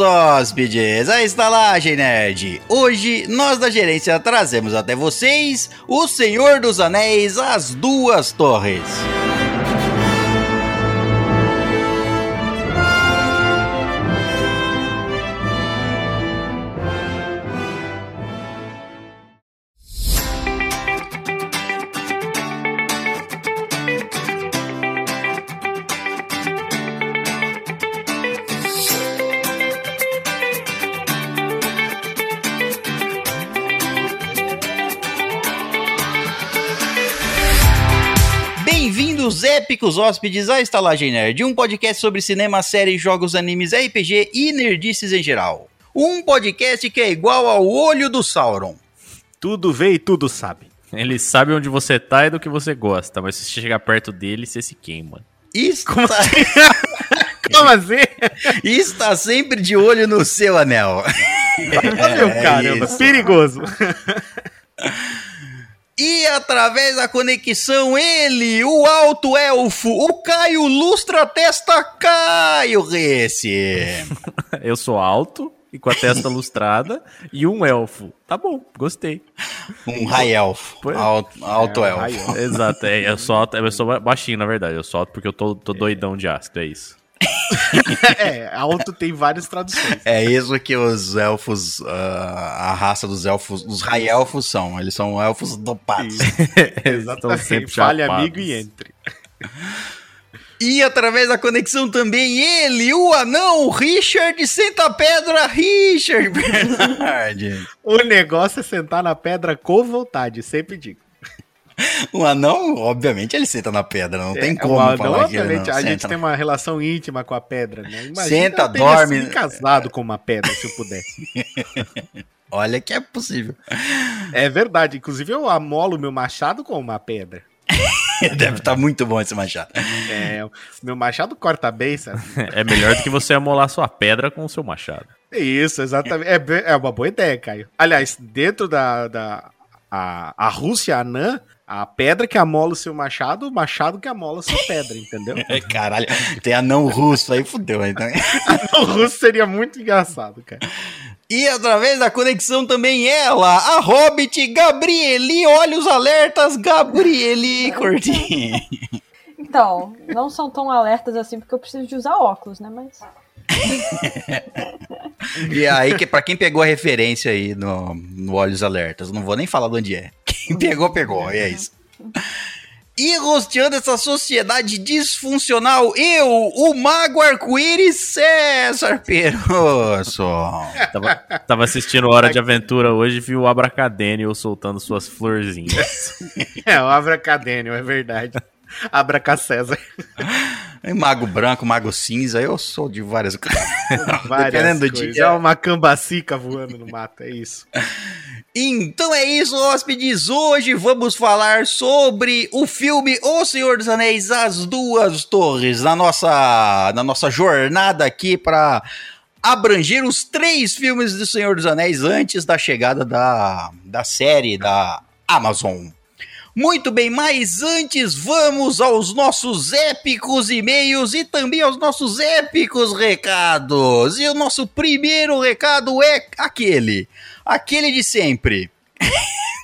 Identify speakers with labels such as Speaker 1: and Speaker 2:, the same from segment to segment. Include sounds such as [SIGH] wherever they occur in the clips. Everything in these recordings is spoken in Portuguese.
Speaker 1: Bem-vindos, hóspedes, à Estalagem Nerd. Hoje, nós da gerência trazemos até vocês O Senhor dos Anéis, As Duas Torres. Épicos hóspedes, à Estalagem Nerd, um podcast sobre cinema, séries, jogos, animes, RPG e nerdices em geral. Um podcast que é igual ao olho do Sauron.
Speaker 2: Tudo vê e tudo sabe.
Speaker 3: Ele sabe onde você tá e do que você gosta, mas se você chegar perto dele, você se queima.
Speaker 1: Está...
Speaker 2: Como [LAUGHS] assim?
Speaker 1: Está sempre de olho no seu anel.
Speaker 2: Meu
Speaker 1: É
Speaker 2: caramba,
Speaker 1: isso.
Speaker 2: perigoso. [LAUGHS]
Speaker 1: E através da conexão, ele, o alto elfo, o Caio Lustra Testa Caio Rece. [LAUGHS]
Speaker 3: Eu sou alto e com a testa [LAUGHS] lustrada e um elfo. Tá bom, gostei.
Speaker 1: Um high elfo,
Speaker 3: Pois-
Speaker 1: alto, alto
Speaker 2: É,
Speaker 1: elfo.
Speaker 2: high [LAUGHS]
Speaker 3: Exato, é, eu sou alto, eu sou baixinho, na verdade. Eu sou alto porque eu tô, tô doidão de ácido, é isso. [LAUGHS]
Speaker 2: É, alto tem várias traduções.
Speaker 1: É isso que os elfos, ah, a raça dos elfos, os high elfos são. Eles são elfos dopados. [LAUGHS]
Speaker 3: Estão sempre
Speaker 2: Fale
Speaker 3: chapados.
Speaker 2: amigo e entre. [LAUGHS]
Speaker 1: E através da conexão também ele, o anão Richard Senta Pedra Richard Bernard.
Speaker 2: O negócio é sentar na pedra com vontade, sempre digo.
Speaker 1: O [LAUGHS] anão, obviamente, ele senta na pedra, não tem
Speaker 2: É,
Speaker 1: como
Speaker 2: uma-
Speaker 1: falar que ele
Speaker 2: obviamente,
Speaker 1: não
Speaker 2: a gente tem uma relação íntima com a pedra, né? Imagina
Speaker 1: Senta, dorme.
Speaker 2: sido casado com uma pedra, se eu pudesse. [LAUGHS]
Speaker 1: Olha que é possível.
Speaker 2: É verdade, inclusive eu amolo meu machado com uma pedra. [LAUGHS]
Speaker 1: Deve estar muito bom esse machado.
Speaker 2: É, meu machado corta bem, sabe?
Speaker 3: É melhor do que você amolar sua pedra com o seu machado.
Speaker 2: Isso, exatamente. É, é uma boa ideia, Caio. Aliás, dentro da, da a, a Rússia anã, a pedra que amola o seu machado, o machado que amola a sua pedra, entendeu? [LAUGHS]
Speaker 1: Caralho, tem anão russo aí, fudeu. Então. [LAUGHS]
Speaker 2: o russo seria muito engraçado, cara.
Speaker 1: E através da conexão também ela, a Hobbit Gabrieli, olhos alertas, Gabrieli Cortinho.
Speaker 4: Então, não são tão alertas assim porque eu preciso de usar óculos, né? Mas.
Speaker 1: E aí, que pra quem pegou a referência aí no, no Olhos Alertas, não vou nem falar de onde é. Quem [LAUGHS] pegou, pegou, é isso. E rosteando essa sociedade disfuncional, eu, o Mago Arco-Íris César Perosso.
Speaker 3: Tava, tava assistindo Hora de Aventura hoje e vi o Abracadênio soltando suas florzinhas. [LAUGHS]
Speaker 2: É, o Abracadênio, é verdade. Abraca César.
Speaker 1: Mago Branco, Mago Cinza, eu sou de várias [LAUGHS]
Speaker 2: Várias
Speaker 1: Dependendo do dia.
Speaker 2: É uma cambacica voando no mato, é isso.
Speaker 1: Então é isso, hóspedes. Hoje vamos falar sobre o filme O Senhor dos Anéis, As Duas Torres, na nossa, na nossa jornada aqui para abranger os três filmes do Senhor dos Anéis antes da chegada da, da série da Amazon. Muito bem, mas antes vamos aos nossos épicos e-mails e também aos nossos épicos recados. E o nosso primeiro recado é aquele, aquele de sempre.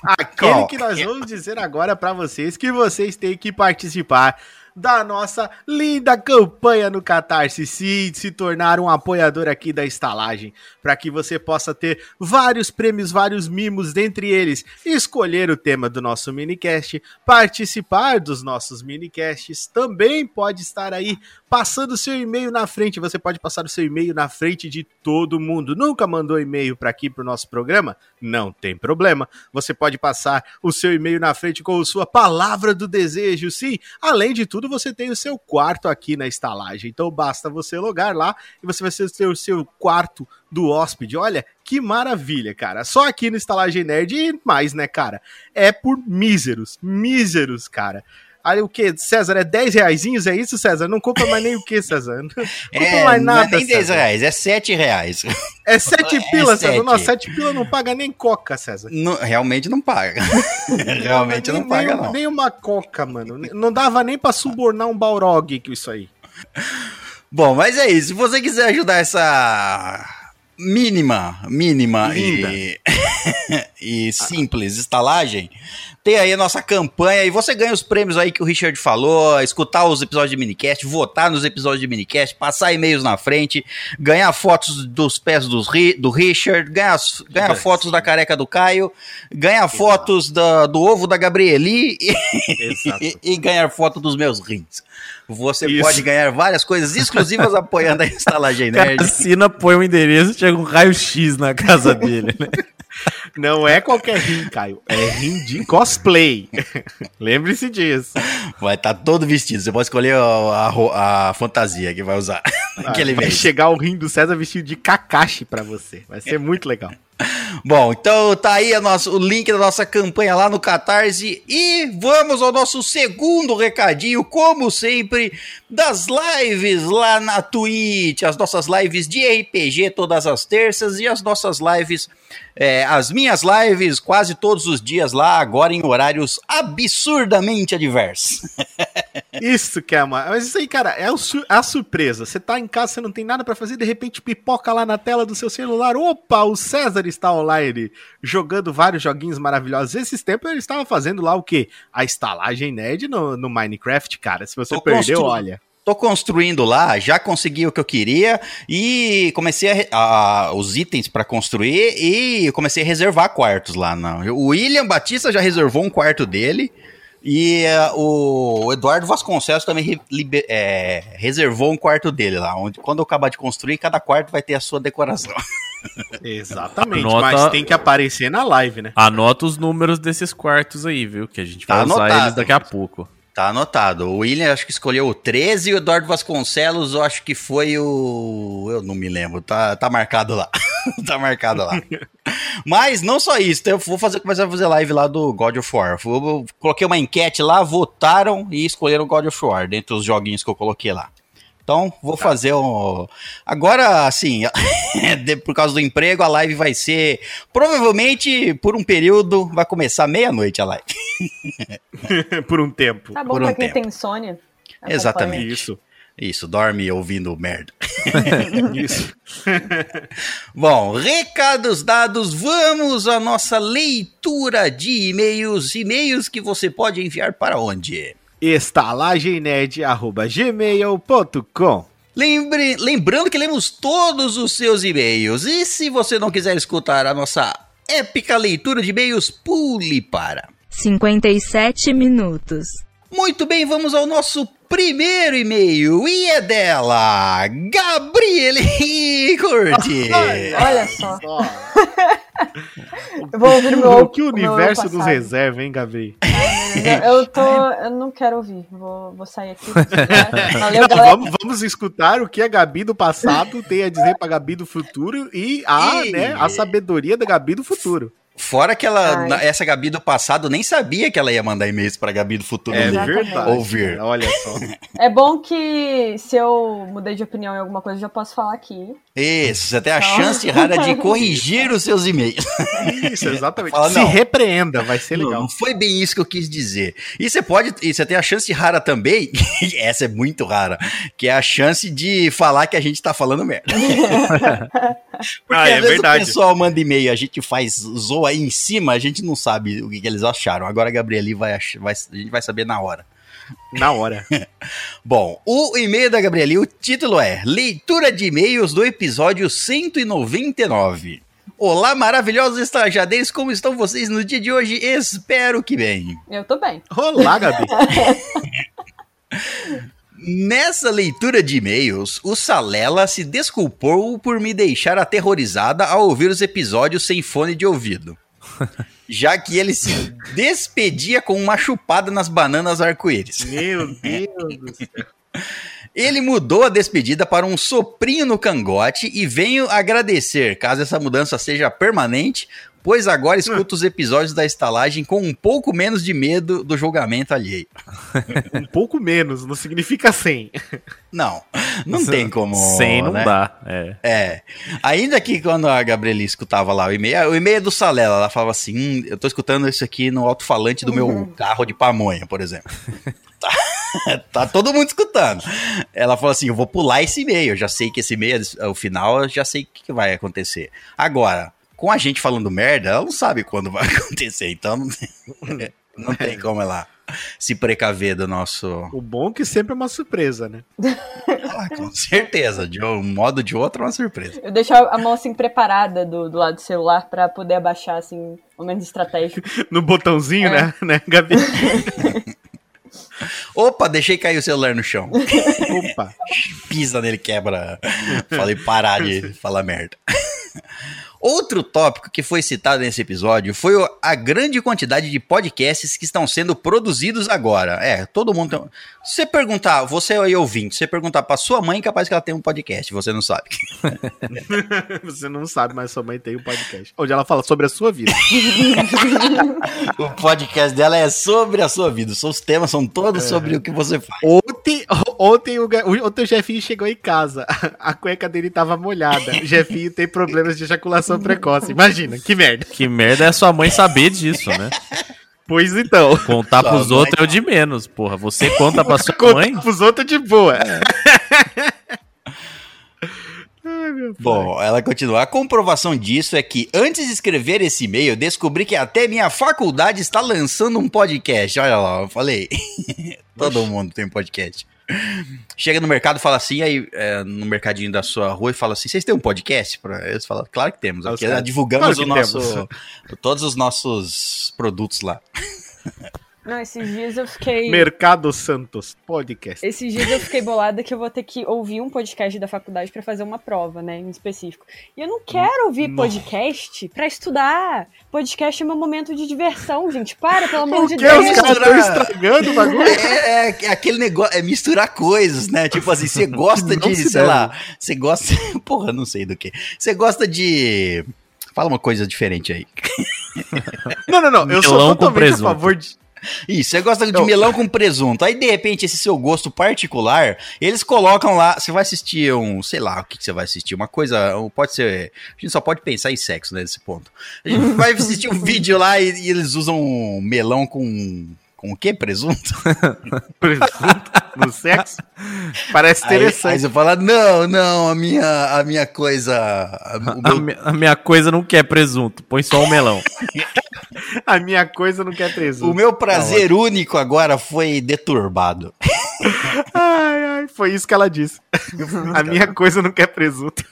Speaker 2: Aquele que nós vamos dizer agora pra vocês que vocês têm que participar da nossa linda campanha no Catarse, sim, se tornar um apoiador aqui da estalagem, para que você possa ter vários prêmios, vários mimos, dentre eles, escolher o tema do nosso minicast, participar dos nossos minicasts, também pode estar aí passando o seu e-mail na frente, você pode passar o seu e-mail na frente de todo mundo. Nunca mandou e-mail para aqui pro nosso programa? Não tem problema. Você pode passar o seu e-mail na frente com a sua palavra do desejo, sim. Além de tudo, você tem o seu quarto aqui na estalagem. Então basta você logar lá e você vai ter o seu quarto do hóspede. Olha, que maravilha, cara. Só aqui no Estalagem Nerd e mais, né, cara? É por míseros, míseros, cara. Aí o que, César? É 10 reaisinhos? É isso, César? Não compra mais nem o que, César? Não compra [LAUGHS]
Speaker 1: É,
Speaker 2: mais
Speaker 1: não
Speaker 2: nada,
Speaker 1: é nem 10
Speaker 2: César.
Speaker 1: reais, é 7 reais.
Speaker 2: É 7 [LAUGHS]
Speaker 1: É
Speaker 2: pila, César. Nossa, 7 pila não paga nem coca, César.
Speaker 1: Não- realmente não paga. [LAUGHS] realmente não
Speaker 2: Nem-
Speaker 1: paga,
Speaker 2: nem,
Speaker 1: não.
Speaker 2: Nem uma coca, mano. Não dava nem pra subornar um Balrog com isso aí.
Speaker 1: Bom, mas é isso. Se você quiser ajudar essa mínima, mínima e, [LAUGHS] e simples estalagem, tem aí a nossa campanha e você ganha os prêmios aí que o Richard falou, escutar os episódios de minicast, votar nos episódios de minicast, passar e-mails na frente, ganhar fotos dos pés do, do Richard, ganhar, ganhar fotos da careca do Caio, ganhar Exato. fotos da, do ovo da Gabrieli e, [LAUGHS] e, e ganhar foto dos meus rins. Você Isso. pode ganhar várias coisas exclusivas [LAUGHS] apoiando a Estalagem Nerd.
Speaker 3: Assina, põe o um endereço, chega um raio-x na casa dele, né? [LAUGHS]
Speaker 2: Não é qualquer rim, Caio. É rim de cosplay. [LAUGHS] Lembre-se disso.
Speaker 1: Vai estar tá todo vestido. Você pode escolher a, a, a fantasia que vai usar.
Speaker 2: Ah, vai [LAUGHS] mês. chegar o rim do César vestido de Kakashi para você. Vai ser muito legal. [LAUGHS]
Speaker 1: Bom, então tá aí nossa, o link da nossa campanha lá no Catarse. E vamos ao nosso segundo recadinho, como sempre, das lives lá na Twitch. As nossas lives de RPG todas as terças e as nossas lives, é, as minhas lives quase todos os dias lá, agora em horários absurdamente adversos. [LAUGHS]
Speaker 2: Isso que é uma. Mas isso aí, cara, é a surpresa. Você tá em casa, você não tem nada para fazer, de repente pipoca lá na tela do seu celular. Opa, o César está online jogando vários joguinhos maravilhosos. Esses tempos ele estava fazendo lá o quê? A estalagem nerd no, no Minecraft, cara. Se você Tô perdeu, constru... olha.
Speaker 1: Tô construindo lá, já consegui o que eu queria e comecei a, a os itens para construir e comecei a reservar quartos lá. Não. O William Batista já reservou um quarto dele. E uh, o Eduardo Vasconcelos também liber, é, reservou um quarto dele lá, onde quando eu acabar de construir, cada quarto vai ter a sua decoração. [LAUGHS]
Speaker 2: Exatamente, Anota... mas tem que aparecer na live, né?
Speaker 3: Anota os números desses quartos aí, viu? Que a gente vai tá usar anotado, eles daqui a pouco.
Speaker 1: Tá anotado. O William acho que escolheu o 13 e o Eduardo Vasconcelos eu acho que foi o. Eu não me lembro. Tá, tá marcado lá. [LAUGHS] tá marcado lá. [LAUGHS] Mas não só isso, eu vou fazer, começar a fazer live lá do God of War. Eu coloquei uma enquete lá, votaram e escolheram God of War dentre os joguinhos que eu coloquei lá. Então, vou tá. fazer um. Agora, assim, [LAUGHS] por causa do emprego, a live vai ser. Provavelmente, por um período, vai começar meia-noite a live. [LAUGHS]
Speaker 2: por um tempo.
Speaker 4: Tá bom
Speaker 2: por
Speaker 4: pra
Speaker 2: um
Speaker 4: quem tempo. tem insônia.
Speaker 1: Exatamente. Isso. Isso, dorme ouvindo merda. [LAUGHS] Isso. Bom, recados dados, vamos à nossa leitura de e-mails. E-mails que você pode enviar para onde?
Speaker 2: estalagemnerd.gmail.com
Speaker 1: Lembre, Lembrando que lemos todos os seus e-mails. E se você não quiser escutar a nossa épica leitura de e-mails, pule para
Speaker 5: 57 minutos.
Speaker 1: Muito bem, vamos ao nosso primeiro e-mail e é dela, Gabriele Curti. [LAUGHS]
Speaker 4: Olha só. [LAUGHS] vou ouvir o meu.
Speaker 2: O que o universo nos reserva, hein, Gabi? [LAUGHS]
Speaker 4: eu, tô. Eu não quero ouvir. Vou, vou sair aqui. [LAUGHS]
Speaker 2: Valeu, galera. Vamos, vamos escutar o que a Gabi do passado tem a dizer pra Gabi do futuro e a, e... Né, a sabedoria da Gabi do futuro.
Speaker 1: Fora que ela, na, essa Gabi do passado nem sabia que ela ia mandar e-mails pra Gabi do futuro
Speaker 2: é verdade.
Speaker 1: ouvir.
Speaker 2: Olha só. [LAUGHS]
Speaker 4: É bom que se eu mudei de opinião em alguma coisa, eu já posso falar aqui.
Speaker 1: Isso, você tem a então... chance rara de corrigir os seus e-mails.
Speaker 2: Isso, [LAUGHS] exatamente. Fala, se repreenda, vai ser legal. Não,
Speaker 1: não, foi bem isso que eu quis dizer. E você pode, e você tem a chance rara também, [LAUGHS] essa é muito rara, que é a chance de falar que a gente tá falando merda. Porque ah, é às vezes verdade. o pessoal manda e-mail, a gente faz zoa aí em cima, a gente não sabe o que, que eles acharam. Agora a Gabrieli vai, vai, a gente vai saber na hora.
Speaker 2: Na hora. [LAUGHS]
Speaker 1: Bom, o e-mail da Gabrieli, o título é Leitura de e-mails do episódio 199. Olá, maravilhosos estagiadeiros, como estão vocês no dia de hoje? Espero que bem.
Speaker 4: Eu tô bem.
Speaker 2: Olá, Gabi. [LAUGHS]
Speaker 1: Nessa leitura de e-mails, o Salela se desculpou por me deixar aterrorizada ao ouvir os episódios sem fone de ouvido [LAUGHS] já que ele se despedia com uma chupada nas bananas arco-íris.
Speaker 2: Meu Deus do céu.
Speaker 1: Ele mudou a despedida para um soprinho no cangote e venho agradecer, caso essa mudança seja permanente, pois agora [LAUGHS] escuto os episódios da estalagem com um pouco menos de medo do julgamento alheio.
Speaker 2: um pouco menos, não significa 100.
Speaker 1: Não, não tem como.
Speaker 3: 100 não né? dá. É.
Speaker 1: é. Ainda que quando a Gabriela escutava lá o e-mail, o e-mail é do Salela, ela falava assim: hum, eu tô escutando isso aqui no alto-falante do meu uhum. carro de pamonha, por exemplo. [LAUGHS] tá. tá todo mundo escutando. Ela falou assim: eu vou pular esse e-mail. Eu já sei que esse e-mail, o final, eu já sei o que que vai acontecer. Agora, com a gente falando merda, ela não sabe quando vai [LAUGHS] acontecer. Então não tem, [LAUGHS] não tem como ela se precaver do nosso.
Speaker 2: O bom é que sempre é uma surpresa, né?
Speaker 1: Ah, com certeza, de um modo ou de outro, é uma surpresa.
Speaker 4: Eu deixo a mão assim preparada do, do lado do celular pra poder abaixar assim, momento estratégico. [LAUGHS]
Speaker 2: No botãozinho,
Speaker 4: É.
Speaker 2: né, né, Gabi?
Speaker 1: Opa, deixei cair o celular no chão.
Speaker 2: Opa.
Speaker 1: Pisa nele, quebra. Falei parar de falar merda. Outro tópico que foi citado nesse episódio foi a grande quantidade de podcasts que estão sendo produzidos agora. É, todo mundo você perguntar, você aí ouvinte, se você perguntar pra sua mãe, capaz que ela tem um podcast, você não sabe. [LAUGHS]
Speaker 2: Você não sabe, mas sua mãe tem um podcast. Onde ela fala sobre a sua vida. [LAUGHS]
Speaker 1: O podcast dela é sobre a sua vida. Os seus temas são todos sobre o que você faz.
Speaker 2: Ontem, [LAUGHS] ontem, o, ontem o Jefinho chegou em casa. A cueca dele tava molhada. O Jefinho tem problemas de ejaculação precoce. Imagina, que merda.
Speaker 3: Que merda é sua mãe saber disso, né?
Speaker 2: Pois então.
Speaker 3: Contar
Speaker 1: Sua
Speaker 3: pros outros é o de menos, porra. Você conta pra sua [LAUGHS]
Speaker 2: Conta
Speaker 3: mãe?
Speaker 2: pros outros de boa. [LAUGHS] Ai, pai.
Speaker 1: Bom, ela continua. A comprovação disso é que antes de escrever esse e-mail, eu descobri que até minha faculdade está lançando um podcast. Olha lá, eu falei. [LAUGHS] Todo mundo tem um podcast. Chega no mercado fala assim, aí é, no mercadinho da sua rua e fala assim: vocês têm um podcast? Pra... Eles falam, claro que temos.
Speaker 2: Ah,
Speaker 1: Aqui
Speaker 2: caras,
Speaker 1: divulgamos
Speaker 2: claro
Speaker 1: o
Speaker 2: que
Speaker 1: nosso,
Speaker 2: temos. [LAUGHS]
Speaker 1: todos os nossos produtos lá. [LAUGHS]
Speaker 4: Não, esses dias eu fiquei.
Speaker 2: Mercado Santos Podcast.
Speaker 4: Esses dias eu fiquei bolada que eu vou ter que ouvir um podcast da faculdade pra fazer uma prova, né, em específico. E eu não quero ouvir podcast pra estudar. Podcast é meu momento de diversão, gente. Para, pelo amor de
Speaker 2: os
Speaker 4: Deus.
Speaker 2: caras estão estragando o bagulho.
Speaker 1: É, é aquele negócio, é misturar coisas, né? Tipo assim, você gosta
Speaker 2: Não
Speaker 1: de,
Speaker 2: se
Speaker 1: sei
Speaker 2: deve.
Speaker 1: lá, você gosta. [LAUGHS] Porra, não sei do que. Você gosta de. Fala uma coisa diferente aí.
Speaker 2: Não, não, não. Eu sou
Speaker 3: Melão com
Speaker 2: totalmente a favor de.
Speaker 1: Isso, você gosta de
Speaker 2: Eu-
Speaker 1: melão com presunto. Aí, de repente, esse seu gosto particular, eles colocam lá. Você vai assistir um, sei lá, o que, que você vai assistir? Uma coisa. Pode ser. A gente só pode pensar em sexo né, nesse ponto. A gente vai assistir um [LAUGHS] vídeo lá e, e eles usam um melão com. Com o quê? Presunto? [LAUGHS]
Speaker 2: presunto no sexo. Parece
Speaker 1: Aí, aí
Speaker 2: interessante.
Speaker 1: você fala, não, não, a minha, a minha coisa. a- meu-
Speaker 3: a minha coisa não quer presunto, põe só o melão. [LAUGHS]
Speaker 2: A minha coisa não quer presunto.
Speaker 1: o meu prazer único agora foi deturbado. [LAUGHS]
Speaker 2: Ai, ai, foi isso que ela disse. A minha coisa não quer presunto.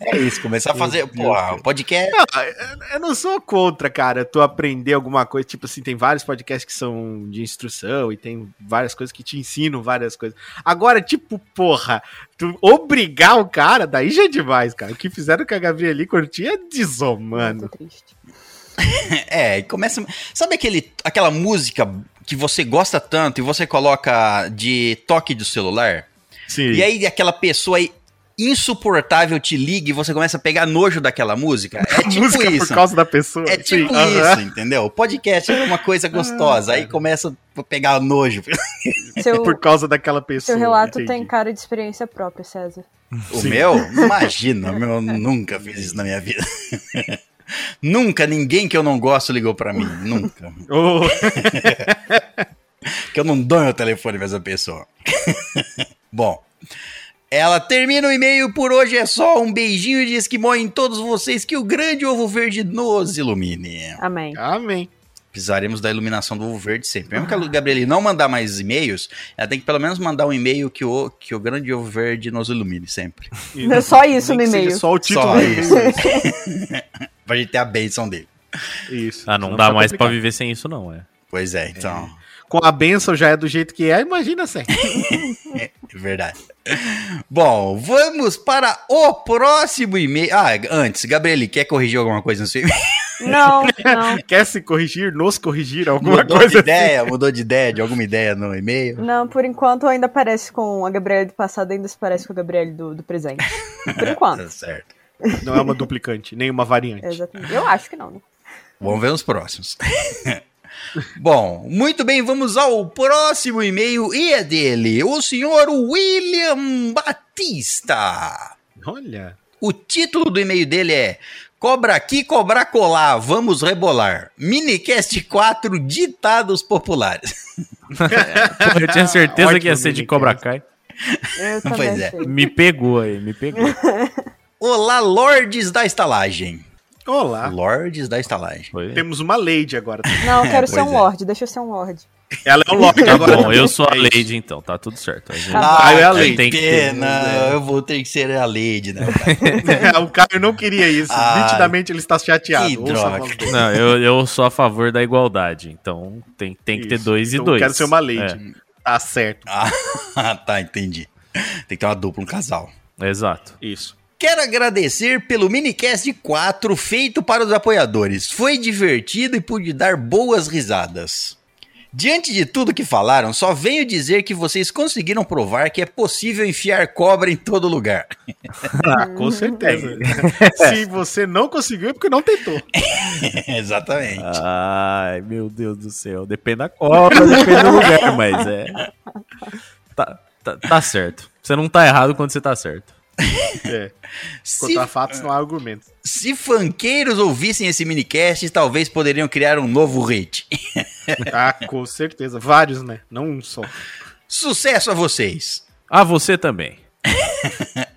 Speaker 1: É isso, começar a fazer. Porra, o podcast.
Speaker 2: Não, eu- eu não sou contra, cara, tu aprender alguma coisa. Tipo assim, tem vários podcasts que são de instrução e tem várias coisas que te ensinam várias coisas. Agora, tipo, porra, tu obrigar o cara, daí já é demais, cara. O que fizeram com a Gabrieli Curti é desumano.
Speaker 4: Muito triste. [LAUGHS]
Speaker 1: É, e começa. Sabe aquele, aquela música que você gosta tanto e você coloca de toque do celular?
Speaker 2: Sim.
Speaker 1: E aí aquela pessoa aí insuportável te liga e você começa a pegar nojo daquela música? É [LAUGHS] tipo
Speaker 2: música
Speaker 1: isso.
Speaker 2: por causa da pessoa.
Speaker 1: É tipo
Speaker 2: Sim,
Speaker 1: isso, entendeu? O podcast é uma coisa gostosa, aí começa a pegar nojo. [LAUGHS]
Speaker 4: Seu,
Speaker 2: Por causa daquela pessoa.
Speaker 4: seu relato
Speaker 2: entendi.
Speaker 4: tem cara de experiência própria, César.
Speaker 1: O meu? Imagina, o meu eu nunca fiz isso na minha vida. Nunca ninguém que eu não gosto ligou pra mim, nunca. [LAUGHS]
Speaker 2: Ô, [LAUGHS]
Speaker 1: Que eu não dou meu telefone pra essa pessoa. [LAUGHS] Bom, ela termina o e-mail por hoje é só. Um beijinho de esquimó em todos vocês. Que o grande ovo verde nos ilumine.
Speaker 4: Amém.
Speaker 2: Amém.
Speaker 1: Precisaremos da iluminação do ovo verde sempre. Mesmo que a Gabriele não mandar mais e-mails, ela tem que pelo menos mandar um e-mail que o, que o grande ovo verde nos ilumine sempre.
Speaker 2: E
Speaker 4: É só isso no e-mail.
Speaker 2: Só o título
Speaker 1: Só isso. Pra gente ter a bênção dele.
Speaker 2: Isso.
Speaker 3: Ah, não dá mais pra
Speaker 2: complicado.
Speaker 3: viver sem isso, não, é.
Speaker 1: Pois é, então.
Speaker 2: Com a benção já é do jeito que é, imagina sem. [LAUGHS]
Speaker 1: É verdade. Bom, vamos para o próximo e-mail. Ah, antes, Gabriele, quer corrigir alguma coisa no seu e-mail? [LAUGHS]
Speaker 4: Não, [LAUGHS] não.
Speaker 2: Quer se corrigir, nos corrigir, alguma
Speaker 1: Mudou
Speaker 2: coisa
Speaker 1: de ideia? Mudou de ideia, de alguma ideia no e-mail?
Speaker 4: Não, por enquanto ainda parece com a Gabriele do passado, ainda se parece com a Gabriele do, do presente. Por
Speaker 1: Tá
Speaker 4: enquanto.
Speaker 1: certo.
Speaker 2: Não é uma duplicante, nem uma variante.
Speaker 4: Exatamente. Eu acho que não, né?
Speaker 1: Vamos ver os próximos. [LAUGHS] Bom, muito bem, vamos ao próximo e-mail e é dele, o senhor William Batista.
Speaker 2: Olha.
Speaker 1: O título do e-mail dele é Cobra aqui, cobra colar, vamos rebolar. Minicast 4, ditados populares. [LAUGHS]
Speaker 3: Pô, eu tinha certeza que ia
Speaker 2: Ótimo,
Speaker 3: ser de
Speaker 2: Minicast.
Speaker 3: Cobra Kai.
Speaker 1: Pois é.
Speaker 4: achei.
Speaker 3: Me pegou aí, me pegou. [LAUGHS]
Speaker 1: Olá, lordes da estalagem.
Speaker 2: Olá.
Speaker 1: Lordes da estalagem.
Speaker 3: Foi.
Speaker 2: Temos uma Lady agora.
Speaker 4: Não, eu quero [LAUGHS] ser um
Speaker 1: é.
Speaker 4: lord, deixa eu ser um lord.
Speaker 2: Ela é um Lorde
Speaker 3: Tá
Speaker 2: agora.
Speaker 3: bom,
Speaker 2: também.
Speaker 3: eu sou a
Speaker 2: É.
Speaker 3: Lady então, tá tudo certo. A gente-
Speaker 4: Tá.
Speaker 2: Ah, eu é a Lady.
Speaker 3: Tem que ter,
Speaker 1: pena,
Speaker 3: né?
Speaker 1: eu vou ter que ser a Lady, né? [LAUGHS]
Speaker 2: o Caio não queria isso.
Speaker 1: Ah,
Speaker 2: Nitidamente ele está chateado.
Speaker 1: que droga.
Speaker 3: Não, eu, eu sou a favor da igualdade, então tem, tem que ter dois e
Speaker 2: Então,
Speaker 3: dois.
Speaker 2: Quero ser uma Lady.
Speaker 3: É,
Speaker 2: Tá certo.
Speaker 1: Ah, [LAUGHS] tá, entendi. Tem que ter uma dupla, um casal.
Speaker 3: exato.
Speaker 2: Isso.
Speaker 1: Quero agradecer pelo minicast 4 feito para os apoiadores. Foi divertido e pude dar boas risadas. Diante de tudo que falaram, só venho dizer que vocês conseguiram provar que é possível enfiar cobra em todo lugar. [LAUGHS]
Speaker 2: Ah, com certeza. [LAUGHS] Se você não conseguiu, é porque não tentou. [LAUGHS]
Speaker 1: Exatamente.
Speaker 3: Ai, meu Deus do céu. Depende da cobra, depende do lugar, mas é. Tá, tá, tá certo. Você não tá errado quando você tá certo.
Speaker 2: É.
Speaker 1: Se,
Speaker 2: Contra fatos não há argumentos.
Speaker 1: se funkeiros ouvissem esse minicast, talvez poderiam criar um novo hit. [LAUGHS]
Speaker 2: Ah, com certeza. Vários, né? Não um só.
Speaker 1: Sucesso a vocês!
Speaker 3: Ah, você também. [LAUGHS]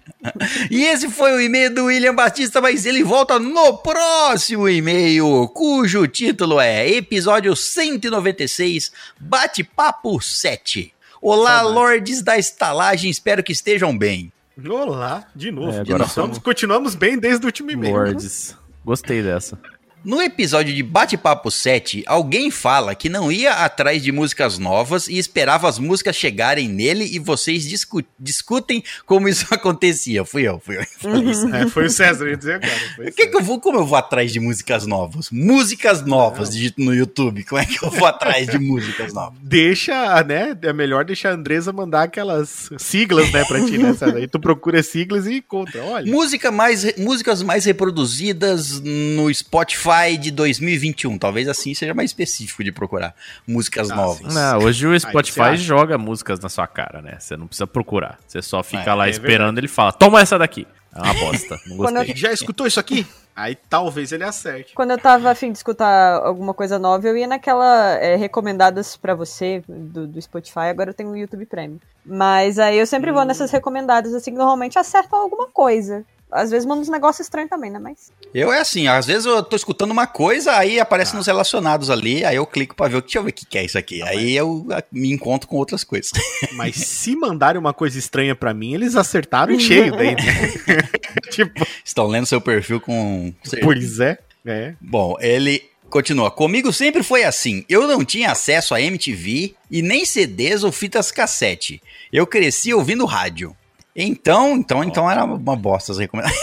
Speaker 1: E esse foi o e-mail do William Batista, mas ele volta no próximo e-mail, cujo título é Episódio 196, Bate-Papo 7. Olá,
Speaker 2: Saudades.
Speaker 1: lordes da estalagem, espero que estejam bem.
Speaker 2: Olá, de novo.
Speaker 3: É, agora
Speaker 2: novo. Estamos- continuamos bem desde o último e-mail.
Speaker 3: Lords. Gostei dessa.
Speaker 1: No episódio de Bate-Papo 7, alguém fala que não ia atrás de músicas novas e esperava as músicas chegarem nele e vocês discu- discutem como isso [LAUGHS] acontecia. Fui eu, fui eu. [LAUGHS] isso.
Speaker 2: É, foi o César, eu ia dizer agora. O
Speaker 1: que, que eu vou, como eu vou atrás de músicas novas? Músicas novas, digito no YouTube. Como é que eu vou atrás de músicas novas?
Speaker 2: Deixa, né? É melhor deixar a Andresa mandar aquelas siglas, né, pra ti, né? [LAUGHS] César? Aí tu procura siglas e encontra. Olha.
Speaker 1: Música mais, músicas mais reproduzidas no Spotify de 2021. Talvez assim seja mais específico de procurar músicas
Speaker 2: Ah,
Speaker 1: novas.
Speaker 3: Não, hoje o
Speaker 2: você
Speaker 3: Spotify
Speaker 2: acha?
Speaker 3: joga músicas na sua cara, né? Você não precisa procurar. Você só fica
Speaker 1: É,
Speaker 3: lá
Speaker 2: é
Speaker 3: esperando ele fala: Toma essa daqui. É uma bosta. Não gostei.
Speaker 2: Já escutou isso aqui? Aí talvez ele acerte.
Speaker 4: Quando eu tava afim de escutar alguma coisa nova, eu ia naquela é, recomendadas pra você do, do Spotify, agora eu tenho o YouTube Premium. Mas aí eu sempre vou nessas recomendadas, assim, que normalmente acertam alguma coisa. Às vezes manda uns negócios estranhos também, né? Mas.
Speaker 1: Eu é assim, às vezes eu tô escutando uma coisa, aí aparece nos relacionados ali, aí eu clico pra ver, deixa eu ver o que, que é isso aqui. Aí eu ah, me encontro com outras coisas. [LAUGHS]
Speaker 2: Mas se mandarem uma coisa estranha pra mim, eles acertaram em [LAUGHS] cheio daí, né? [LAUGHS] tipo,
Speaker 1: Estão lendo seu perfil com...
Speaker 2: pois é. É.
Speaker 1: Bom, ele continua. Comigo sempre foi assim. Eu não tinha acesso a MTV e nem CDs ou fitas cassete. Eu cresci ouvindo rádio. Então, então, então era uma bosta as recomendações.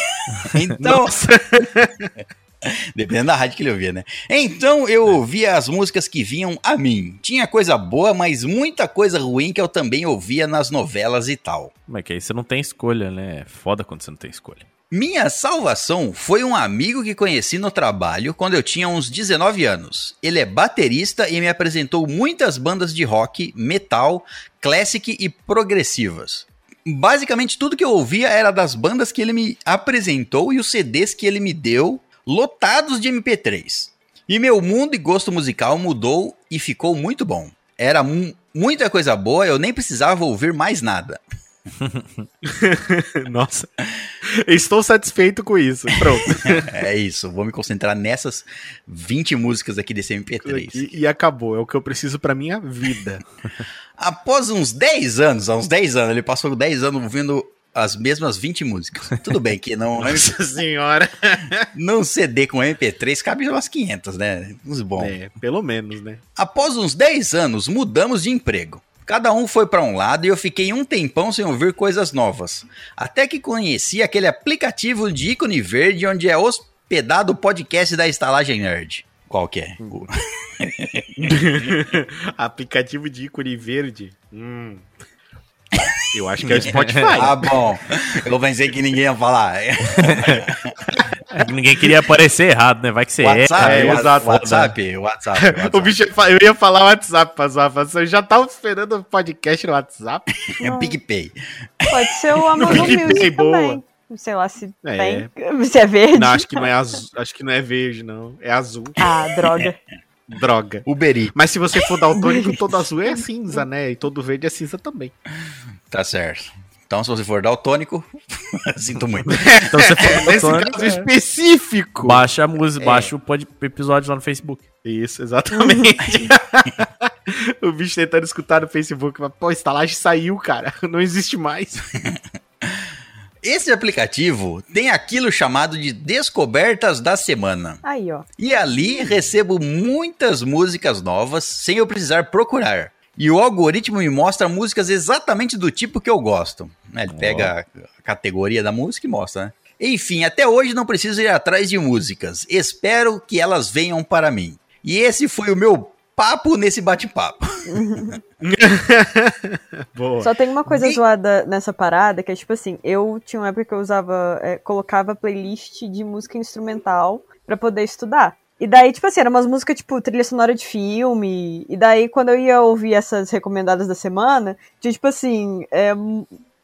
Speaker 1: [LAUGHS] então, [LAUGHS] dependendo da rádio que ele ouvia, né? Então eu ouvia as músicas que vinham a mim. Tinha coisa boa, mas muita coisa ruim que eu também ouvia nas novelas e tal.
Speaker 3: Mas que aí você não tem escolha, né? É foda quando você não tem escolha.
Speaker 1: Minha salvação foi um amigo que conheci no trabalho quando eu tinha uns 19 anos. Ele é baterista e me apresentou muitas bandas de rock, metal, classic e progressivas. Basicamente tudo que eu ouvia era das bandas que ele me apresentou e os CDs que ele me deu, lotados de MP3. E meu mundo e gosto musical mudou e ficou muito bom. Era mu- muita coisa boa, eu nem precisava ouvir mais nada. [LAUGHS]
Speaker 2: Nossa. Estou satisfeito com isso. Pronto. [LAUGHS]
Speaker 1: É isso, vou me concentrar nessas 20 músicas aqui desse MP3.
Speaker 2: E, e acabou. É o que eu preciso pra minha vida. [LAUGHS]
Speaker 1: Após uns 10 anos, há uns 10 anos, ele passou 10 anos ouvindo as mesmas 20 músicas. Tudo bem que não,
Speaker 2: Nossa senhora. [LAUGHS]
Speaker 1: não CD com MP3 cabe umas 500, né? Uns bom.
Speaker 2: É, pelo menos, né?
Speaker 1: Após uns 10 anos, mudamos de emprego. Cada um foi para um lado e eu fiquei um tempão sem ouvir coisas novas. Até que conheci aquele aplicativo de ícone verde onde é hospedado o podcast da Estalagem Nerd. Qual que é? O- [LAUGHS]
Speaker 2: Aplicativo de ícone verde. Hum. Eu acho que é o Spotify. [LAUGHS]
Speaker 1: Ah, bom. Eu pensei que ninguém ia falar.
Speaker 3: É ninguém queria aparecer errado, né? Vai que você
Speaker 1: WhatsApp,
Speaker 3: é.
Speaker 2: é, exato.
Speaker 1: WhatsApp, WhatsApp, [LAUGHS] WhatsApp.
Speaker 2: O bicho, eu ia falar WhatsApp pra zoar, mas eu já tava esperando o podcast no WhatsApp.
Speaker 1: É PicPay.
Speaker 4: Pode ser o Amazon Music
Speaker 2: boa.
Speaker 4: Sei lá se
Speaker 2: É.
Speaker 4: tem. [LAUGHS] Se é verde.
Speaker 2: Não, acho que não é azul. Acho que não é verde, não. É azul.
Speaker 4: Ah, droga. [LAUGHS]
Speaker 2: Droga.
Speaker 1: Uberi.
Speaker 2: Mas se você for daltônico, [LAUGHS] todo azul é cinza, né? E todo verde é cinza também.
Speaker 1: Tá certo. Então, se você for daltônico, sinto muito.
Speaker 3: Então você for
Speaker 2: Nesse
Speaker 3: daltônico,
Speaker 2: caso
Speaker 3: é,
Speaker 2: específico.
Speaker 3: baixa a música, baixa o episódio lá no Facebook.
Speaker 2: Isso, exatamente. o bicho tentando escutar no Facebook, mas, pô, a estalagem saiu, cara. Não existe mais.
Speaker 1: Esse aplicativo tem aquilo chamado de Descobertas da Semana.
Speaker 4: Aí, ó.
Speaker 1: E ali recebo muitas músicas novas sem eu precisar procurar. E o algoritmo me mostra músicas exatamente do tipo que eu gosto. né? Ele pega a categoria da música e mostra, né? Enfim, até hoje não preciso ir atrás de músicas. Espero que elas venham para mim. E esse foi o meu papo nesse bate-papo. [LAUGHS]
Speaker 2: Boa.
Speaker 4: Só tem uma coisa
Speaker 1: E-
Speaker 4: zoada nessa parada, que é tipo assim, eu tinha uma época que eu usava, é, colocava playlist de música instrumental pra poder estudar. E daí, tipo assim, eram umas músicas, tipo, trilha sonora de filme. E daí, quando eu ia ouvir essas recomendadas da semana, tinha, tipo assim, é,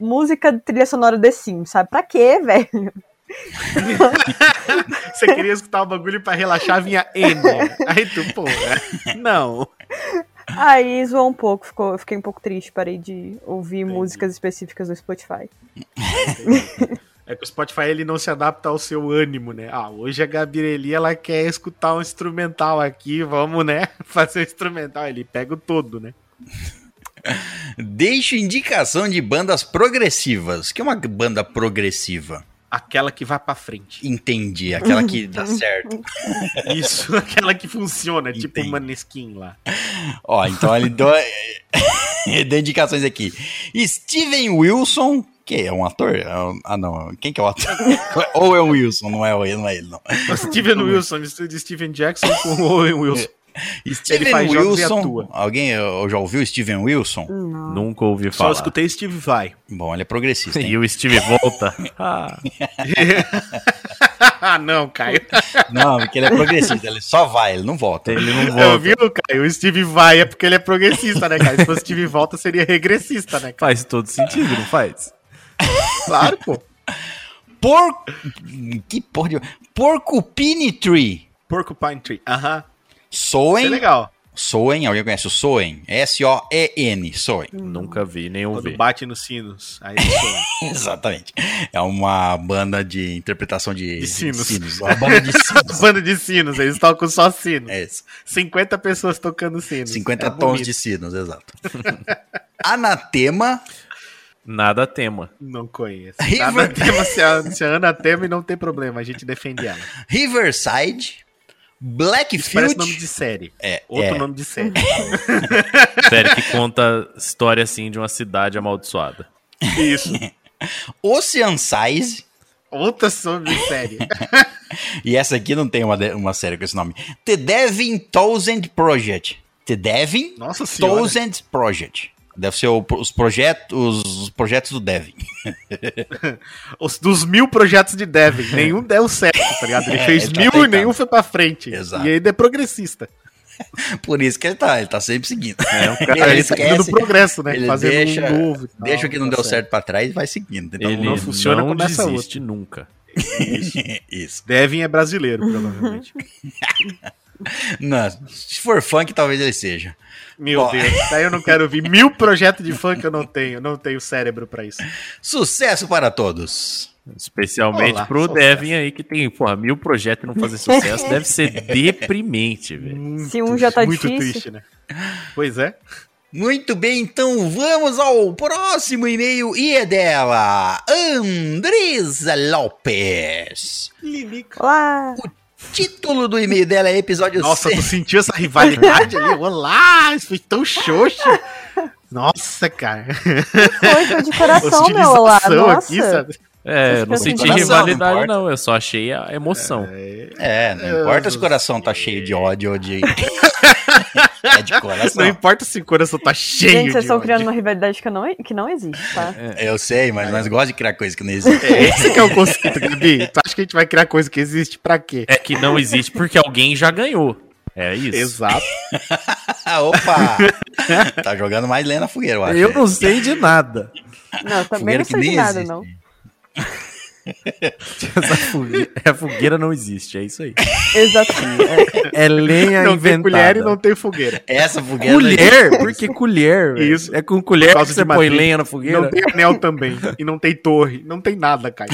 Speaker 4: música de trilha sonora The Sims, sabe? Pra quê, [LAUGHS] velho? [LAUGHS]
Speaker 2: Você queria escutar o bagulho pra relaxar, vinha N. Aí tu, pô, né? não.
Speaker 4: Aí zoou um pouco, ficou, eu fiquei um pouco triste, parei de ouvir músicas específicas do Spotify.
Speaker 2: É que o Spotify ele não se adapta ao seu ânimo, né? Ah, hoje a Gabrieli ela quer escutar um instrumental aqui, vamos, né? [LAUGHS] Fazer um instrumental. Ele pega o todo, né?
Speaker 1: Deixo indicação de bandas progressivas. que é uma banda progressiva?
Speaker 2: Aquela que vai pra frente.
Speaker 1: Entendi, aquela que dá certo. [LAUGHS]
Speaker 2: Isso, aquela que funciona, tipo
Speaker 1: Entendi.
Speaker 2: o Maneskin lá.
Speaker 1: Ó, então ele deu, [LAUGHS] deu indicações aqui. Steven Wilson, que é um ator? É um- Ah, não. Quem que é o ator? [LAUGHS] Ou é o Wilson, não é, não é ele, não.
Speaker 2: O Steven Wilson, mistura de Steven Jackson com o Owen Wilson. [LAUGHS]
Speaker 1: Steven
Speaker 2: faz jogos e
Speaker 1: Wilson. Alguém já ouviu Steven Wilson?
Speaker 4: Não.
Speaker 3: Nunca ouvi
Speaker 2: Só
Speaker 3: falar.
Speaker 2: escutei Steve Vai.
Speaker 1: Bom, ele é progressista. hein?
Speaker 3: E o Steve volta. [LAUGHS] Ah,
Speaker 2: ah, [LAUGHS] não, Caio.
Speaker 1: Não, porque ele é progressista, ele só vai, ele não volta.
Speaker 3: ele não
Speaker 2: Eu
Speaker 3: volta.
Speaker 2: viu, Caio? O Steve Vai é porque ele é progressista, né, cara? Se fosse Steve Volta, seria regressista, né, cara?
Speaker 3: Faz todo sentido, não faz?
Speaker 2: Claro, pô.
Speaker 1: Por... Que porra de... Porcupine Tree.
Speaker 2: Porcupine Tree. Aham. Isso é
Speaker 1: Soen.
Speaker 2: legal.
Speaker 1: Soen, alguém conhece o Soen? S-O-E-N, Soen.
Speaker 3: Nunca vi, nem
Speaker 2: Quando
Speaker 3: ouvi.
Speaker 2: bate nos sinos. Aí soa. [LAUGHS]
Speaker 1: Exatamente. É uma banda de interpretação de,
Speaker 2: De sinos.
Speaker 1: Uma banda de [LAUGHS] sinos.
Speaker 2: Banda de sinos, eles tocam só sinos.
Speaker 1: É isso.
Speaker 2: 50 pessoas tocando sinos.
Speaker 1: 50
Speaker 2: É
Speaker 1: tons
Speaker 2: bonito.
Speaker 1: de sinos, exato. [LAUGHS] Anatema,
Speaker 3: Nada tema.
Speaker 2: Não conheço.
Speaker 1: River-
Speaker 2: Nada tema, se a, se a Ana tema e não tem problema, a gente defende ela.
Speaker 1: Riverside,
Speaker 2: Isso parece nome
Speaker 1: Blackfield.
Speaker 2: de série.
Speaker 1: É,
Speaker 2: Outro
Speaker 1: é.
Speaker 2: nome de série. [LAUGHS]
Speaker 3: Série que conta história assim de uma cidade amaldiçoada.
Speaker 2: Isso. [LAUGHS]
Speaker 1: Ocean Size.
Speaker 2: Outra série. [LAUGHS]
Speaker 1: E essa aqui não tem uma, uma série com esse nome. The Devin Thousand Project. The Devin
Speaker 2: Nossa.
Speaker 1: Thousand Project. Deve ser o- os, projetos, os projetos do Devin. [LAUGHS]
Speaker 2: Os, dos mil projetos de Devin, nenhum [LAUGHS] deu certo, tá ligado? Ele
Speaker 1: É,
Speaker 2: fez
Speaker 1: ele tá
Speaker 2: mil e nenhum foi pra frente.
Speaker 1: Exato.
Speaker 2: E ainda é progressista. [LAUGHS]
Speaker 1: Por isso que ele tá, ele tá sempre seguindo.
Speaker 3: É um
Speaker 2: Cara,
Speaker 1: Ele
Speaker 2: ele tá
Speaker 1: esquece,
Speaker 2: indo progresso, né?
Speaker 1: ele
Speaker 2: Fazendo
Speaker 1: deixa-
Speaker 2: um novo. tal,
Speaker 1: Deixa o que não
Speaker 2: tá
Speaker 1: deu certo pra trás e vai seguindo. Então,
Speaker 3: Ele
Speaker 2: não
Speaker 3: não,
Speaker 2: funciona, começa
Speaker 3: desiste nunca.
Speaker 1: Isso.
Speaker 2: Devin é brasileiro, provavelmente.
Speaker 1: Não, se for funk, talvez ele seja.
Speaker 2: Meu
Speaker 1: Ó.
Speaker 2: Deus, daí eu não quero ouvir mil projetos de funk eu não tenho, não tenho cérebro pra isso.
Speaker 1: Sucesso para todos.
Speaker 3: Especialmente
Speaker 2: Olá,
Speaker 3: pro
Speaker 2: sucesso.
Speaker 3: Devin aí que tem, porra, mil projetos e não fazer sucesso. deve ser [LAUGHS] deprimente, velho.
Speaker 4: Se um já tá
Speaker 2: muito
Speaker 4: difícil.
Speaker 2: triste, né? Pois é.
Speaker 1: Muito bem, então vamos ao próximo e-mail e é dela, Andresa Lopes.
Speaker 4: Olá!
Speaker 1: Título do e-mail dela é episódio
Speaker 2: Nossa, tu
Speaker 1: 6.
Speaker 2: sentiu essa rivalidade ali? Olá, isso foi tão xoxo. Nossa, cara.
Speaker 4: Foi, foi de [LAUGHS] coração, meu olá. Nossa.
Speaker 2: aqui, sabe?
Speaker 3: É, eu não senti
Speaker 1: coração,
Speaker 3: rivalidade,
Speaker 1: não
Speaker 3: não. Eu só achei a emoção.
Speaker 1: É, não importa se o coração tá cheio de ódio ou de... [LAUGHS] é de [LAUGHS]
Speaker 2: Não
Speaker 1: coração.
Speaker 2: importa se o coração tá cheio
Speaker 4: Gente, vocês estão criando uma rivalidade que não, que não existe, tá?
Speaker 1: Eu sei, mas nós gostamos de criar coisa que não existe.
Speaker 2: É, esse que é o conceito, Gabi. Tu acha que a gente vai criar coisa que existe pra quê?
Speaker 3: É que não existe porque alguém já ganhou. É isso.
Speaker 2: Exato. [LAUGHS]
Speaker 1: Opa! tá jogando mais lenha na fogueira, eu acho.
Speaker 3: Eu não sei de nada.
Speaker 4: Não, eu também
Speaker 1: Fogueira
Speaker 4: não sei de nada,
Speaker 1: existe.
Speaker 4: não.
Speaker 3: Essa fogueira, a fogueira não existe, é isso aí.
Speaker 4: Exatamente.
Speaker 3: É lenha
Speaker 2: não tem
Speaker 3: inventada.
Speaker 2: colher e não tem fogueira.
Speaker 1: Essa fogueira.
Speaker 3: Colher? Por que colher?
Speaker 2: Isso.
Speaker 3: É com colher que você põe
Speaker 2: madeira.
Speaker 3: lenha na fogueira?
Speaker 2: Não tem anel também. E não tem torre. Não tem nada, Caio.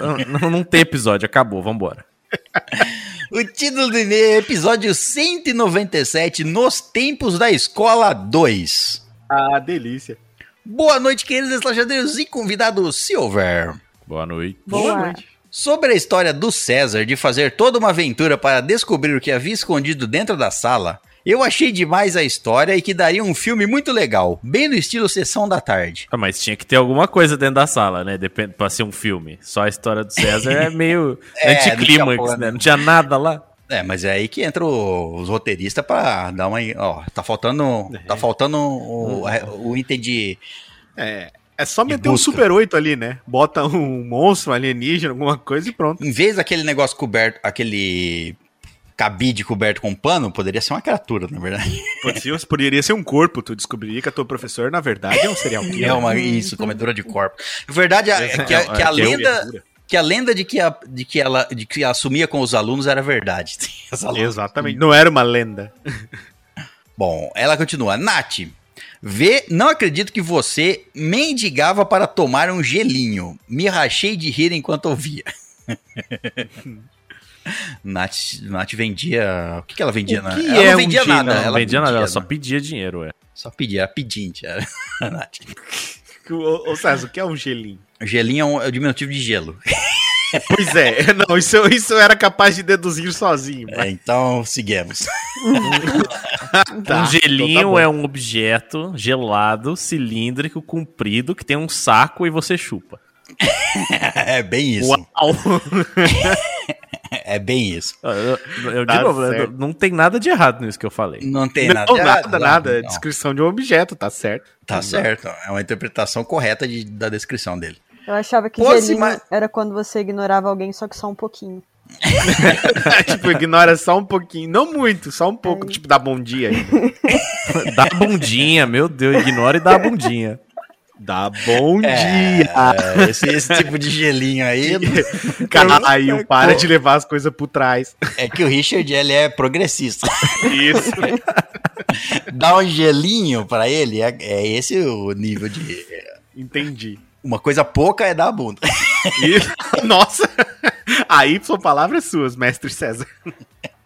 Speaker 3: Não, não, não tem episódio, acabou, vambora.
Speaker 1: O título do e-mail é episódio 197, Nos Tempos da Escola 2.
Speaker 2: Ah, delícia.
Speaker 1: Boa noite, queridos eslajadeiros e convidado Silver.
Speaker 3: Boa noite.
Speaker 4: Boa.
Speaker 1: Sobre a história do César de fazer toda uma aventura para descobrir o que havia escondido dentro da sala, eu achei demais a história e que daria um filme muito legal, bem no estilo Sessão da Tarde.
Speaker 3: Ah, mas tinha que ter alguma coisa dentro da sala, né? Depende, pra ser um filme. Só a história do César é meio [LAUGHS]
Speaker 1: É,
Speaker 3: anticlímax, né? Não tinha nada lá.
Speaker 1: É, mas é aí que entra o- os roteiristas pra dar uma. Ó, tá faltando. Tá faltando o, o item de.
Speaker 2: É. É só meter um. Super 8 ali, né? Bota um monstro um alienígena, alguma coisa e pronto.
Speaker 1: Em vez daquele negócio coberto, aquele cabide coberto com pano, poderia ser uma criatura, na verdade.
Speaker 2: Poderia, poderia ser um corpo, tu descobriria que a tua professor, na verdade, é um serial [LAUGHS] killer.
Speaker 1: É uma isso, comedora de corpo. Na verdade, a-
Speaker 3: É,
Speaker 1: que, a, que a
Speaker 3: é,
Speaker 1: lenda, que a lenda de que, a, de que ela de que assumia com os alunos era verdade. [LAUGHS]
Speaker 2: Exatamente. Não era uma lenda.
Speaker 1: Bom, ela continua. Nath, vê, não acredito que você mendigava para tomar um gelinho. Me rachei de rir enquanto ouvia. [LAUGHS] Nath, Nath vendia. O que, que ela vendia?
Speaker 2: O
Speaker 1: na-
Speaker 2: que
Speaker 1: ela
Speaker 2: é
Speaker 1: não
Speaker 2: um
Speaker 1: vendia
Speaker 2: gelinho?
Speaker 1: nada.
Speaker 3: Não,
Speaker 1: ela
Speaker 3: vendia nada, ela só pedia dinheiro, ué.
Speaker 1: Só pedia, era pedinte. Era. a [LAUGHS] Nath. [LAUGHS]
Speaker 2: Ô, ô César, o que é um gelinho?
Speaker 1: Gelinho é, um, é o diminutivo de gelo.
Speaker 2: Pois é, [LAUGHS] não, isso, eu- isso eu era capaz de deduzir sozinho.
Speaker 1: É, então, seguimos. [LAUGHS]
Speaker 2: Tá,
Speaker 3: um gelinho
Speaker 2: então tá
Speaker 3: é um objeto gelado, cilíndrico, comprido, que tem um saco e você chupa. [LAUGHS]
Speaker 1: É bem isso.
Speaker 2: Uau!
Speaker 1: É bem isso.
Speaker 3: Eu, eu- eu- de
Speaker 2: Tá
Speaker 3: novo,
Speaker 2: certo.
Speaker 3: não tem nada de errado nisso que eu falei.
Speaker 1: Não tem
Speaker 2: Não,
Speaker 1: nada. de
Speaker 2: nada,
Speaker 1: errado,
Speaker 2: nada. É
Speaker 1: não.
Speaker 2: descrição de um objeto, tá certo.
Speaker 1: Tá certo. É uma interpretação correta de- da descrição dele.
Speaker 4: Eu achava que
Speaker 1: Pô,
Speaker 4: gelinho
Speaker 1: ma-
Speaker 4: era quando você ignorava alguém só que só um pouquinho. [LAUGHS]
Speaker 2: tipo, ignora só um pouquinho. Não muito, só um pouco. Tipo, dá bom dia ainda. [LAUGHS]
Speaker 3: Dá bundinha, meu Deus, ignora e dá bundinha.
Speaker 2: Dá bom dia.
Speaker 1: É, esse, esse tipo de gelinho aí [LAUGHS]
Speaker 2: Caio, para de levar as coisas por trás.
Speaker 1: é que o Richard ele é progressista.
Speaker 2: Isso.
Speaker 1: Dar um gelinho pra ele é, é esse o nível de.
Speaker 2: Entendi.
Speaker 1: Uma coisa pouca é dar a bunda.
Speaker 2: Isso. [LAUGHS] Nossa. Aí são palavras suas, mestre César.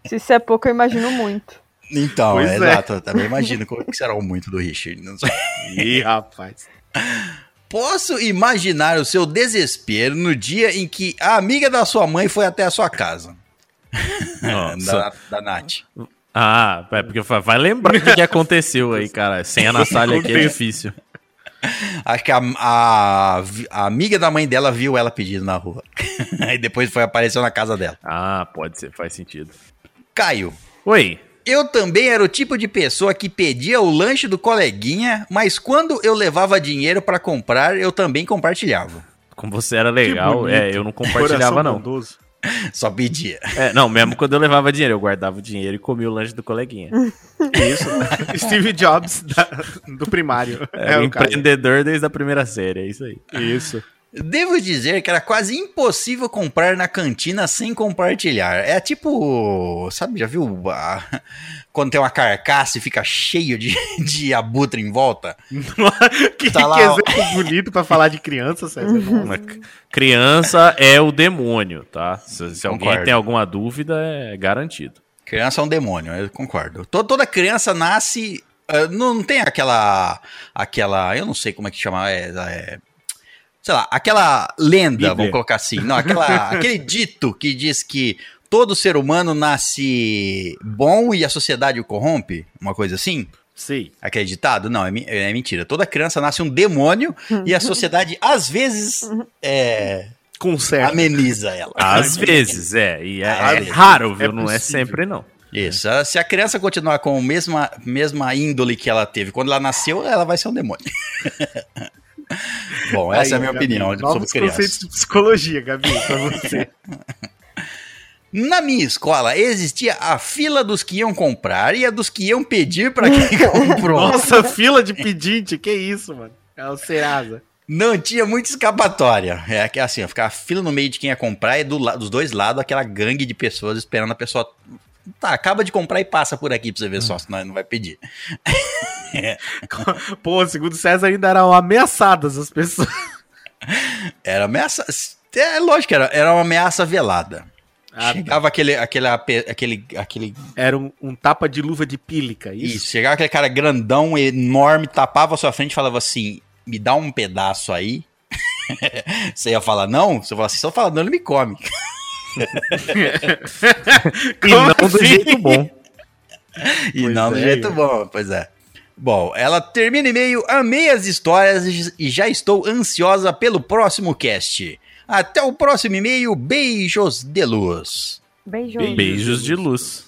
Speaker 4: Se isso é pouco, eu imagino muito.
Speaker 1: Então,
Speaker 2: Pois
Speaker 1: é,
Speaker 2: é.
Speaker 1: exato. Eu também imagino como que será o muito do Richard. Não sei.
Speaker 2: Ih, rapaz.
Speaker 1: Posso imaginar o seu desespero no dia em que a amiga da sua mãe foi até a sua casa.
Speaker 3: Nossa.
Speaker 1: Da, da Nath.
Speaker 3: Ah, é porque vai lembrar o que, que aconteceu aí, cara. Sem a Natália aqui é difícil.
Speaker 1: Acho que a, a, a amiga da mãe dela viu ela pedindo na rua. [LAUGHS] Aí depois foi apareceu na casa dela.
Speaker 3: Ah, pode ser, faz sentido.
Speaker 1: Caio,
Speaker 3: Oi.
Speaker 1: eu também era o tipo de pessoa que pedia o lanche do coleguinha, mas quando eu levava dinheiro pra comprar, eu também compartilhava.
Speaker 3: Como você era legal, é, eu não compartilhava,
Speaker 2: Coração
Speaker 3: não.
Speaker 2: bondoso. [LAUGHS]
Speaker 1: Só pedia.
Speaker 3: É, não, mesmo quando eu levava dinheiro, eu guardava o dinheiro e comia o lanche do coleguinha. [LAUGHS]
Speaker 2: Isso. [LAUGHS] Steve Jobs da- do primário.
Speaker 3: É,
Speaker 2: É,
Speaker 3: um
Speaker 2: o cara.
Speaker 3: empreendedor desde a primeira série, é isso aí.
Speaker 2: Isso.
Speaker 1: Devo dizer que era quase impossível comprar na cantina sem compartilhar. É tipo, sabe, já viu a- [LAUGHS] quando tem uma carcaça e fica cheio de, [LAUGHS] de abutre em volta? [LAUGHS]
Speaker 2: que,
Speaker 1: Tá lá,
Speaker 2: que exemplo bonito pra falar de criança, César.
Speaker 3: C- criança é o demônio, tá? Se, se alguém
Speaker 1: Concordo.
Speaker 3: tem alguma dúvida, é garantido.
Speaker 1: Criança é um demônio, eu concordo. To- Toda criança nasce. ah, não, não tem aquela. Aquela. Eu não sei como é que chama. É, é, sei lá, aquela lenda,
Speaker 2: Bíblia.
Speaker 1: vamos colocar assim. Não, aquela, [LAUGHS] aquele dito que diz que todo ser humano nasce bom e a sociedade o corrompe. Uma coisa assim.
Speaker 2: Sei.
Speaker 1: Acreditado? Não, é, é mentira. Toda criança nasce um demônio e a [LAUGHS] sociedade, às vezes, é,
Speaker 2: Conserta.
Speaker 1: ameniza ela.
Speaker 3: Às [LAUGHS] vezes, é. E é, é raro, viu?
Speaker 2: É
Speaker 3: não é sempre, não.
Speaker 1: Isso. a- Se a criança continuar com a mesma, mesma índole que ela teve quando ela nasceu, ela vai ser um demônio. Bom, essa
Speaker 2: Aí,
Speaker 1: é a minha
Speaker 2: Gabi,
Speaker 1: opinião sobre crianças.
Speaker 2: conceitos de psicologia, Gabi, pra você. [LAUGHS]
Speaker 1: Na minha escola existia a fila dos que iam comprar e a dos que iam pedir para quem [LAUGHS] comprou.
Speaker 2: Nossa, fila de pedinte, que isso, mano. É o Serasa.
Speaker 1: Não tinha muita escapatória. É que assim, ficar fila no meio de quem ia comprar e do dos dois lados aquela gangue de pessoas esperando a pessoa. Tá, acaba de comprar e passa por aqui pra você ver só, senão ele não vai pedir. [LAUGHS]
Speaker 2: Pô, segundo o César, ainda eram ameaçadas as pessoas. [LAUGHS]
Speaker 1: Era ameaça. É lógico, era, era uma ameaça velada.
Speaker 2: Ah,
Speaker 1: chegava aquele, aquele, ape- aquele, aquele.
Speaker 2: Era um, um tapa de luva de pílica, isso?
Speaker 1: Isso, chegava aquele cara grandão, enorme, tapava a sua frente e falava assim: me dá um pedaço aí. [LAUGHS] você ia falar não? Você fala assim, se eu falar não, ele me come. [LAUGHS]
Speaker 3: E não do jeito bom.
Speaker 1: E
Speaker 2: Pois
Speaker 1: não do
Speaker 2: é,
Speaker 1: jeito
Speaker 2: Igor.
Speaker 1: bom, pois é. Bom, ela termina e-mail, amei as histórias e já estou ansiosa pelo próximo cast. Até o próximo e-mail, beijos de luz.
Speaker 4: Beijo.
Speaker 3: Beijos de luz.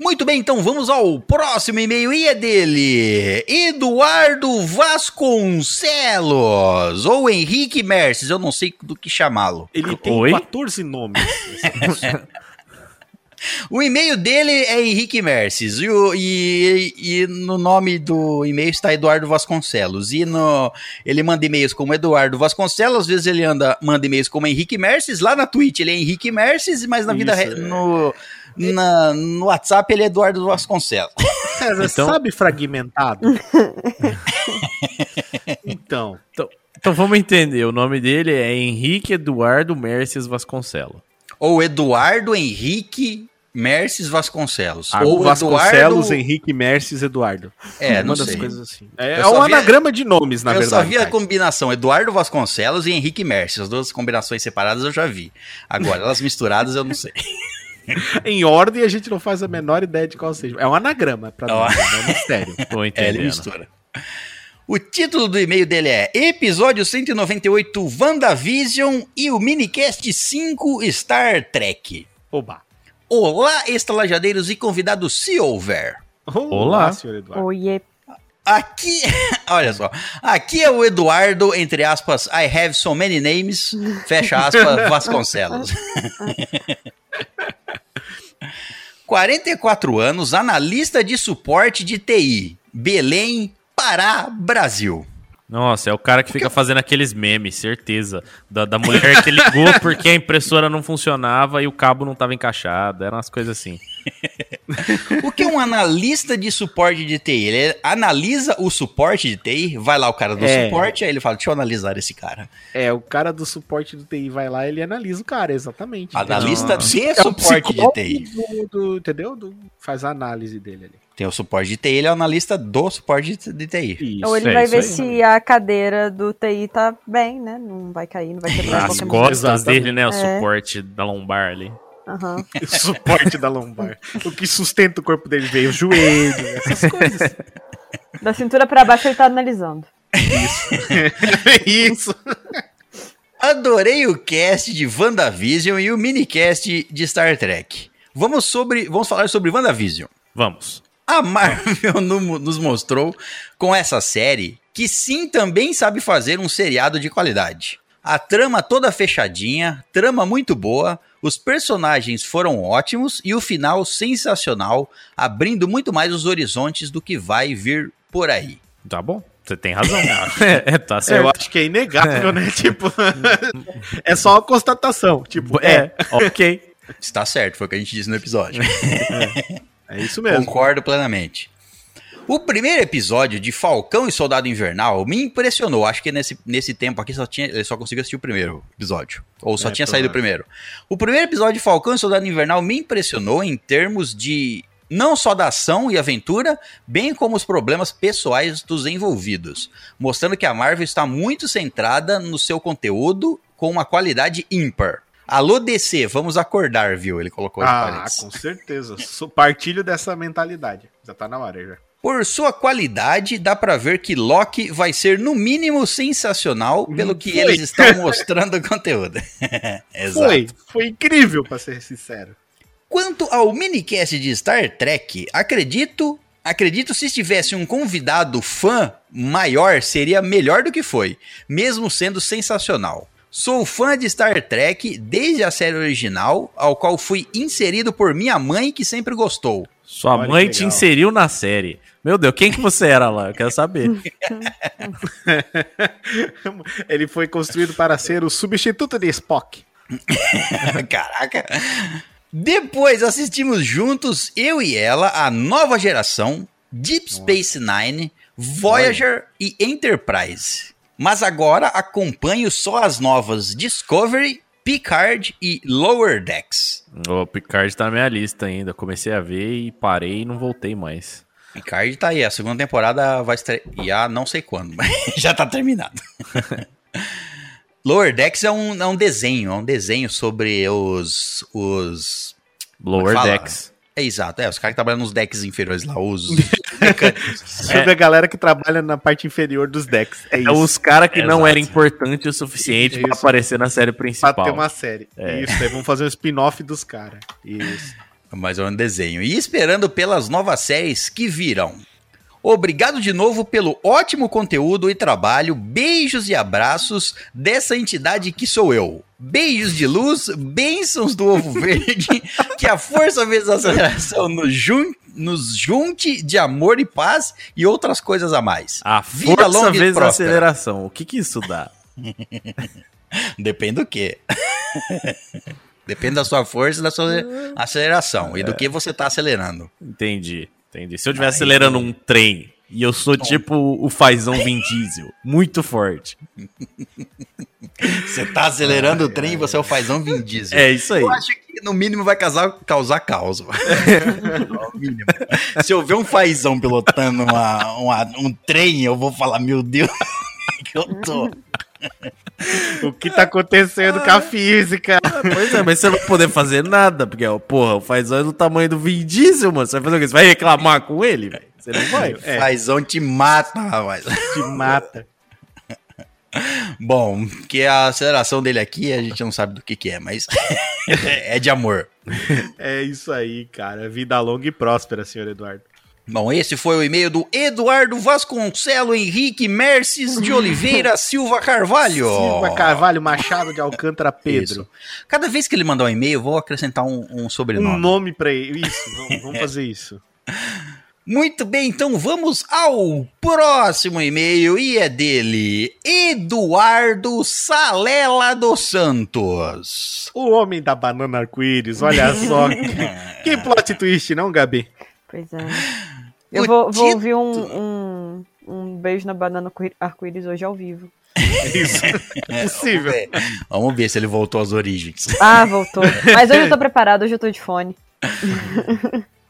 Speaker 1: Muito bem, então vamos ao próximo e-mail e é dele, Eduardo Vasconcelos, ou Henrique Merces, eu não sei do que chamá-lo.
Speaker 2: Ele tem
Speaker 3: Oi?
Speaker 2: 14 nomes. [LAUGHS]
Speaker 1: O e-mail dele é Henrique Merces e, o- e- e no nome do e-mail está Eduardo Vasconcelos. E no, ele manda e-mails como Eduardo Vasconcelos, às vezes ele anda, manda e-mails como Henrique Merces. Lá na Twitch ele é Henrique Merces, mas na vida
Speaker 2: Isso,
Speaker 1: re-
Speaker 2: é.
Speaker 1: no, na- no WhatsApp ele é Eduardo Vasconcelos.
Speaker 2: César,
Speaker 3: Então-
Speaker 2: sabe fragmentado? [LAUGHS] então,
Speaker 3: Então vamos entender. O nome dele é Henrique Eduardo Merces Vasconcelo.
Speaker 1: Ou Eduardo Henrique Merces Vasconcelos.
Speaker 2: Ah,
Speaker 1: ou
Speaker 2: Vasconcelos,
Speaker 1: Eduardo...
Speaker 2: Henrique Merces, Eduardo.
Speaker 1: É, não
Speaker 2: Uma das
Speaker 1: sei.
Speaker 2: coisas assim. É,
Speaker 1: Eu
Speaker 2: é um
Speaker 1: vi-
Speaker 2: anagrama de nomes, na
Speaker 1: eu
Speaker 2: verdade.
Speaker 1: só vi a
Speaker 2: cara.
Speaker 1: combinação Eduardo Vasconcelos e Henrique Merces. As duas combinações separadas eu já vi. Agora, elas misturadas eu não sei. [LAUGHS] [LAUGHS]
Speaker 2: Em ordem, a gente não faz a menor ideia de qual seja. É um anagrama, pra
Speaker 1: Ó.
Speaker 2: nós, é um mistério. [LAUGHS]
Speaker 3: Tô
Speaker 1: É, ele
Speaker 3: entendendo.
Speaker 1: mistura. O título do e-mail dele é Episódio 198 WandaVision e o minicast 5 Star Trek.
Speaker 2: Oba.
Speaker 1: Olá, estalajadeiros e convidados se houver.
Speaker 3: Olá.
Speaker 2: senhor Eduardo.
Speaker 4: Oiê.
Speaker 1: Aqui, [LAUGHS] olha só, aqui é o Eduardo, entre aspas, I have so many names, fecha aspas, [LAUGHS] Vasconcelos. [LAUGHS] 44 anos, analista de suporte de TI, Belém, Pará, Brasil.
Speaker 3: Nossa, é o cara que fica fazendo aqueles memes, certeza. Da, da mulher que ligou [LAUGHS] porque a impressora não funcionava e o cabo não tava encaixado. Eram umas coisas assim. [LAUGHS]
Speaker 1: O que é um analista de suporte de TI? Ele analisa o suporte de TI, vai lá o cara do
Speaker 2: É.
Speaker 1: suporte, aí ele fala, deixa eu analisar esse cara.
Speaker 2: É, o cara do suporte do TI vai lá ele analisa o cara, exatamente.
Speaker 1: Analista de
Speaker 2: É o
Speaker 1: suporte de TI.
Speaker 2: do- do- entendeu? Do- faz a análise dele ali.
Speaker 1: Tem o suporte de TI, ele é o analista do suporte de TI.
Speaker 2: Isso.
Speaker 4: Ou ele
Speaker 3: é
Speaker 4: vai
Speaker 3: isso
Speaker 4: ver
Speaker 3: aí.
Speaker 4: se a cadeira do TI tá bem, né? Não vai cair, não vai quebrar
Speaker 3: As costas dele, né? O
Speaker 4: É.
Speaker 3: suporte da lombar ali.
Speaker 4: Aham. [LAUGHS]
Speaker 2: O suporte da lombar. O que sustenta o corpo dele veio o joelho, essas coisas. [LAUGHS]
Speaker 4: Da cintura pra baixo ele tá analisando. [LAUGHS]
Speaker 2: Isso.
Speaker 1: Adorei o cast de WandaVision e o minicast de Star Trek. Vamos, sobre, vamos falar sobre WandaVision.
Speaker 3: Vamos.
Speaker 1: A Marvel [LAUGHS] no- nos mostrou com essa série que sim também sabe fazer um seriado de qualidade. A trama toda fechadinha, trama muito boa, os personagens foram ótimos e o final sensacional, abrindo muito mais os horizontes do que vai vir por aí.
Speaker 3: Tá bom. Você tem razão. [LAUGHS] é, tá
Speaker 2: Eu
Speaker 3: certo.
Speaker 2: acho que é inegável, né? Tipo, [LAUGHS] é só uma constatação. Tipo,
Speaker 3: É, ok.
Speaker 1: Está certo, foi o que a gente disse no episódio.
Speaker 2: é isso mesmo.
Speaker 1: Concordo plenamente. O primeiro episódio de Falcão e Soldado Invernal me impressionou. Acho que nesse, nesse tempo aqui só tinha, eu só consegui assistir o primeiro episódio. Ou só
Speaker 2: É,
Speaker 1: tinha saído o primeiro. O primeiro episódio de Falcão e Soldado Invernal me impressionou em termos de não só da ação e aventura, bem como os problemas pessoais dos envolvidos, mostrando que a Marvel está muito centrada no seu conteúdo com uma qualidade ímpar. Alô DC, vamos acordar, viu? Ele colocou de
Speaker 2: Ah,
Speaker 1: parênteses.
Speaker 2: com certeza. Partilho dessa mentalidade. Já tá na hora já.
Speaker 1: Por sua qualidade, dá pra ver que Loki vai ser no mínimo sensacional pelo que
Speaker 2: Foi.
Speaker 1: eles estão [LAUGHS] mostrando o conteúdo. [LAUGHS] Exato.
Speaker 2: Foi. Foi incrível, pra ser sincero.
Speaker 1: Quanto ao minicast de Star Trek, acredito, acredito se tivesse um convidado fã maior seria melhor do que foi, mesmo sendo sensacional. Sou fã de Star Trek desde a série original, ao qual fui inserido por minha mãe que sempre gostou.
Speaker 3: Sua
Speaker 2: Olha
Speaker 3: mãe te inseriu na série. Meu Deus, quem que você era lá? Eu quero saber. [LAUGHS]
Speaker 2: Ele foi construído para ser o substituto de Spock. [LAUGHS]
Speaker 1: Caraca. Depois assistimos juntos, eu e ela, a nova geração, Deep Space Nine, Voyager e Enterprise. Mas agora acompanho só as novas Discovery, Picard e Lower Decks.
Speaker 3: O Picard tá na minha lista ainda. Comecei a ver e parei e não voltei mais.
Speaker 1: Picard tá aí, a segunda temporada vai estrear não sei quando, mas [LAUGHS] já tá terminado. [LAUGHS] Lower Decks é um, é um desenho, é um desenho sobre os. os
Speaker 3: Lower
Speaker 1: Fala.
Speaker 3: Decks.
Speaker 1: É exato, é, os caras que trabalham nos decks inferiores lá, os [LAUGHS] mecânicos.
Speaker 2: Sobre a galera que trabalha na parte inferior dos decks. É
Speaker 3: É
Speaker 2: isso.
Speaker 3: os caras que não
Speaker 1: Exato.
Speaker 3: era importante o suficiente pra
Speaker 2: Isso.
Speaker 3: aparecer na série
Speaker 2: Pra
Speaker 3: principal.
Speaker 2: ter uma série.
Speaker 3: É.
Speaker 2: Isso, aí vamos fazer um spin-off dos caras. Isso.
Speaker 1: Mas é um desenho. E esperando pelas novas séries que virão. Obrigado de novo pelo ótimo conteúdo e trabalho. Beijos e abraços dessa entidade que sou eu. Beijos de luz, bênçãos do ovo [LAUGHS] verde. que a força vezes a aceleração nos, jun nos junte de amor e paz e outras coisas a mais.
Speaker 3: A
Speaker 1: Vida
Speaker 3: força
Speaker 1: longa e
Speaker 3: vezes a aceleração. O que que isso dá? [LAUGHS]
Speaker 1: Depende do quê? [LAUGHS] Depende da sua força e da sua aceleração. E do que você tá acelerando.
Speaker 3: Entendi, entendi. Se eu estiver acelerando um trem e eu sou tipo o fazão Vin Diesel, muito forte.
Speaker 1: Você tá acelerando o trem e você é o fazão Vin Diesel.
Speaker 3: É isso aí.
Speaker 1: Eu acho que no mínimo vai causar, causar [LAUGHS] mínimo. Se eu ver um fazão pilotando uma- uma- um trem, eu vou falar, meu Deus, [LAUGHS] que eu tô. [LAUGHS]
Speaker 2: O que tá acontecendo com a física?
Speaker 3: Pois é, mas você não vai poder fazer nada, porque, ó, porra, o fazão é do tamanho do Vin Diesel, mano. Você vai fazer o quê? Você vai reclamar com ele, velho? Você não vai. [LAUGHS]
Speaker 2: É.
Speaker 1: Fazão te mata, rapaz. [LAUGHS]
Speaker 2: Te mata.
Speaker 1: Bom, que a aceleração dele aqui a gente não sabe do que que é, mas é de amor.
Speaker 2: É isso aí, cara. Vida longa e próspera, senhor Eduardo.
Speaker 1: Bom, esse foi o e-mail do Eduardo Vasconcelo Henrique Merces de Oliveira [LAUGHS] Silva Carvalho.
Speaker 2: Silva Carvalho Machado de Alcântara Pedro.
Speaker 1: Isso. Cada vez que ele mandar um e-mail, eu vou acrescentar um, um sobrenome.
Speaker 2: Um nome pra ele. Isso, vamos, [LAUGHS] vamos fazer isso.
Speaker 1: Muito bem, então vamos ao próximo e-mail e é dele, Eduardo Salela dos Santos.
Speaker 2: O homem da banana arco-íris, olha só. [LAUGHS] que plot twist, não, Gabi?
Speaker 4: Pois é. Eu vou, vou ouvir um, um, um beijo na banana arco- arco-íris hoje ao vivo.
Speaker 2: Isso.
Speaker 1: É,
Speaker 2: Possível.
Speaker 1: Vamos ver. Vamos ver se ele voltou às origens.
Speaker 4: Ah, voltou. Mas hoje eu tô [LAUGHS] preparado, hoje eu tô de fone.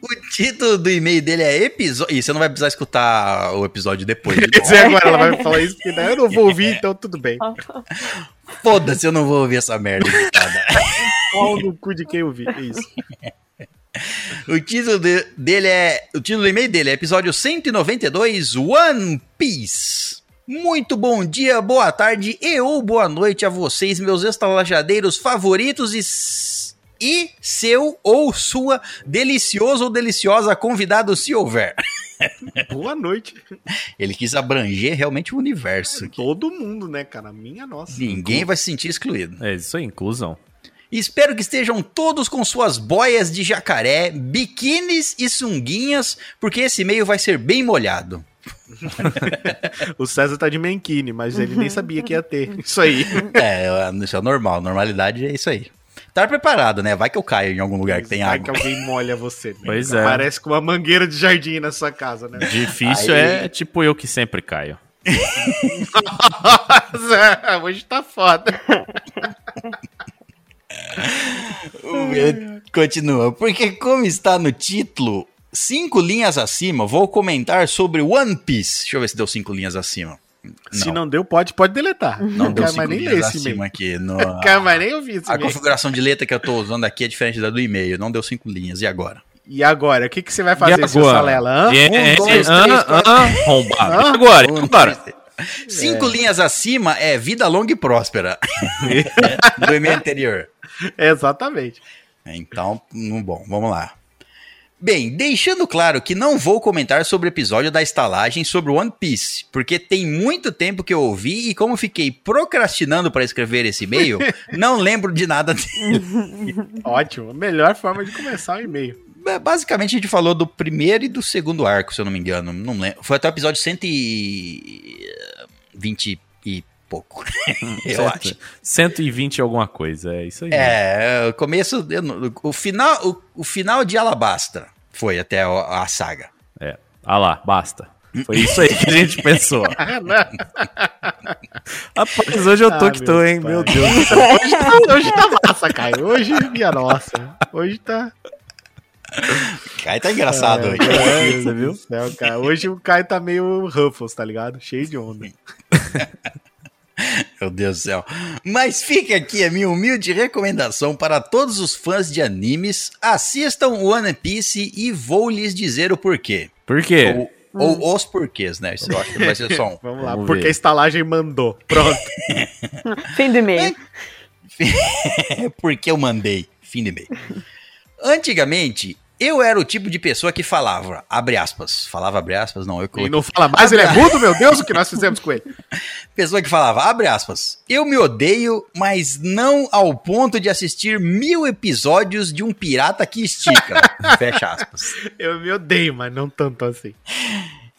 Speaker 1: O título do e-mail dele é episódio. Ih, você não vai precisar escutar o episódio depois.
Speaker 2: Quer dizer, agora ela vai falar isso, porque daí eu não vou ouvir, então tudo bem.
Speaker 1: Foda-se, eu não vou ouvir essa merda.
Speaker 2: Pau no cu de quem ouvir. É isso. [LAUGHS] [LAUGHS]
Speaker 1: O título de- dele é. O título do e-mail dele é episódio 192 One Piece. Muito bom dia, boa tarde e ou boa noite a vocês, meus estalajadeiros favoritos e. E seu ou sua delicioso ou deliciosa convidado, se houver. [LAUGHS]
Speaker 2: Boa noite.
Speaker 1: Ele quis abranger realmente o universo. aqui.
Speaker 2: Todo mundo, né, cara? Minha nossa.
Speaker 1: Ninguém vai se sentir excluído.
Speaker 3: É isso aí, inclusão.
Speaker 1: Espero que estejam todos com suas boias de jacaré, biquínis e sunguinhas, porque esse e-mail vai ser bem molhado. [LAUGHS]
Speaker 2: O César tá de Menkini, mas ele nem sabia que ia ter. [LAUGHS] Isso aí.
Speaker 1: É, isso é normal. Normalidade é isso aí. Tá preparado, né? Vai que eu caio em algum lugar que tem
Speaker 2: Vai
Speaker 1: água.
Speaker 2: que alguém molha você. né?
Speaker 3: Pois é.
Speaker 2: Parece com uma mangueira de jardim na sua casa, né?
Speaker 3: Difícil
Speaker 1: Aí-
Speaker 3: é tipo eu que sempre caio. [LAUGHS]
Speaker 2: Nossa, hoje tá foda.
Speaker 1: Continua. Porque, como está no título, cinco linhas acima, vou comentar sobre One Piece. Deixa eu ver se deu cinco linhas acima.
Speaker 2: Se não deu, pode, pode deletar.
Speaker 1: Não deu cinco
Speaker 2: mais nem
Speaker 1: linhas
Speaker 2: esse
Speaker 1: acima
Speaker 2: e-mail.
Speaker 1: aqui. No... [LAUGHS]
Speaker 2: Mais nem esse
Speaker 1: A configuração de letra que eu tô usando aqui é diferente da do e-mail. Não deu cinco linhas. E agora?
Speaker 2: E agora? O que, que você vai fazer, seu
Speaker 3: agora?
Speaker 2: Salela? Hã?
Speaker 3: É,
Speaker 2: um,
Speaker 3: é,
Speaker 2: dois,
Speaker 3: é,
Speaker 2: três, quatro.
Speaker 3: arrombado.
Speaker 2: Hã?
Speaker 3: Agora?
Speaker 1: Um,
Speaker 3: agora?
Speaker 1: três. Cinco linhas acima é vida longa e próspera. [LAUGHS] [LAUGHS] do e-mail anterior. [LAUGHS]
Speaker 2: Exatamente.
Speaker 1: Então, hum, bom, vamos lá. Bem, deixando claro que não vou comentar sobre o episódio da estalagem sobre One Piece, porque tem muito tempo que eu ouvi e como fiquei procrastinando para escrever esse e-mail, [LAUGHS] não lembro de nada dele. [LAUGHS]
Speaker 2: Ótimo. Melhor forma de começar o e-mail.
Speaker 1: é, basicamente a gente falou do primeiro e do segundo arco, se eu não me engano. Não lembro. Foi até o episódio 120 e pouco. [LAUGHS] eu
Speaker 3: Certo.
Speaker 1: acho.
Speaker 3: 120 e alguma coisa, é isso aí.
Speaker 1: É, o começo. O final, o, o final de Alabasta foi até a, a saga.
Speaker 3: É. Ah lá, basta. Foi isso aí que a gente pensou. [LAUGHS] Rapaz, hoje eu tô
Speaker 2: Ah,
Speaker 3: que tô, hein?
Speaker 2: pai.
Speaker 3: Meu Deus.
Speaker 2: Hoje tá, hoje tá massa, Caio. Hoje, minha nossa. Hoje tá.
Speaker 1: Aí tá engraçado
Speaker 2: É,
Speaker 1: hoje.
Speaker 2: meu
Speaker 3: Você viu?
Speaker 2: céu, cara. Hoje o Caio tá meio Ruffles, tá ligado? Cheio de onda. [LAUGHS] [LAUGHS]
Speaker 1: Meu Deus do céu. Mas fica aqui a minha humilde recomendação para todos os fãs de animes: assistam One Piece e vou lhes dizer o porquê.
Speaker 3: Por quê?
Speaker 1: Ou, ou os porquês, né? Isso eu acho que vai ser só um. [LAUGHS]
Speaker 2: Vamos lá,
Speaker 3: Vamos
Speaker 2: porque
Speaker 3: ver.
Speaker 2: a estalagem mandou. Pronto. [LAUGHS]
Speaker 4: Fim do e-mail.
Speaker 1: Porque eu mandei. Fim de meio. Antigamente, eu era o tipo de pessoa que falava, abre aspas. Falava abre aspas? Não, eu coloquei.
Speaker 2: não fala mais, ele é mudo, meu Deus, o que nós fizemos com ele? [LAUGHS]
Speaker 1: Pessoa que falava, abre aspas. Eu me odeio, mas não ao ponto de assistir mil episódios de um pirata que estica. [LAUGHS] Fecha aspas.
Speaker 2: Eu me odeio, mas não tanto assim.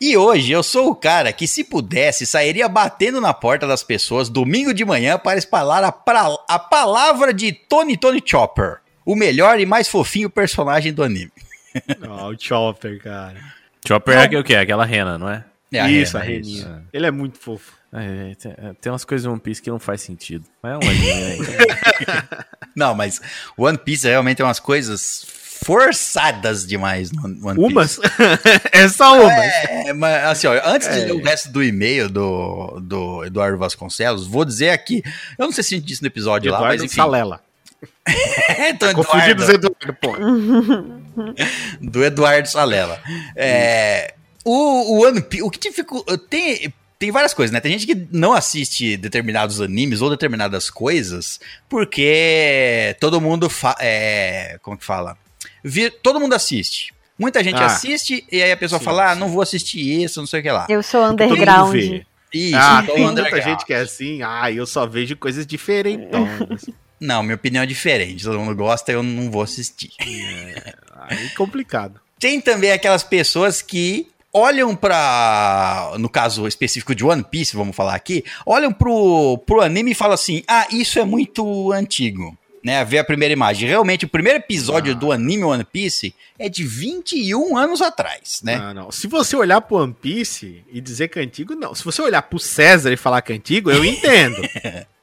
Speaker 1: E hoje eu sou o cara que, se pudesse, sairia batendo na porta das pessoas domingo de manhã para espalhar a, pra- a palavra de Tony Tony Chopper, o melhor e mais fofinho personagem do anime. [LAUGHS]
Speaker 2: Ó, o Chopper, cara.
Speaker 3: Chopper é o quê? Aquela rena, não é?
Speaker 1: É
Speaker 2: isso, a
Speaker 1: Rena,
Speaker 2: Reninha.
Speaker 3: isso.
Speaker 2: Ele é muito fofo.
Speaker 3: É, é, tem, é, tem umas coisas em One Piece que não faz sentido. Mas é um anime, né? [LAUGHS]
Speaker 1: Não, mas One Piece realmente tem umas coisas forçadas demais no One Piece.
Speaker 2: Umas? [LAUGHS] é só umas.
Speaker 1: É, mas assim, ó, antes de
Speaker 2: É.
Speaker 1: ler o resto do e-mail do, do Eduardo Vasconcelos, vou dizer aqui, eu não sei se a gente disse no episódio lá, mas
Speaker 2: Eduardo
Speaker 1: enfim.
Speaker 2: Salela.
Speaker 1: É, [LAUGHS] do
Speaker 2: Confundindo os
Speaker 1: Eduardo,
Speaker 2: Eduardo, pô. [LAUGHS]
Speaker 1: do Eduardo Salela. É, o, o One Piece, o que dificulta, tem, tem várias coisas, né? Tem gente que não assiste determinados animes ou determinadas coisas porque todo mundo, fa é, como que fala? Vi- todo mundo assiste. Muita gente
Speaker 2: Ah.
Speaker 1: assiste e aí a pessoa
Speaker 2: Sim,
Speaker 1: fala, ah,
Speaker 2: sim.
Speaker 1: não vou assistir isso, não sei o que lá.
Speaker 4: Eu sou underground.
Speaker 1: Isso,
Speaker 2: ah,
Speaker 1: então
Speaker 2: tem muita gente que é assim. Ah, eu só vejo coisas diferentonas. [LAUGHS]
Speaker 1: Não, minha opinião é diferente. Todo mundo gosta, eu não vou assistir.
Speaker 2: Aí complicado.
Speaker 1: Tem também aquelas pessoas que olham pra. No caso específico de One Piece, vamos falar aqui, olham pro, pro anime e falam assim: ah, isso é muito antigo. Né, ver a primeira imagem. Realmente, o primeiro episódio
Speaker 2: Ah.
Speaker 1: do anime One Piece é de 21 anos atrás, né?
Speaker 2: Não, não. Se você olhar pro One Piece e dizer que é antigo, não. Se você olhar pro César e falar que é antigo, eu entendo. [LAUGHS]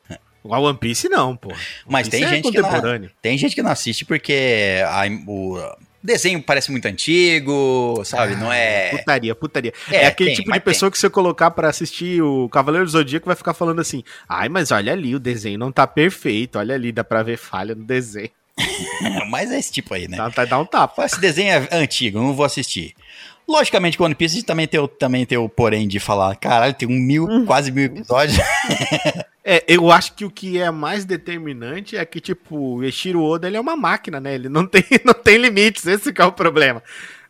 Speaker 2: O One Piece não, pô. One
Speaker 1: Mas
Speaker 2: Piece
Speaker 1: tem
Speaker 2: é
Speaker 1: gente que não-. Tem gente que não assiste porque a- o desenho parece muito antigo, sabe? não é.
Speaker 2: Putaria, putaria.
Speaker 1: É,
Speaker 2: É, aquele
Speaker 1: tem,
Speaker 2: tipo de pessoa que você colocar pra assistir o Cavaleiro do Zodíaco vai ficar falando assim: ai, mas olha ali, o desenho não tá perfeito, olha ali, dá pra ver falha no desenho. [LAUGHS]
Speaker 1: Mas é esse tipo aí, né?
Speaker 2: Dá, dá um tapa.
Speaker 1: Esse desenho é antigo, não vou assistir. Logicamente One Piece também tem, o, também tem o porém de falar, caralho, tem um mil, quase mil episódios. [LAUGHS]
Speaker 2: É, eu acho que o que é mais determinante é que, tipo, o Eshiro Oda ele é uma máquina, né? Ele não [LAUGHS] tem, não tem limites, esse que é o problema.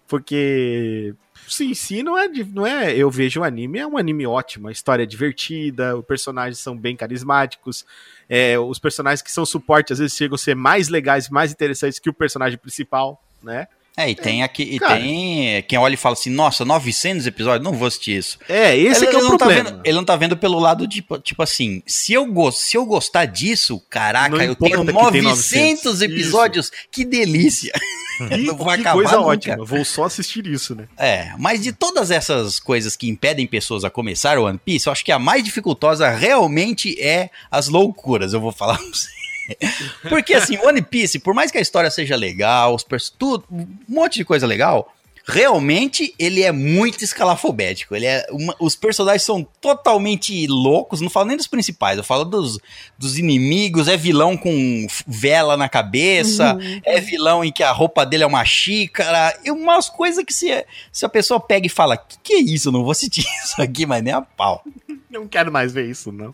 Speaker 2: Porque sim, sim, não é, não é. Eu vejo o anime, é um anime ótimo, a história é divertida, os personagens são bem carismáticos, é, os personagens que são suporte às vezes chegam a ser mais legais, mais interessantes que o personagem principal, né?
Speaker 1: É, e tem aqui, e
Speaker 2: Cara.
Speaker 1: tem quem olha e fala assim, nossa, 900 episódios, não vou assistir isso.
Speaker 2: É, esse
Speaker 1: ele,
Speaker 2: que é o
Speaker 1: ele não tá
Speaker 2: problema.
Speaker 1: vendo, ele não tá vendo pelo lado de, tipo assim, se eu, go- se eu gostar disso, caraca,
Speaker 2: Não
Speaker 1: eu tenho
Speaker 2: que tem
Speaker 1: 900
Speaker 2: 900.
Speaker 1: episódios, que delícia. [LAUGHS] Não vai
Speaker 2: que
Speaker 1: acabar
Speaker 2: coisa
Speaker 1: nunca.
Speaker 2: ótima, vou só assistir isso, né?
Speaker 1: É, mas de todas essas coisas que impedem pessoas a começar o One Piece, eu acho que a mais dificultosa realmente é as loucuras, eu vou falar pra você. [LAUGHS] Porque assim, One Piece, por mais que a história seja legal, os pers- tudo, um monte de coisa legal, realmente ele é muito escalafobético. Ele é uma- os personagens são totalmente loucos, não falo nem dos principais, eu falo dos, dos inimigos, é vilão com vela na cabeça, é vilão em que a roupa dele é uma xícara, e umas coisas que se, se a pessoa pega e fala, que que é isso? Eu não vou assistir [LAUGHS] isso aqui, mas nem a pau.
Speaker 2: Não quero mais ver isso, não.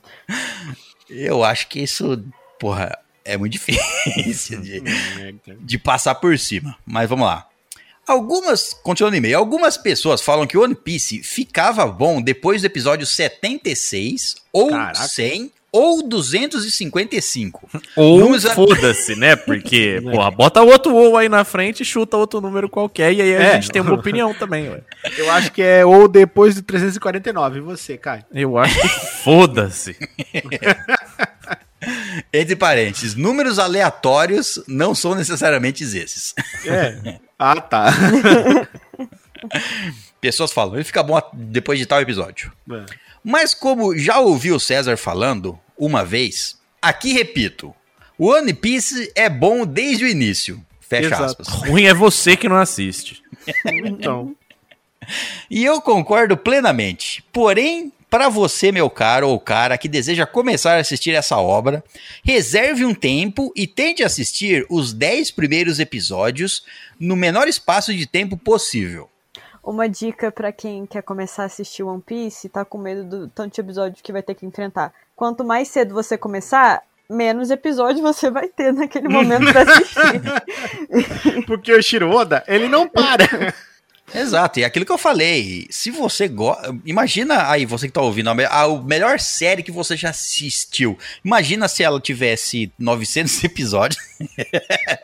Speaker 1: Eu acho que isso, porra, é muito difícil de, [LAUGHS]
Speaker 2: É,
Speaker 1: de passar por cima. Mas vamos lá. Algumas, continuando no e-mail, algumas pessoas falam que One Piece ficava bom depois do episódio 76 ou
Speaker 2: Caraca.
Speaker 1: 100 ou 255. [LAUGHS]
Speaker 3: Ou foda-se, né? Porque, [LAUGHS] porra, bota outro ou aí na frente e chuta outro número qualquer. E aí a
Speaker 2: É.
Speaker 3: gente tem uma opinião também, ué.
Speaker 2: Eu acho que é ou depois do 349. E você, Caio?
Speaker 3: Eu acho que foda-se.
Speaker 1: Entre parênteses, números aleatórios não são necessariamente esses.
Speaker 2: É. [LAUGHS] Ah, tá. [LAUGHS]
Speaker 1: Pessoas falam, ele fica bom depois de tal episódio.
Speaker 2: Mano.
Speaker 1: Mas como já ouvi o César falando uma vez, aqui repito: o One Piece é bom desde o início. Fecha
Speaker 2: Exato.
Speaker 1: aspas. [LAUGHS]
Speaker 3: Ruim é você que não assiste.
Speaker 2: Então.
Speaker 1: E eu concordo plenamente. Porém, para você, meu caro ou cara que deseja começar a assistir essa obra, reserve um tempo e tente assistir os 10 primeiros episódios no menor espaço de tempo possível.
Speaker 4: Uma dica pra quem quer começar a assistir One Piece e tá com medo do tanto de episódio que vai ter que enfrentar. Quanto mais cedo você começar, menos episódios você vai ter naquele momento pra assistir. [LAUGHS]
Speaker 2: Porque o Shiro Oda, ele não para. [LAUGHS]
Speaker 1: Exato, e é aquilo que eu falei, se você gosta. Imagina aí, você que tá ouvindo, a, me- a melhor série que você já assistiu. Imagina se ela tivesse 900 [LAUGHS] episódios. [LAUGHS]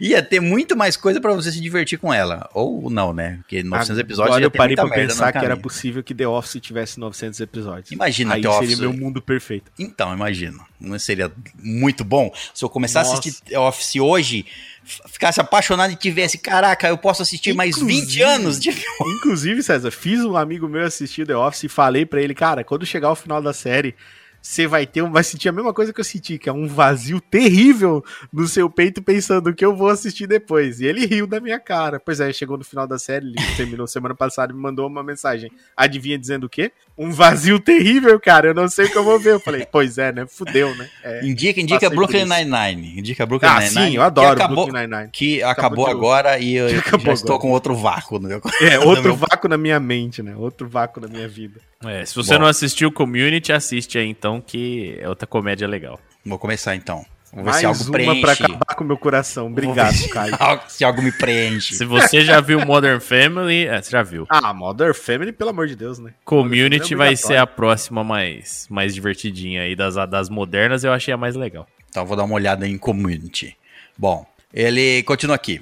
Speaker 1: Ia ter muito mais coisa pra você se divertir com ela. Ou não, né? Porque 900 episódios
Speaker 2: Agora eu parei pra pensar que era possível que The Office tivesse 900 episódios.
Speaker 1: Imagina
Speaker 2: Aí
Speaker 1: The
Speaker 2: seria
Speaker 1: Office.
Speaker 2: meu mundo perfeito.
Speaker 1: Então, imagina. Não seria muito bom se eu começar a
Speaker 2: Nossa.
Speaker 1: assistir The Office hoje, ficasse apaixonado e tivesse, caraca, eu posso assistir mais 20
Speaker 2: Inclusive-
Speaker 1: anos de
Speaker 2: Inclusive, César, fiz um amigo meu assistir The Office e falei pra ele, cara, quando chegar ao final da série, você vai ter, vai sentir a mesma coisa que eu senti, que é um vazio terrível no seu peito pensando o que eu vou assistir depois. E ele riu da minha cara. Pois é, chegou no final da série, ele terminou semana passada e me mandou uma mensagem. Adivinha dizendo o quê? Um vazio terrível, cara. Eu não sei o que eu vou ver. Eu falei, pois é, né? Fudeu, né? É.
Speaker 1: Indica, indica Brooklyn. Nine-Nine. Indica Brooklyn
Speaker 2: Ah,
Speaker 1: Nine-Nine.
Speaker 2: sim, eu adoro
Speaker 1: que acabou,
Speaker 2: Brooklyn Nine-Nine.
Speaker 1: Que acabou,
Speaker 2: de-
Speaker 1: agora e eu [LAUGHS] já
Speaker 2: acabou
Speaker 1: estou
Speaker 2: agora.
Speaker 1: com outro vácuo no meu
Speaker 2: É, [LAUGHS] outro
Speaker 1: meu-
Speaker 2: vácuo na minha mente, né? Outro vácuo na minha vida.
Speaker 3: É, se você
Speaker 1: Bom.
Speaker 3: não assistiu Community, assiste aí então, que é outra comédia legal.
Speaker 1: Vou começar então. Vamos ver
Speaker 2: Mais
Speaker 1: se algo
Speaker 2: uma
Speaker 1: preenche.
Speaker 2: pra acabar com o meu coração. Obrigado, Caio. [LAUGHS]
Speaker 1: se algo me preenche.
Speaker 3: Se você já viu Modern Family, é, você já viu.
Speaker 2: Ah, Mother Family, pelo amor de Deus, né?
Speaker 3: Community
Speaker 2: é
Speaker 3: vai ser a próxima mais, mais divertidinha aí das, das modernas, eu achei a mais legal.
Speaker 1: Então vou dar uma olhada em Community. Bom, ele continua aqui.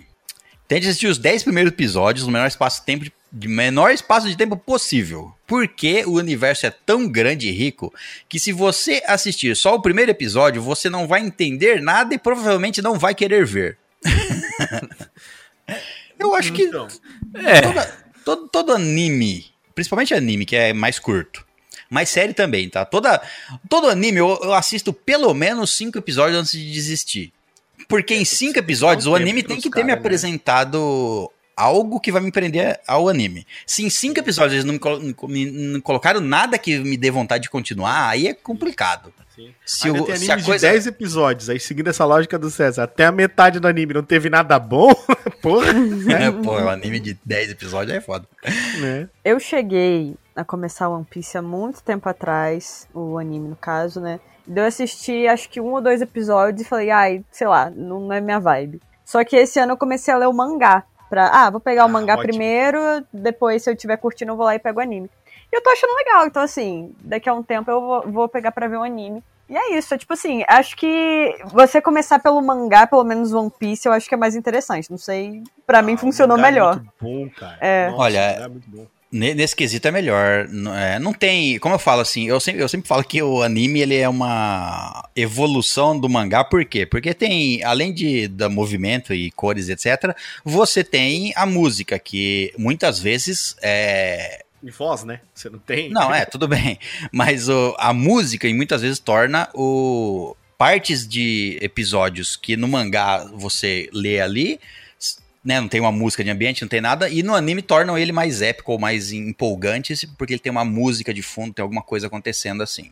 Speaker 1: Tente assistir os 10 primeiros episódios no menor espaço de tempo, de menor espaço de tempo possível. Porque o universo é tão grande e rico que se você assistir só o primeiro episódio, você não vai entender nada e provavelmente não vai querer ver. [LAUGHS] Eu acho que
Speaker 2: Então,
Speaker 3: É,
Speaker 1: toda- todo, todo anime, principalmente anime, que é mais curto, mas série também, tá? Toda, todo anime eu, eu assisto pelo menos cinco episódios antes de desistir. Porque em cinco episódios o anime tem que ter me
Speaker 2: né?
Speaker 1: apresentado algo que vai me prender ao anime. Se em cinco episódios eles não me, colo- me- não colocaram nada que me dê vontade de continuar, aí é complicado.
Speaker 2: sim.
Speaker 1: Se, o,
Speaker 2: tem
Speaker 1: se
Speaker 2: anime
Speaker 1: a coisa...
Speaker 2: de 10 episódios, aí seguindo essa lógica do César, até a metade do anime não teve nada bom, [LAUGHS] porra,
Speaker 1: É, pô, o anime de 10 episódios é foda.
Speaker 2: né?
Speaker 4: Eu cheguei a começar One Piece há muito tempo atrás, o anime no caso, né? Daí Eu assisti acho que um ou dois episódios e falei, ai, sei lá, não, não é minha vibe. Só que esse ano eu comecei a ler o mangá. Pra, ah, vou pegar o
Speaker 2: Ah,
Speaker 4: mangá
Speaker 2: ótimo.
Speaker 4: primeiro, depois, se eu tiver curtindo, eu vou lá e pego o anime. E eu tô achando legal, então assim, daqui a um tempo eu vou, vou pegar pra ver o anime. E é isso, é tipo assim, acho que você começar pelo mangá, pelo menos One Piece, eu acho que é mais interessante. Não sei, pra mim
Speaker 2: Ah, o
Speaker 4: funcionou
Speaker 2: é
Speaker 4: melhor.
Speaker 2: muito bom, cara.
Speaker 4: É.
Speaker 2: Nossa,
Speaker 1: Olha,
Speaker 2: o mangá é muito bom.
Speaker 1: Ne- Nesse quesito é melhor. É, não tem. Como eu falo assim, eu sempre, eu sempre falo que o anime ele é uma evolução do mangá, por quê? Porque tem, além de da movimento e cores, etc., você tem a música, que muitas vezes é.
Speaker 2: E voz, né? Você não tem?
Speaker 1: Não, é, tudo bem. [LAUGHS] Mas o- a música e muitas vezes torna o. Partes de episódios que no mangá você lê ali, né? Não tem uma música de ambiente, não tem nada, e no anime tornam ele mais épico ou mais empolgante, porque ele tem uma música de fundo, tem alguma coisa acontecendo assim.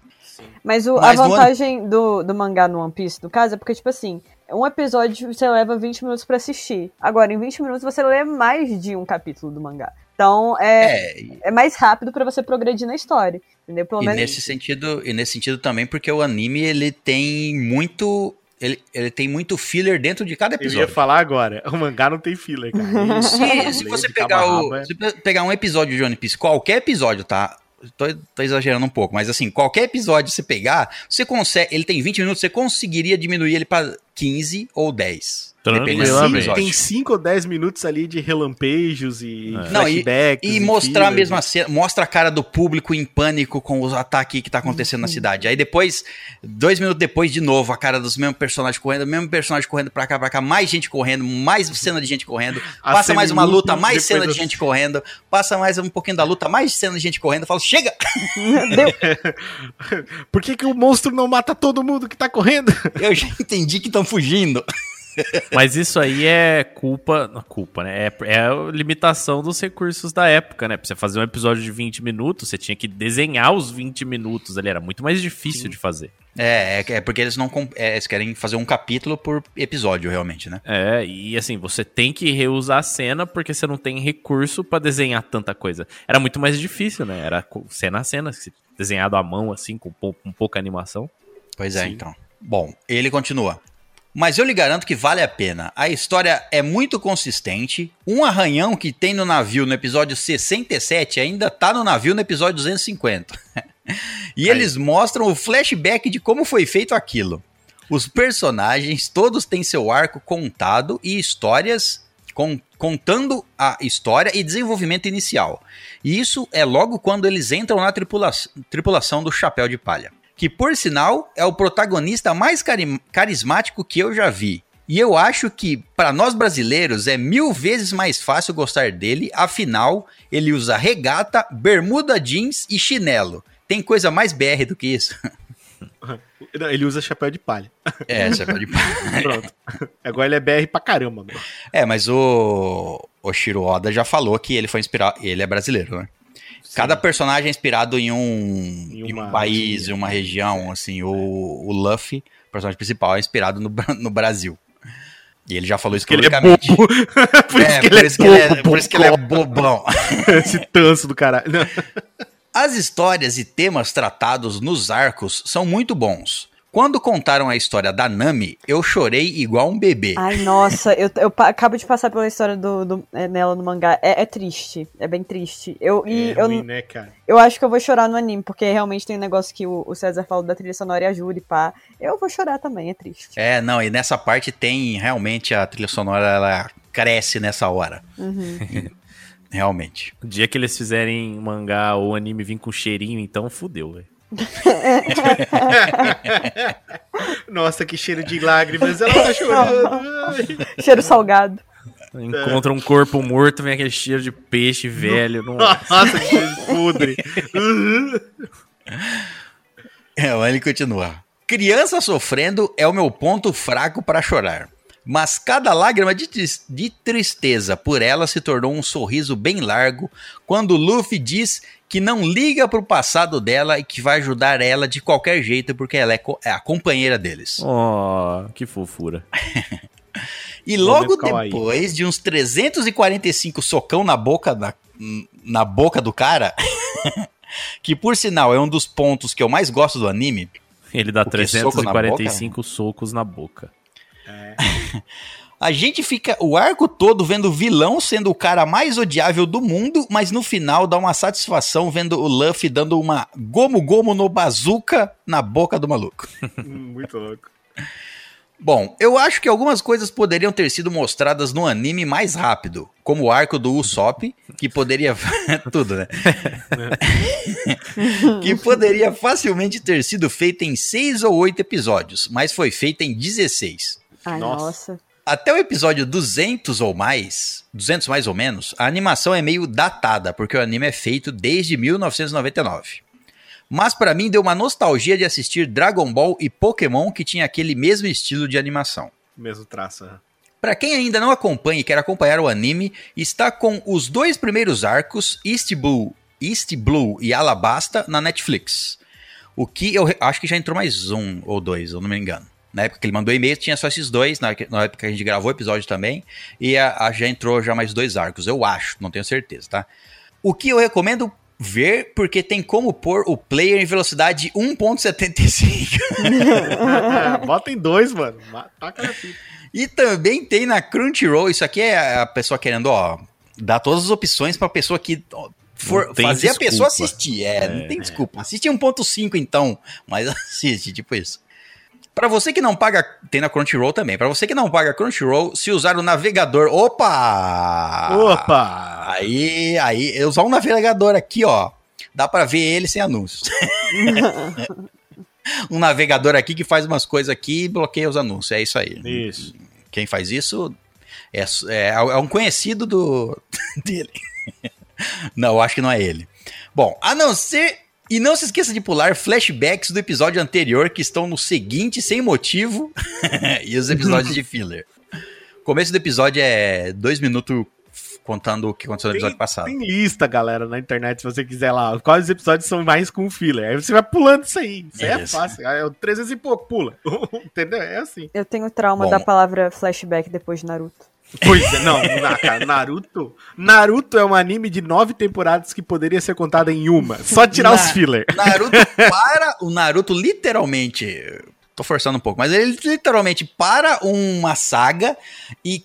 Speaker 4: Mas, o-
Speaker 1: Mas
Speaker 4: a vantagem do, do mangá no One Piece, no caso, é porque, tipo assim, um episódio você leva 20 minutos pra assistir. Agora, em 20 minutos você lê mais de um capítulo do mangá. Então, é,
Speaker 1: É,
Speaker 4: é mais rápido pra você progredir na história. Entendeu? Pelo
Speaker 1: e
Speaker 4: menos.
Speaker 1: nesse sentido, e nesse sentido também, porque o anime ele tem muito. Ele, ele tem muito filler dentro de cada
Speaker 2: Eu ia
Speaker 1: episódio.
Speaker 2: falar agora, [LAUGHS] o mangá não tem filler, cara.
Speaker 1: Se, se você pegar, o,
Speaker 2: é.
Speaker 1: se pe- pegar um episódio de One Piece, qualquer episódio, tá? tô, tô exagerando um pouco, mas assim, qualquer episódio você pegar, você consegue. Ele tem 20 minutos, você conseguiria diminuir ele pra 15 ou 10.
Speaker 3: Tranquilamente.
Speaker 2: Tem 5 ou 10 minutos ali de relampejos e
Speaker 1: Não, e-
Speaker 2: flashbacks.
Speaker 1: E mostrar a mesma cena, mostra a cara do público em pânico com os ataques que tá acontecendo na cidade. Aí depois, dois minutos depois, de novo, a cara dos mesmos personagens correndo, mesmo personagem correndo pra cá, pra cá, mais gente correndo, mais cena de gente correndo,
Speaker 2: A
Speaker 1: passa mais uma luta, mais cena de gente correndo, passa mais um pouquinho da luta, mais cena de gente correndo, fala, chega! [LAUGHS]
Speaker 4: Deu.
Speaker 2: Por que, que o monstro não mata todo mundo que tá correndo?
Speaker 1: Eu já entendi que estão fugindo. [LAUGHS]
Speaker 3: Mas isso aí é culpa. Não, culpa, né? É, é a limitação dos recursos da época, né? Pra você fazer um episódio de 20 minutos, você tinha que desenhar os 20 minutos ali. Era muito mais difícil de fazer.
Speaker 1: É, é, é porque eles não é, eles querem fazer um capítulo por episódio, realmente, né?
Speaker 3: É, e assim, você tem que reusar a cena porque você não tem recurso pra desenhar tanta coisa. Era muito mais difícil, né? Era cena a cena, se- desenhado à mão, assim, com, pou- com pouca animação.
Speaker 1: Pois é,
Speaker 2: Sim.
Speaker 1: então. Bom, ele continua. Mas eu lhe garanto que vale a pena. A história é muito consistente. Um arranhão que tem no navio no episódio 67 ainda tá no navio no episódio 250. e [LAUGHS] eles mostram o flashback de como foi feito aquilo. Os personagens todos têm seu arco contado e histórias con- contando a história e desenvolvimento inicial. E isso é logo quando eles entram na tripula- tripulação do Chapéu de Palha que por sinal é o protagonista mais cari- carismático que eu já vi. E eu acho que para nós brasileiros é mil vezes mais fácil gostar dele, afinal ele usa regata, bermuda jeans e chinelo. Tem coisa mais BR do que isso? [LAUGHS]
Speaker 2: Ele usa chapéu de palha.
Speaker 1: É, você pode... [LAUGHS]
Speaker 2: Pronto. Agora ele é BR pra caramba, mano.
Speaker 1: é, mas o o Shiro Oda já falou que ele foi inspirado, ele é brasileiro, né? Cada personagem é inspirado em um,
Speaker 2: Em
Speaker 1: em um
Speaker 2: uma
Speaker 1: país, em uma região, assim. O, o Luffy, o personagem principal, é inspirado no, no Brasil. E ele já falou isso
Speaker 2: Porque ele é
Speaker 1: publicamente. [LAUGHS]
Speaker 2: por
Speaker 1: É,
Speaker 2: isso
Speaker 1: por
Speaker 2: ele
Speaker 1: é,
Speaker 2: bobo,
Speaker 1: por isso que ele é bobão. [LAUGHS]
Speaker 2: Esse tanso do caralho. Não.
Speaker 1: As histórias e temas tratados nos arcos são muito bons. Quando contaram a história da Nami, eu chorei igual um bebê.
Speaker 4: Ai, nossa, eu, eu acabo de passar pela história do, do- é, nela no mangá. É, é triste, é bem triste. Eu, e
Speaker 2: É
Speaker 4: eu,
Speaker 2: ruim, né, cara?
Speaker 4: eu acho que eu vou chorar no anime, porque realmente tem um negócio que o, o César falou da trilha sonora e ajuda e pá. Eu vou chorar também, é triste.
Speaker 1: É, não, e nessa parte tem realmente a trilha sonora, ela cresce nessa hora. [LAUGHS] Realmente.
Speaker 3: O dia que eles fizerem mangá ou anime vir com cheirinho, então fudeu, velho. [LAUGHS]
Speaker 2: Nossa, que cheiro de lágrimas. Ela tá chorando. [LAUGHS]
Speaker 4: Cheiro salgado.
Speaker 3: Encontra um corpo morto, vem aquele cheiro de peixe velho. [LAUGHS] Não...
Speaker 2: Nossa, que cheiro de podre.
Speaker 1: É, ele continua. Criança sofrendo é o meu ponto fraco para chorar. Mas cada lágrima de, tris- de tristeza por ela se tornou um sorriso bem largo quando Luffy diz que não liga pro passado dela e que vai ajudar ela de qualquer jeito porque ela é, co- é a companheira deles.
Speaker 3: Oh, que fofura. [LAUGHS]
Speaker 1: E logo depois de uns 345 socão na boca da, na boca do cara, [LAUGHS] que por sinal é um dos pontos que eu mais gosto do anime,
Speaker 3: Ele dá
Speaker 1: O quê? Soco na
Speaker 3: 345 socos na boca. [LAUGHS]
Speaker 1: A gente fica o arco todo vendo o vilão sendo o cara mais odiável do mundo, mas no final dá uma satisfação vendo o Luffy dando uma gomo gomo no bazuca na boca do maluco. [LAUGHS]
Speaker 2: Muito louco.
Speaker 1: Bom, eu acho que algumas coisas poderiam ter sido mostradas no anime mais rápido, como o arco do Usopp, que poderia [LAUGHS] tudo, né? [LAUGHS] que poderia facilmente ter sido feito em seis ou oito episódios, mas foi feito em 16.
Speaker 4: Ai,
Speaker 2: Nossa.
Speaker 4: nossa.
Speaker 1: Até o episódio 200 ou mais, 200 mais ou menos, a animação é meio datada, porque o anime é feito desde 1999. Mas pra mim deu uma nostalgia de assistir Dragon Ball e Pokémon que tinha aquele mesmo estilo de animação.
Speaker 2: Mesmo traço. aham.
Speaker 1: Pra quem ainda não acompanha e quer acompanhar o anime, está com os dois primeiros arcos, East Blue, East Blue e Alabasta, na Netflix. O que eu acho que já entrou mais um ou dois, eu não me engano. Na época que ele mandou e-mail, tinha só esses dois, na época na época que a gente gravou o episódio também, e a, a- já entrou já mais dois arcos, eu acho, não tenho certeza, tá? O que eu recomendo ver, porque tem como pôr o player em velocidade 1.75. [LAUGHS]
Speaker 2: Bota em dois, mano. Ma- Taca na fita.
Speaker 1: E também tem na Crunchyroll, isso aqui é a pessoa querendo, ó, dar todas as opções pra pessoa que ó, for fazer a pessoa
Speaker 3: desculpa.
Speaker 1: assistir. É, não tem desculpa. Assiste 1.5 então, mas [LAUGHS] assiste, tipo isso. Pra você que não paga, tem na Crunchyroll também. Pra você que não paga Crunchyroll, se usar o navegador, opa!
Speaker 2: Opa!
Speaker 1: Aí, aí, eu usar um navegador aqui, ó, dá pra ver ele sem anúncios. [LAUGHS] um navegador aqui que faz umas coisas aqui e bloqueia os anúncios. É isso aí.
Speaker 2: Isso.
Speaker 1: Quem faz isso é, é, é um conhecido do [LAUGHS] dele. não, eu acho que não é ele. Bom, a não ser. E não se esqueça de pular flashbacks do episódio anterior que estão no seguinte, sem motivo, [LAUGHS] e os episódios de filler. O começo do episódio é dois minutos contando o que aconteceu no episódio passado.
Speaker 2: Tem lista, galera, na internet, se você quiser lá. Quais episódios são mais com filler? Aí você vai pulando isso aí. Isso aí é
Speaker 1: Isso.
Speaker 2: fácil. É o 300 e pouco, pula. [LAUGHS] Entendeu? É assim.
Speaker 4: Eu tenho trauma
Speaker 1: Bom.
Speaker 4: da palavra flashback depois de Naruto.
Speaker 2: Pois é, não, cara, Naruto. Naruto é um anime de nove temporadas que poderia ser contado em uma. Só tirar os
Speaker 1: Na-
Speaker 2: filler.
Speaker 1: Naruto [LAUGHS] para. O Naruto literalmente. Tô forçando um pouco, mas ele literalmente para uma saga e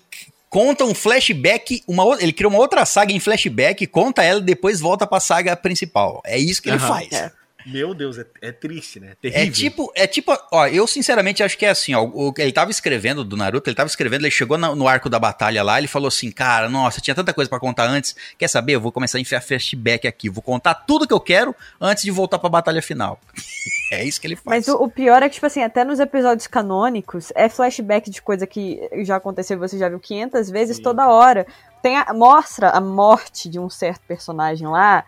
Speaker 1: conta um flashback. Uma, ele cria uma outra saga em flashback, conta ela e depois volta pra saga principal. É isso que ele
Speaker 2: Aham.
Speaker 1: faz.
Speaker 4: É.
Speaker 2: Meu Deus, é, é triste, né?
Speaker 1: É
Speaker 2: Terrível.
Speaker 1: tipo, é tipo, ó, eu sinceramente acho que é assim, ó, o, ele tava escrevendo do Naruto, ele tava escrevendo, ele chegou na- no arco da batalha lá, ele falou assim, cara, nossa, tinha tanta coisa pra contar antes, quer saber, eu vou começar a enfiar flashback aqui, vou contar tudo que eu quero antes de voltar pra batalha final. [LAUGHS] é isso que ele faz.
Speaker 4: Mas o, o pior é que, tipo assim, até nos episódios canônicos, é flashback de coisa que já aconteceu, você já viu 500 vezes toda hora. Tem a, mostra a morte de um certo personagem lá.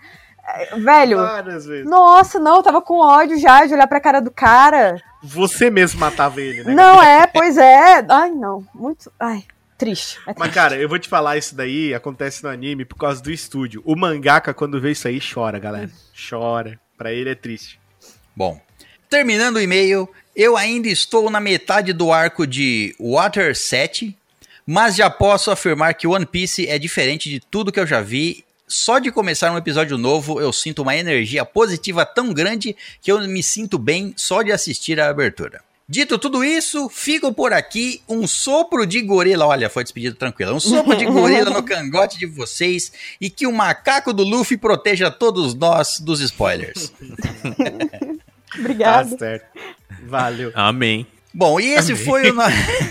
Speaker 4: Velho,
Speaker 2: Várias vezes.
Speaker 4: nossa, não, eu tava com ódio já de olhar pra cara do cara.
Speaker 2: Você mesmo matava ele, né?
Speaker 4: Não, é, pois é. Ai, não, muito. Ai, triste. É
Speaker 2: Mas,
Speaker 4: triste.
Speaker 2: cara, eu vou te falar, isso daí acontece no anime por causa do estúdio. O mangaka, quando vê isso aí, chora, galera. Chora. Pra ele é triste.
Speaker 1: Bom, terminando o e-mail, eu ainda estou na metade do arco de Water 7, mas já posso afirmar que One Piece é diferente de tudo que eu já vi. Só de começar um episódio novo, eu sinto uma energia positiva tão grande que eu me sinto bem só de assistir a abertura. Dito tudo isso, fico por aqui. Um sopro de gorila, olha, foi despedido tranquilo. Um sopro de gorila no [LAUGHS] cangote de vocês e que o macaco do Luffy proteja todos nós dos spoilers. [LAUGHS]
Speaker 2: Tá certo. Valeu.
Speaker 3: Amém.
Speaker 1: Bom, e esse foi o no...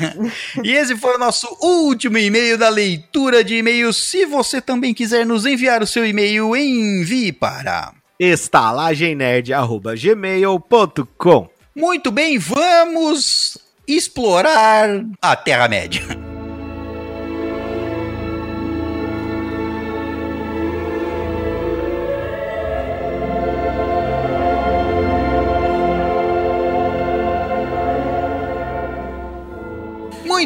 Speaker 1: [LAUGHS] e esse foi o nosso último e-mail da leitura de e-mails. Se você também quiser nos enviar o seu e-mail, envie para.
Speaker 2: estalagemnerd.gmail.com
Speaker 1: Muito bem, vamos explorar a Terra-média.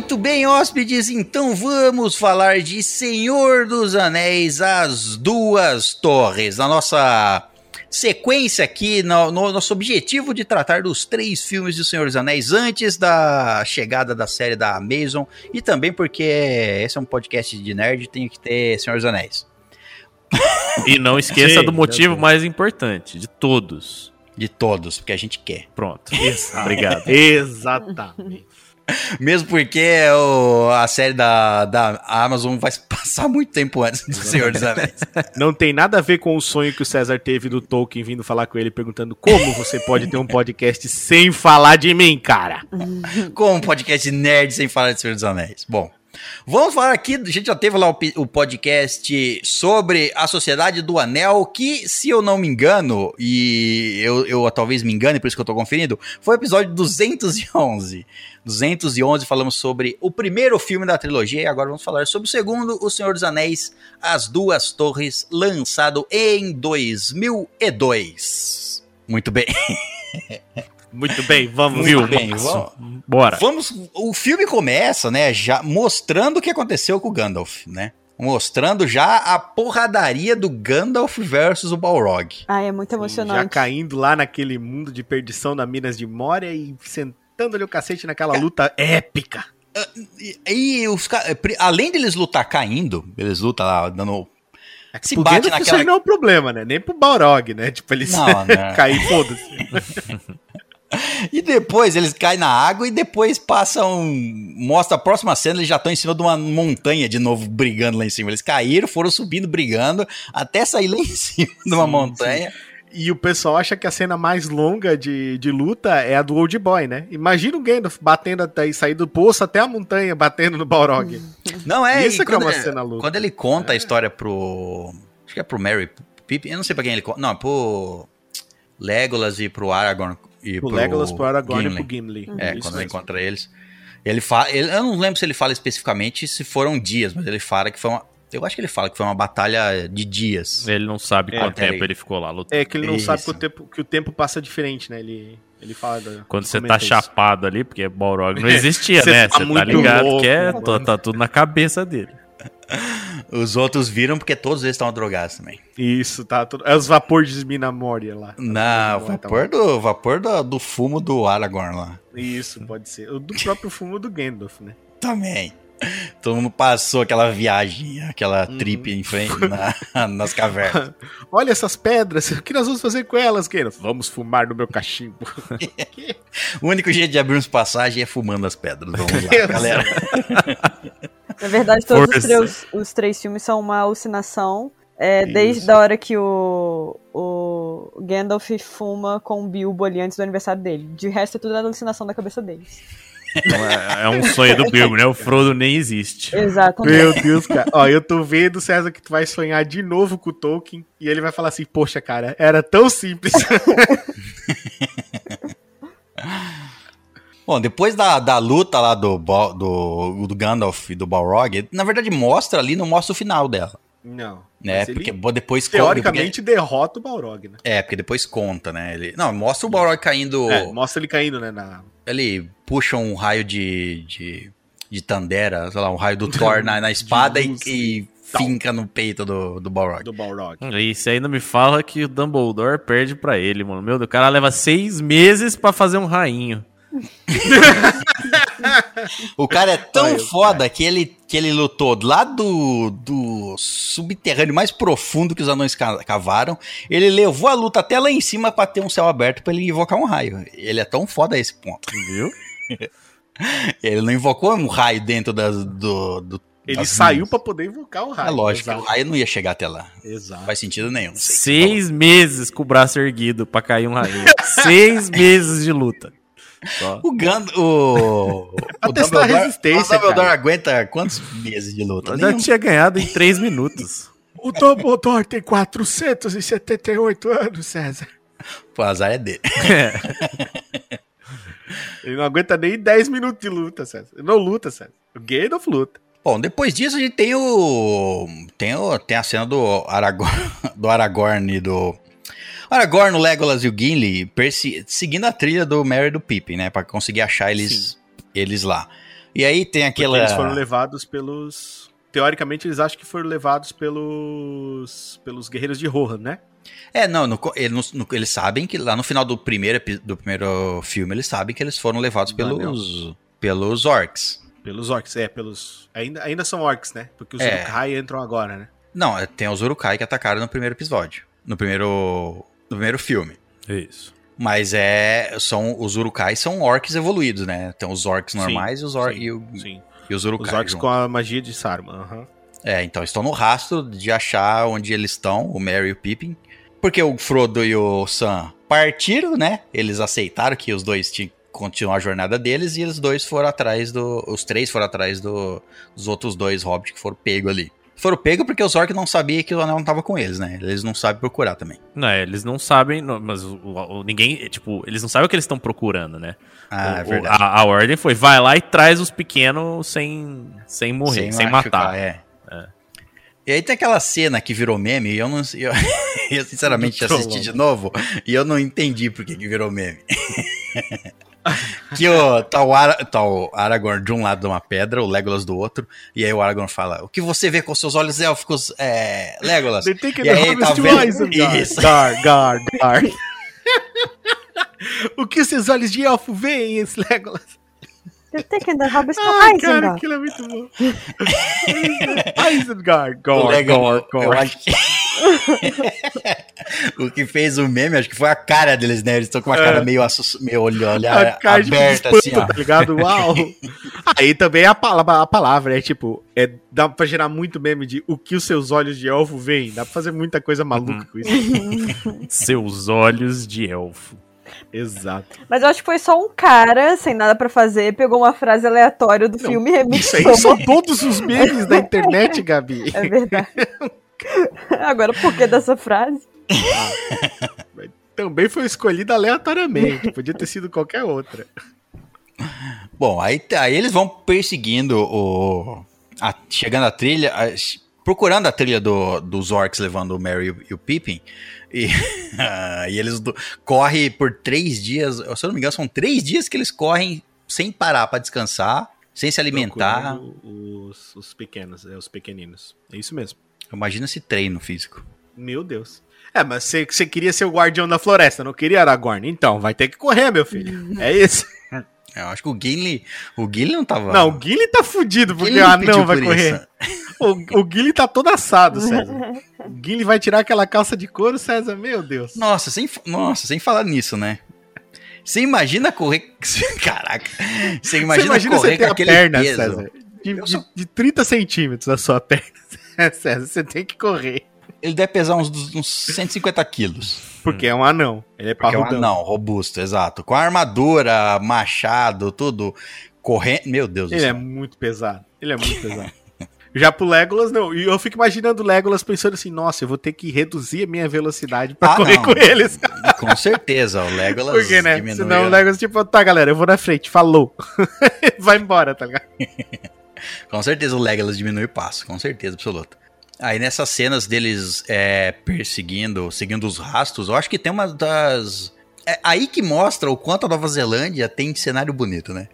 Speaker 1: Muito bem, hóspedes, então vamos falar de Senhor dos Anéis, As Duas Torres, na nossa sequência aqui, no, no nosso objetivo de tratar dos três filmes de Senhor dos Anéis antes da chegada da série da Amazon e também porque esse é um podcast de nerd, tem que ter Senhor dos Anéis.
Speaker 3: E não esqueça
Speaker 2: Sim,
Speaker 3: do motivo mais importante, de todos.
Speaker 1: De todos, porque a gente quer.
Speaker 3: Pronto. Obrigado.
Speaker 2: Exatamente. [LAUGHS]
Speaker 1: Mesmo porque o- a série da, da Amazon vai passar muito tempo antes do Senhor dos Anéis. [LAUGHS]
Speaker 2: Não tem nada a ver com o sonho que o César teve do Tolkien vindo falar com ele, perguntando como você pode ter um podcast sem falar de mim, cara.
Speaker 1: com um podcast nerd sem falar de Senhor dos Anéis. Bom, vamos falar aqui, a gente já teve lá o, o podcast sobre a Sociedade do Anel, que, se eu não me engano, e eu, eu talvez me engane, por isso que eu tô conferindo, foi o episódio 211. 211 falamos sobre o primeiro filme da trilogia e agora vamos falar sobre o segundo, O Senhor dos Anéis, As Duas Torres, lançado em 2002. Muito bem. [LAUGHS]
Speaker 2: Muito bem, vamos
Speaker 1: Muito
Speaker 2: viu?
Speaker 1: bem, vamos,
Speaker 3: Bora.
Speaker 1: Vamos, o filme começa, né, já mostrando o que aconteceu com o Gandalf, né? Mostrando já a porradaria do Gandalf versus o Balrog.
Speaker 4: Ai, é muito
Speaker 2: Já
Speaker 4: emocionante.
Speaker 2: caindo lá naquele mundo de perdição da Minas de Moria e sentando ali o cacete naquela luta épica.
Speaker 1: E, e os pri- além deles lutar caindo, eles lutam lá dando Se
Speaker 2: Pro
Speaker 1: bate
Speaker 2: Gandalf
Speaker 1: naquela-
Speaker 2: Isso aí não é um problema, né? Nem pro Balrog, né? Tipo, eles
Speaker 1: Não, [LAUGHS] né?
Speaker 2: cair, foda-se. [LAUGHS]
Speaker 1: E depois eles caem na água e depois passam. Mostra a próxima cena, eles já estão em cima de uma montanha de novo, brigando lá em cima. Eles caíram, foram subindo, brigando, até sair lá [LAUGHS] em cima de uma
Speaker 2: Sim,
Speaker 1: montanha.
Speaker 2: E o pessoal acha que a cena mais longa de, de luta é a do Old Boy, né? Imagina o Gandalf batendo até e sair do poço até a montanha, batendo no Balrog. [LAUGHS]
Speaker 1: Não é
Speaker 2: Isso
Speaker 1: e
Speaker 2: que é uma cena louca.
Speaker 1: Quando ele conta a história pro. Acho que é pro Mary Pippin. Eu não sei pra quem ele conta. Não, pro Legolas e pro Aragorn. E
Speaker 2: O Legolas pro Aragorn
Speaker 1: Gimli.
Speaker 2: e pro Gimli.
Speaker 1: É,
Speaker 2: Isso
Speaker 1: quando ele
Speaker 2: mesmo.
Speaker 1: encontra eles. Ele fala. ele- eu não lembro se ele fala especificamente se foram dias, mas ele fala que foi uma. Eu acho que ele fala que foi uma batalha de dias.
Speaker 3: Ele não sabe
Speaker 2: É,
Speaker 3: quanto
Speaker 1: peraí.
Speaker 3: tempo ele ficou lá lutando.
Speaker 2: É que ele não
Speaker 1: Isso.
Speaker 2: sabe que o, tempo, que o tempo passa diferente, né? Ele, ele fala. da-
Speaker 3: Quando você tá
Speaker 2: isso.
Speaker 3: chapado ali, porque Balrog não [LAUGHS] existia,
Speaker 2: Você
Speaker 3: né?
Speaker 2: tá
Speaker 3: Você tá
Speaker 2: muito
Speaker 3: ligado
Speaker 2: louco,
Speaker 3: que é, tá, tá tudo na cabeça dele.
Speaker 1: Os outros viram porque todos eles estavam drogados também.
Speaker 2: Isso, tá. Tudo, é os vapores de Minamória lá.
Speaker 1: Não,
Speaker 2: Tá
Speaker 1: vapor do, vapor do, do fumo do Aragorn lá.
Speaker 2: Isso, pode ser. O do próprio fumo do Gandalf, né?
Speaker 1: Também. Todo mundo passou aquela viagem, aquela
Speaker 2: Uhum.
Speaker 1: trip em frente na- [LAUGHS] nas cavernas. [LAUGHS]
Speaker 2: Olha essas pedras, o que nós vamos fazer com elas, Gandalf? Vamos fumar no meu cachimbo. [LAUGHS]
Speaker 1: O único jeito de abrirmos passagem é fumando as pedras. Vamos lá, galera.
Speaker 4: Na verdade, todos os três, os três filmes são uma alucinação. é, desde a hora que o, o Gandalf fuma com o Bilbo ali antes do aniversário dele. De resto, é tudo alucinação da cabeça deles.
Speaker 3: É, é um sonho do Bilbo, né? O Frodo nem existe.
Speaker 4: Exatamente.
Speaker 2: Meu Deus, cara. Ó, eu tô vendo, César, que tu vai sonhar de novo com o Tolkien e ele vai falar assim: Poxa, cara, era tão simples. [LAUGHS]
Speaker 1: Bom, depois da, da luta lá do, do, do Gandalf e do Balrog, na verdade mostra ali, não mostra o final dela.
Speaker 2: Não.
Speaker 1: Né?
Speaker 2: ele,
Speaker 1: Porque depois conta-
Speaker 2: teoricamente derrota o Balrog, né?
Speaker 1: É, porque depois conta, né? Ele, não, mostra o Balrog caindo.
Speaker 2: É, mostra ele caindo, né? Na...
Speaker 1: Ele puxa um raio de. de, de Tandera, sei lá, um raio do Thor na, na [LAUGHS] espada e,
Speaker 2: luz
Speaker 1: e finca no peito do, do Balrog.
Speaker 2: do Balrog.
Speaker 3: E você ainda me fala que o Dumbledore perde pra ele, mano. Meu Deus, o cara leva seis meses pra fazer um rainho.
Speaker 1: O cara é tão
Speaker 2: Olha,
Speaker 1: foda que ele, que ele lutou lá do, do subterrâneo mais profundo que os anões ca- cavaram. Ele levou a luta até lá em cima pra ter um céu aberto pra ele invocar um raio. Ele é tão foda a esse ponto.
Speaker 3: Viu? [LAUGHS]
Speaker 1: Ele não invocou um raio dentro das, do, do.
Speaker 2: Ele
Speaker 1: das
Speaker 2: saiu pra poder invocar o raio.
Speaker 1: É lógico,
Speaker 2: Exato.
Speaker 1: o raio não ia chegar até lá. Não
Speaker 2: Exato.
Speaker 1: faz sentido nenhum. não
Speaker 3: Seis meis com o braço erguido pra cair um raio. [LAUGHS] seis meses de luta. Só.
Speaker 1: O Gand... O...
Speaker 2: Pra
Speaker 1: o
Speaker 2: testar a resistência,
Speaker 1: O Dumbledore
Speaker 2: cara.
Speaker 1: aguenta quantos meses de luta?
Speaker 3: Já tinha ganhado em três minutos.
Speaker 2: O Dumbledore tem 478 anos, César.
Speaker 1: O azar é dele.
Speaker 2: Ele não aguenta nem 10 minutos de luta, César. Ele não luta, César. O Gandalf luta.
Speaker 1: Bom, depois disso a gente tem o. Tem, o, tem a cena do Aragorn, do Aragorn e do. Aragorn, o Legolas e o Gimli seguindo a trilha do Merry e do Pippin, né? Pra conseguir achar eles, eles lá. E aí tem
Speaker 2: Porque
Speaker 1: aquela.
Speaker 2: eles foram levados pelos. Teoricamente, eles acham que foram levados pelos. pelos guerreiros de Rohan, né?
Speaker 1: É, não, no co- ele- no- no- eles sabem que lá no final do primeiro, do primeiro filme, eles sabem que eles foram levados
Speaker 2: Do
Speaker 1: pelos, pelos orcs.
Speaker 2: Pelos orcs, é, pelos. Ainda, ainda são orcs, né? Porque os
Speaker 1: É.
Speaker 2: Uruk-hai entram agora, né?
Speaker 1: Não, é, tem os Urukai que atacaram no primeiro episódio. No primeiro. No primeiro filme.
Speaker 3: Isso.
Speaker 1: Mas é. São, os Urukai são orcs evoluídos, né? Tem os orcs
Speaker 2: Sim,
Speaker 1: normais e os, or,
Speaker 2: sim,
Speaker 1: e, o-
Speaker 2: Sim.
Speaker 1: e os Urukai.
Speaker 2: Os orcs
Speaker 1: junto.
Speaker 2: com a magia de Saruman. aham.
Speaker 1: É, então estão no rastro de achar onde eles estão, o Merry e o Pippin. Porque o Frodo e o Sam partiram, né? Eles aceitaram que os dois tinham que continuar a jornada deles e eles dois foram atrás do. Os três foram atrás do, dos outros dois hobbits que foram pegos ali. Foram pegos porque os orcs não sabiam que o anel não tava com eles, né? Eles não sabem procurar também.
Speaker 3: Não, é, eles não sabem, não, mas o, o- o- ninguém, tipo, eles não sabem o que eles estão procurando, né?
Speaker 1: Ah,
Speaker 3: O-
Speaker 1: é
Speaker 3: o-
Speaker 1: verdade.
Speaker 3: a, a ordem foi, vai lá e traz os pequenos sem, sem morrer, sem,
Speaker 1: machucar,
Speaker 3: matar.
Speaker 1: É. E aí tem aquela cena que virou meme e eu não eu, [LAUGHS] eu sinceramente assisti de novo e eu não entendi por que que virou meme. [LAUGHS] que o, tá, o Ara, tá o Aragorn de um lado de uma pedra, o Legolas do outro, e aí o Aragorn fala: O que você vê com seus olhos élficos, é, Legolas?
Speaker 2: They take
Speaker 1: E aí ele tá vendo- Isso.
Speaker 2: Gar, Gar, Gar. [LAUGHS] o que seus olhos de elfo veem, esse Legolas?
Speaker 4: You're taking the harvest to
Speaker 2: Ai, cara,
Speaker 4: Isengard.
Speaker 2: aquilo é muito bom. [LAUGHS] Isengard, Gar.
Speaker 1: acho que, [LAUGHS] o que fez o meme, acho que foi a cara deles, né? Eles estão com uma
Speaker 2: É.
Speaker 1: cara meio, assus- meio olho,
Speaker 2: A
Speaker 1: olhar
Speaker 2: cara de
Speaker 1: aberta,
Speaker 2: espanto,
Speaker 1: assim, ó.
Speaker 2: tá ligado? Uau! [LAUGHS] Aí também a palavra, a palavra é tipo, é, dá pra gerar muito meme de o que os seus olhos de elfo veem. Dá pra fazer muita coisa maluca com isso.
Speaker 3: Seus olhos de elfo.
Speaker 2: Exato.
Speaker 4: Mas eu acho que foi só um cara, sem nada pra fazer, pegou uma frase aleatória do
Speaker 2: Não,
Speaker 4: filme e
Speaker 2: Isso aí
Speaker 4: remixou.
Speaker 2: são todos os [LAUGHS] memes da internet, Gabi.
Speaker 4: É verdade. [LAUGHS] Agora, por que dessa frase?
Speaker 2: Também foi escolhida aleatoriamente. Podia ter sido qualquer outra.
Speaker 1: Bom, aí, aí eles vão perseguindo o. a- chegando a trilha. a- procurando a trilha do, dos orcs levando o Merry e o- e o Pippin. E, [LAUGHS] e eles correm por três dias. Se eu não me engano, são três dias que eles correm sem parar pra descansar, sem se alimentar.
Speaker 2: Procurando Os, os pequenos, é, os pequeninos. É isso mesmo.
Speaker 1: Imagina esse treino físico.
Speaker 2: Meu Deus. É, mas você queria ser o guardião da floresta, não queria Aragorn? Então, vai ter que correr, meu filho. [LAUGHS] É isso.
Speaker 1: Eu acho que o Gimli. O Gimli não tava.
Speaker 2: Não, o Gilly tá fudido porque
Speaker 1: Gimli
Speaker 2: o
Speaker 1: não
Speaker 2: anão vai
Speaker 1: por
Speaker 2: correr. [LAUGHS] O, o Gilly tá todo assado, César. [LAUGHS] O Gilly vai tirar aquela calça de couro, César, meu Deus.
Speaker 1: Nossa, sem, nossa, sem falar nisso, né? Você imagina correr. [LAUGHS] Caraca. Você imagina,
Speaker 2: você imagina
Speaker 1: correr
Speaker 2: você ter
Speaker 1: com
Speaker 2: a
Speaker 1: aquele
Speaker 2: perna,
Speaker 1: peso.
Speaker 2: César, de, de, de 30 centímetros a sua [LAUGHS] perna. César, você tem que correr.
Speaker 1: Ele deve pesar uns, uns 150 quilos.
Speaker 2: Porque é um anão. Ele é
Speaker 1: Porque é um anão, robusto, exato. Com armadura, machado, tudo. Correndo. Meu Deus do
Speaker 2: Ele é muito pesado. Ele é muito pesado. Já pro Legolas, não. E eu fico imaginando o Legolas pensando assim, nossa, eu vou ter que reduzir a minha velocidade pra
Speaker 1: Ah,
Speaker 2: correr
Speaker 1: não.
Speaker 2: com eles. [LAUGHS]
Speaker 1: Com certeza, o Legolas
Speaker 2: Porque, né?
Speaker 1: diminui
Speaker 2: Senão o Legolas, tipo, tá, galera, eu vou na frente, falou. [LAUGHS] Vai embora, tá ligado? [LAUGHS]
Speaker 1: Com certeza o Legolas diminui o passo, com certeza absoluta. Aí nessas cenas deles é, perseguindo, seguindo os rastros, eu acho que tem uma das. É aí que mostra o quanto a Nova Zelândia tem de cenário bonito, né?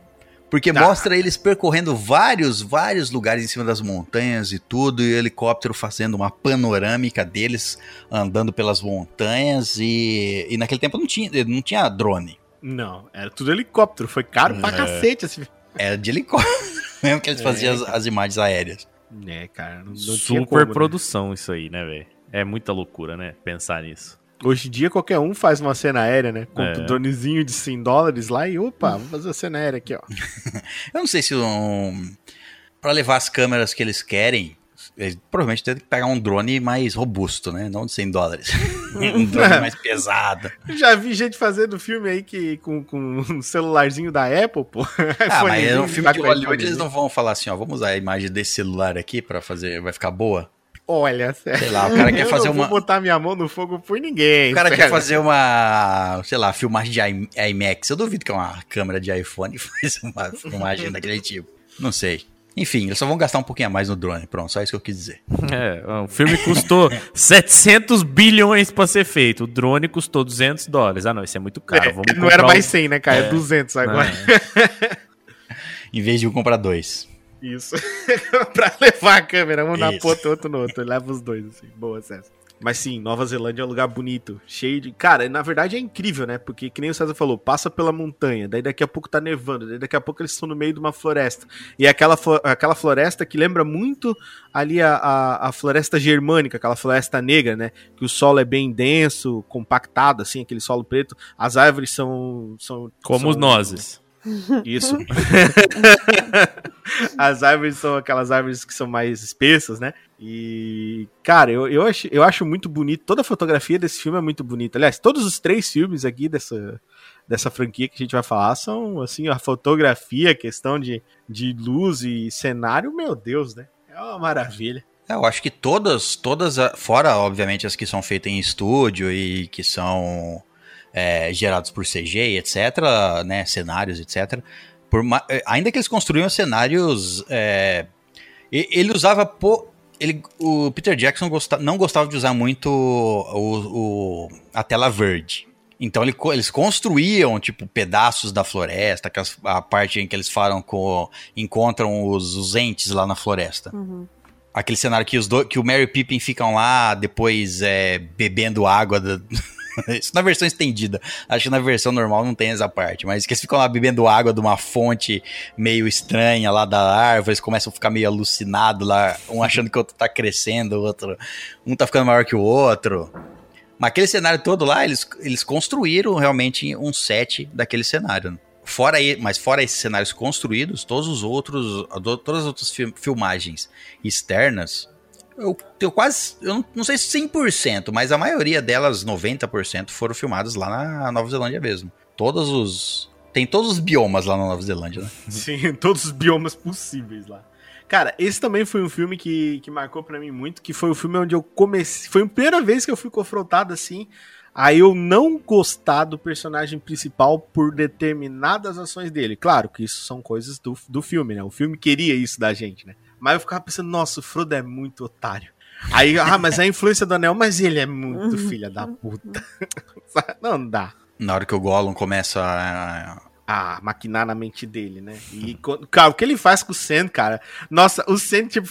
Speaker 1: Porque
Speaker 2: Tá.
Speaker 1: mostra eles percorrendo vários, vários lugares em cima das montanhas e tudo, e o helicóptero fazendo uma panorâmica deles andando pelas montanhas, e, e naquele tempo não tinha, não tinha drone.
Speaker 2: Não, era tudo helicóptero. Foi caro pra
Speaker 1: É.
Speaker 2: cacete esse
Speaker 1: Era de helicóptero, [LAUGHS] mesmo que eles
Speaker 2: É,
Speaker 1: faziam as, as imagens aéreas.
Speaker 2: É, cara, não, não tinha
Speaker 3: Super
Speaker 2: como, né?
Speaker 3: produção isso aí, né, velho? É muita loucura, né? Pensar nisso.
Speaker 2: Hoje em dia qualquer um faz uma cena aérea, né? Compra
Speaker 3: É.
Speaker 2: um dronezinho de 100 dólares lá e opa, vamos fazer a cena aérea aqui, ó. [LAUGHS]
Speaker 1: Eu não sei se um, para levar as câmeras que eles querem, eles provavelmente tem que pegar um drone mais robusto, né? Não de 100 dólares. [LAUGHS] um drone mais pesado.
Speaker 2: Já vi gente fazendo filme aí que, com, com um celularzinho da Apple, pô.
Speaker 1: Ah, [LAUGHS] mas
Speaker 2: iPhonezinho,
Speaker 1: no filme de
Speaker 2: com
Speaker 1: Hollywood eles não vão falar assim, ó, vamos usar a imagem desse celular aqui pra fazer, vai ficar boa.
Speaker 2: Olha, sério.
Speaker 1: Sei [LAUGHS] lá, o cara quer
Speaker 2: eu
Speaker 1: fazer
Speaker 2: não
Speaker 1: uma...
Speaker 2: vou botar minha mão no fogo por ninguém.
Speaker 1: O cara quer fazer uma, sei lá, filmagem de I- IMAX. Eu duvido que é uma câmera de iPhone [LAUGHS] faz uma filmagem daquele tipo. Não sei. Enfim, eles só vão gastar um pouquinho a mais no drone. Pronto, só isso que eu quis dizer.
Speaker 3: É, o filme custou [LAUGHS] 700 bilhões pra ser feito. O drone custou 200 dólares. Ah, não, isso é muito caro.
Speaker 2: É, não era mais
Speaker 3: o-
Speaker 2: 100, né, cara? É 200 agora.
Speaker 1: Em vez de um comprar dois.
Speaker 2: Isso. [LAUGHS] pra levar a câmera, um na ponta, outro no outro. Leva os dois, assim. Boa, César. Mas sim, Nova Zelândia é um lugar bonito, cheio de. Cara, na verdade é incrível, né? Porque, que nem o César falou, passa pela montanha, daí daqui a pouco tá nevando, daí daqui a pouco eles estão no meio de uma floresta. E é aquela, flo- aquela floresta que lembra muito ali a, a, a floresta germânica, aquela floresta negra, né? Que o solo é bem denso, compactado, assim, aquele solo preto. As árvores são. são
Speaker 3: Como
Speaker 2: são-
Speaker 3: os nozes.
Speaker 2: Isso. [LAUGHS] [LAUGHS] As árvores são aquelas árvores que são mais espessas, né? E, cara, eu, eu, acho, eu acho muito bonito. Toda a fotografia desse filme é muito bonita. Aliás, todos os três filmes aqui dessa, dessa franquia que a gente vai falar são, assim, a fotografia, a questão de, de luz e cenário, meu Deus, né? É uma maravilha.
Speaker 1: É, Eu acho que todas, todas, fora obviamente as que são feitas em estúdio e que são é, gerados por CG, etc., né, cenários, etc. Por é, ainda que eles construíam cenários, é, ele usava po- ele, o Peter Jackson gosta- não gostava de usar muito o, o- a tela verde. Então ele eles construíam tipo pedaços da floresta, aquelas- a parte em que eles falam com encontram os, os entes lá na floresta.
Speaker 4: Uhum.
Speaker 1: Aquele cenário que, os do, que o Mary e Pippin ficam lá, depois é, bebendo água da- [LAUGHS] [LAUGHS] Isso na versão estendida. Acho que na versão normal não tem essa parte. Mas que eles ficam lá bebendo água de uma fonte meio estranha lá da árvore. Eles começam a ficar meio alucinados lá. Um achando que o outro tá crescendo, o outro. Um tá ficando maior que o outro. Mas aquele cenário todo lá, eles, eles construíram realmente um set daquele cenário. Fora mas fora esses cenários construídos, todos os outros, todas as outras fil- filmagens externas, eu tenho quase, eu não, não sei se 100%, mas a maioria delas, 90%, foram filmadas lá na Nova Zelândia mesmo. Todos os tem todos os biomas lá na Nova Zelândia, né? [LAUGHS]
Speaker 2: Sim, todos os biomas possíveis lá. Cara, esse também foi um filme que, que marcou pra mim muito, que foi o filme onde eu comecei. Foi a primeira vez que eu fui confrontado assim. A eu não gostar do personagem principal por determinadas ações dele. Claro que isso são coisas do, do filme, né? O filme queria isso da gente, né? Mas eu ficava pensando, nossa, o Frodo é muito otário. Aí, ah, mas é a influência do anel, mas ele é muito filha da puta. [LAUGHS] não dá
Speaker 1: Na hora que o Gollum começa a,
Speaker 2: a maquinar na mente dele, né? E, cara, o que ele faz com o Sam, cara? Nossa, o Sam, tipo,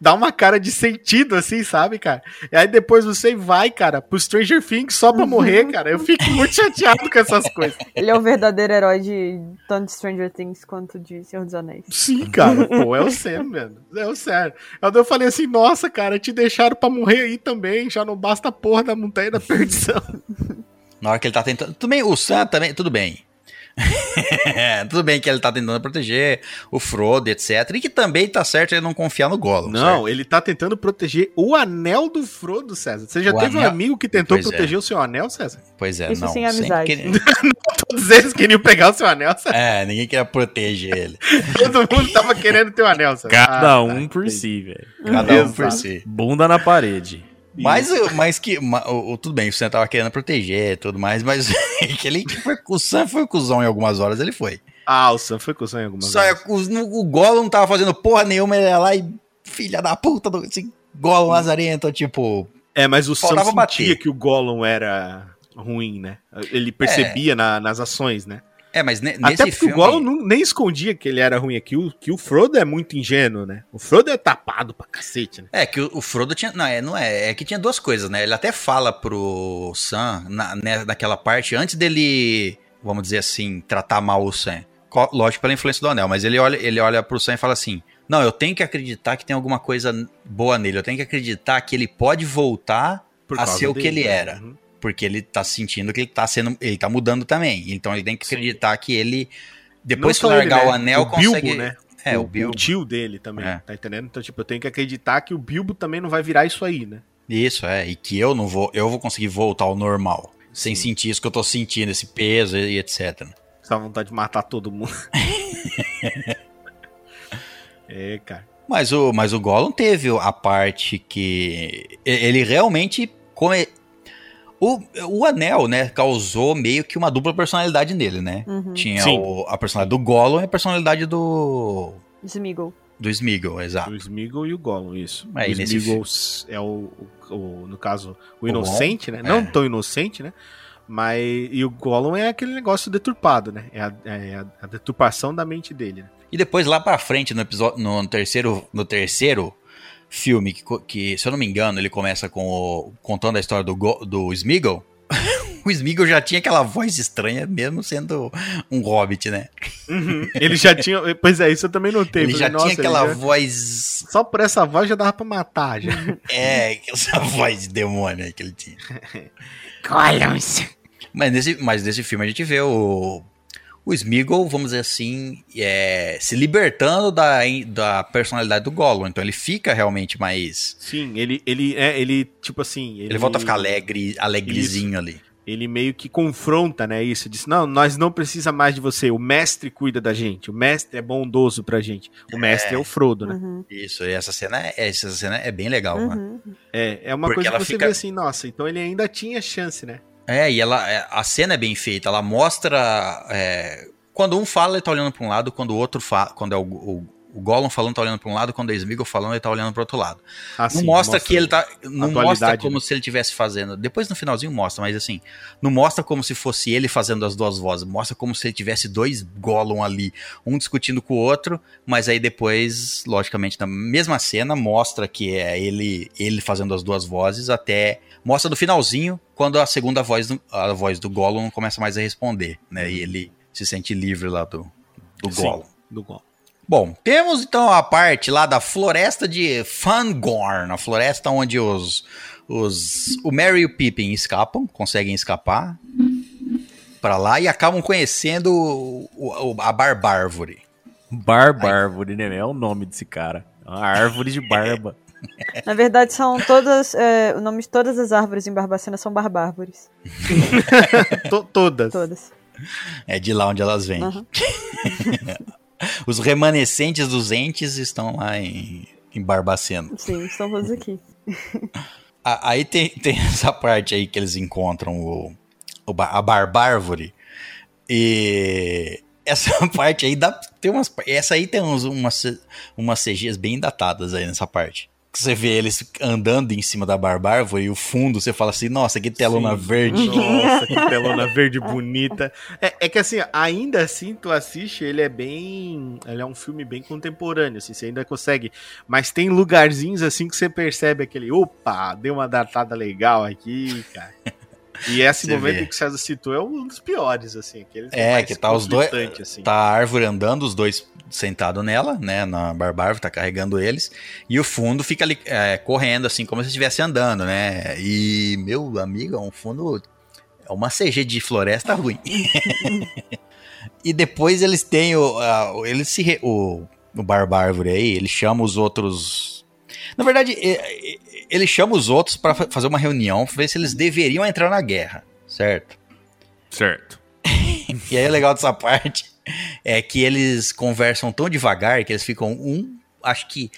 Speaker 2: dá uma cara de sentido, assim, sabe, cara? E aí depois você vai, cara, pro Stranger Things só pra morrer, cara. Eu fico [LAUGHS] muito chateado com essas coisas.
Speaker 4: Ele é o verdadeiro herói de tanto de Stranger Things quanto de Senhor dos Anéis.
Speaker 2: Sim, cara. Pô, é o Sam, mano. É o Sam. Aí eu falei assim, nossa, cara, te deixaram pra morrer aí também. Já não basta a porra da montanha da perdição. [LAUGHS]
Speaker 1: Na hora que ele tá tentando. Tudo bem, o Sam também. Tudo bem. [LAUGHS] tudo bem que ele tá tentando proteger o Frodo, etc. E que também tá certo ele não confiar no Gollum.
Speaker 2: Não, ele tá tentando proteger o anel do Frodo, César. Você já
Speaker 1: O
Speaker 2: teve um
Speaker 1: anel-
Speaker 2: amigo que tentou
Speaker 1: Pois é.
Speaker 2: proteger o seu anel, César?
Speaker 1: certo? Pois é,
Speaker 4: Isso
Speaker 1: não.
Speaker 4: sem amizade.
Speaker 1: queria- [LAUGHS]
Speaker 2: Todos eles queriam pegar o seu anel, César.
Speaker 1: É, ninguém queria proteger ele. [LAUGHS]
Speaker 2: Todo mundo tava querendo ter o anel, César.
Speaker 3: Cada
Speaker 2: Ah,
Speaker 3: um
Speaker 2: tá,
Speaker 3: por
Speaker 2: entendi.
Speaker 3: si, velho.
Speaker 1: Cada um por
Speaker 2: Exato.
Speaker 1: si.
Speaker 3: Bunda na parede.
Speaker 1: Mas, mas que. ma- o, o- tudo bem, o Sam tava querendo proteger e tudo mais, mas [LAUGHS] que ele foi, o Sam foi cuzão em algumas horas, ele foi.
Speaker 2: Ah, o Sam foi com o Sam em algumas
Speaker 1: Só é,
Speaker 2: vezes.
Speaker 1: o, o Gollum não tava fazendo porra nenhuma, ele ia lá e. Filha da puta, do, esse Gollum Lazarento, tipo.
Speaker 2: É, mas o Sam sentia
Speaker 1: bater.
Speaker 2: que o Gollum era ruim, né? Ele percebia na- nas ações, né?
Speaker 1: É, mas ne-
Speaker 2: Até porque
Speaker 1: filme.
Speaker 2: o Gollum não- nem escondia que ele era ruim aqui. O, que o Frodo é muito ingênuo, né? O Frodo é tapado pra cacete, né?
Speaker 1: É, que o, o Frodo tinha. Não, é, não é. É que tinha duas coisas, né? Ele até fala pro Sam, na, né, naquela parte, antes dele, vamos dizer assim, tratar mal o Sam. Co- Lógico, pela influência do anel, mas ele olha, ele olha pro Sam e fala assim: Não, eu tenho que acreditar que tem alguma coisa boa nele. Eu tenho que acreditar que ele pode voltar a ser o que
Speaker 2: dele,
Speaker 1: ele
Speaker 2: né?
Speaker 1: era.
Speaker 2: Uhum.
Speaker 1: Porque ele tá sentindo que ele tá sendo. Ele tá mudando também. Então ele tem que acreditar que ele. Depois que
Speaker 2: só ele,
Speaker 1: largar
Speaker 2: né?
Speaker 1: o anel,
Speaker 2: o Bilbo,
Speaker 1: consegue.
Speaker 2: né?
Speaker 1: É, o Bilbo.
Speaker 2: tio dele também,
Speaker 1: É.
Speaker 2: tá entendendo? Então, tipo, eu tenho que acreditar que o Bilbo também não vai virar isso aí, né?
Speaker 1: Isso, é. E que eu não vou. Eu vou conseguir voltar ao normal. Sem sentir isso que eu tô sentindo, esse peso e etc.
Speaker 2: Essa vontade de matar todo mundo. [LAUGHS] é, cara.
Speaker 1: Mas o, mas o Gollum teve a parte que. Ele realmente. O, o anel, né, causou meio que uma dupla personalidade nele, né?
Speaker 4: Uhum.
Speaker 1: Tinha o- a personalidade do Gollum e a personalidade do.
Speaker 4: Smeagol.
Speaker 1: Do Smeagol, exato.
Speaker 2: O Smeagol e o Gollum, isso.
Speaker 1: É,
Speaker 2: o
Speaker 1: e nesse
Speaker 2: Smeagol é o, o- o- no caso, o
Speaker 1: O
Speaker 2: inocente, né? Não
Speaker 1: é.
Speaker 2: tão inocente, né? Mas, e o Gollum é aquele negócio deturpado, né? É a, é a- a deturpação da mente dele, né?
Speaker 1: E depois lá pra frente, no episódio, no terceiro, no terceiro filme, que, que, se eu não me engano, ele começa com o- contando a história do, Go- do Smeagol. [LAUGHS] o Smeagol já tinha aquela voz estranha, mesmo sendo um hobbit, né?
Speaker 2: Ele já tinha. Pois é, isso eu também notei.
Speaker 1: Ele
Speaker 2: Falei,
Speaker 1: já tinha aquela
Speaker 2: já-
Speaker 1: voz.
Speaker 2: Só por essa voz já dava pra matar, já. [LAUGHS]
Speaker 1: É, essa voz de demônio aí que ele tinha. [LAUGHS]
Speaker 2: Gollum.
Speaker 1: Mas nesse, mas nesse filme a gente vê o. O Smeagol, vamos dizer assim, é, se libertando da, da personalidade do Gollum. Então ele fica realmente mais.
Speaker 2: Sim, ele, ele, é, ele, tipo assim. Ele,
Speaker 1: Ele volta a ficar alegre, alegrezinho ali.
Speaker 2: Ele meio que confronta, né? Isso. Diz: Não, nós não precisa mais de você. O mestre cuida da gente. O mestre é bondoso pra gente. O mestre é, o Frodo, né?
Speaker 4: Uhum.
Speaker 1: Isso, e essa cena é, essa cena é bem legal, mano.
Speaker 4: Uhum.
Speaker 2: É, é uma
Speaker 1: Porque
Speaker 2: coisa que você
Speaker 1: fica-
Speaker 2: vê assim, nossa, então ele ainda tinha chance, né?
Speaker 1: É, e ela, é, a cena é bem feita, ela mostra. é, quando um fala, ele tá olhando pra um lado, quando o outro fala, quando é o, o, o Gollum falando tá olhando pra um lado, quando é Smeagol falando ele tá olhando pro outro lado.
Speaker 2: Ah,
Speaker 1: não
Speaker 2: sim,
Speaker 1: mostra, que ele tá. Não mostra como
Speaker 2: né?
Speaker 1: se ele estivesse fazendo. Depois no finalzinho mostra, mas assim, não mostra como se fosse ele fazendo as duas vozes. Mostra como se ele tivesse dois Gollum ali, um discutindo com o outro, mas aí depois, logicamente, na mesma cena, mostra que é ele, ele fazendo as duas vozes, até. Mostra no finalzinho, quando a segunda voz, do- a voz do Gollum não começa mais a responder, né? E ele se sente livre lá do, do
Speaker 2: Sim.
Speaker 1: Gollum.
Speaker 2: Do Gollum.
Speaker 1: Bom, temos então a parte lá da floresta de Fangorn, a floresta onde os, os o Merry e o Pippin escapam, conseguem escapar pra lá e acabam conhecendo o, o- a Barbárvore.
Speaker 3: Barbárvore, né? É o nome desse cara. É Uma árvore de barba. [LAUGHS]
Speaker 4: Na verdade, são todas. é, o nome de todas as árvores em Barbacena são barbárvores. [LAUGHS]
Speaker 2: To- todas.
Speaker 4: Todas.
Speaker 1: É de lá onde elas vêm.
Speaker 4: Aham. [LAUGHS]
Speaker 1: Os remanescentes dos entes estão lá em, em Barbacena.
Speaker 4: Sim, estão todos aqui.
Speaker 1: A- Aí tem, tem [LAUGHS] essa parte aí que eles encontram o, o a Barbárvore. E essa parte aí dá. Tem umas, essa aí tem uns, umas, umas CGs bem datadas aí nessa parte. Que Você vê eles andando em cima da Barbárvore e o fundo você fala assim: nossa, que telona
Speaker 2: Sim.
Speaker 1: verde.
Speaker 2: Nossa, que telona verde bonita. É, é que assim, ainda assim, tu assiste, ele é bem. Ele é um filme bem contemporâneo, assim, você ainda consegue. Mas tem lugarzinhos assim que você percebe aquele. Opa, deu uma datada legal aqui, cara. [LAUGHS] E esse
Speaker 1: Você
Speaker 2: momento
Speaker 1: vê.
Speaker 2: que o César citou é um dos piores, assim.
Speaker 1: É, que tá os dois-
Speaker 2: Assim.
Speaker 1: Tá a árvore andando, os dois sentados nela, né? Na Barbárvore, tá carregando eles. E o fundo fica ali é, correndo, assim, como se estivesse andando, né? E, meu amigo, é um fundo. É uma CG de floresta ruim. [LAUGHS] e depois eles têm o. a- o- eles se. re- o, o Barbárvore aí, ele chama os outros. Na verdade, e- e- ele chama os outros pra fa- fazer uma reunião, ver se eles deveriam entrar na guerra, certo?
Speaker 3: Certo. [LAUGHS]
Speaker 1: E aí o legal dessa parte é que eles conversam tão devagar que eles ficam um, acho que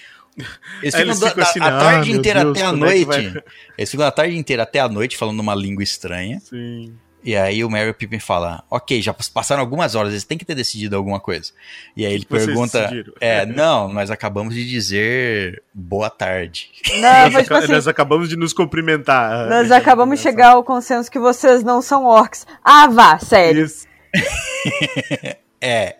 Speaker 1: eles [LAUGHS] ficam,
Speaker 2: eles
Speaker 1: da-
Speaker 2: ficam assim,
Speaker 1: a, a
Speaker 2: "Ah,
Speaker 1: tarde
Speaker 2: meu
Speaker 1: inteira
Speaker 2: Deus,
Speaker 1: até a
Speaker 2: é
Speaker 1: noite.
Speaker 2: vai?"
Speaker 1: Eles ficam a tarde inteira até a noite falando uma língua estranha.
Speaker 2: Sim.
Speaker 1: E aí o Mary Pippin fala: Ok, já passaram algumas horas, eles têm que ter decidido alguma coisa. E aí ele
Speaker 2: vocês
Speaker 1: pergunta:
Speaker 2: decidiram?
Speaker 1: É, [LAUGHS] não, nós acabamos de dizer boa tarde.
Speaker 4: Não,
Speaker 2: nós,
Speaker 4: tipo assim,
Speaker 2: nós acabamos de nos cumprimentar.
Speaker 4: nós acabamos de
Speaker 2: engraçado.
Speaker 4: chegar ao consenso que vocês não são orcs. Ah, vá, sério.
Speaker 2: Isso. [LAUGHS]
Speaker 1: É.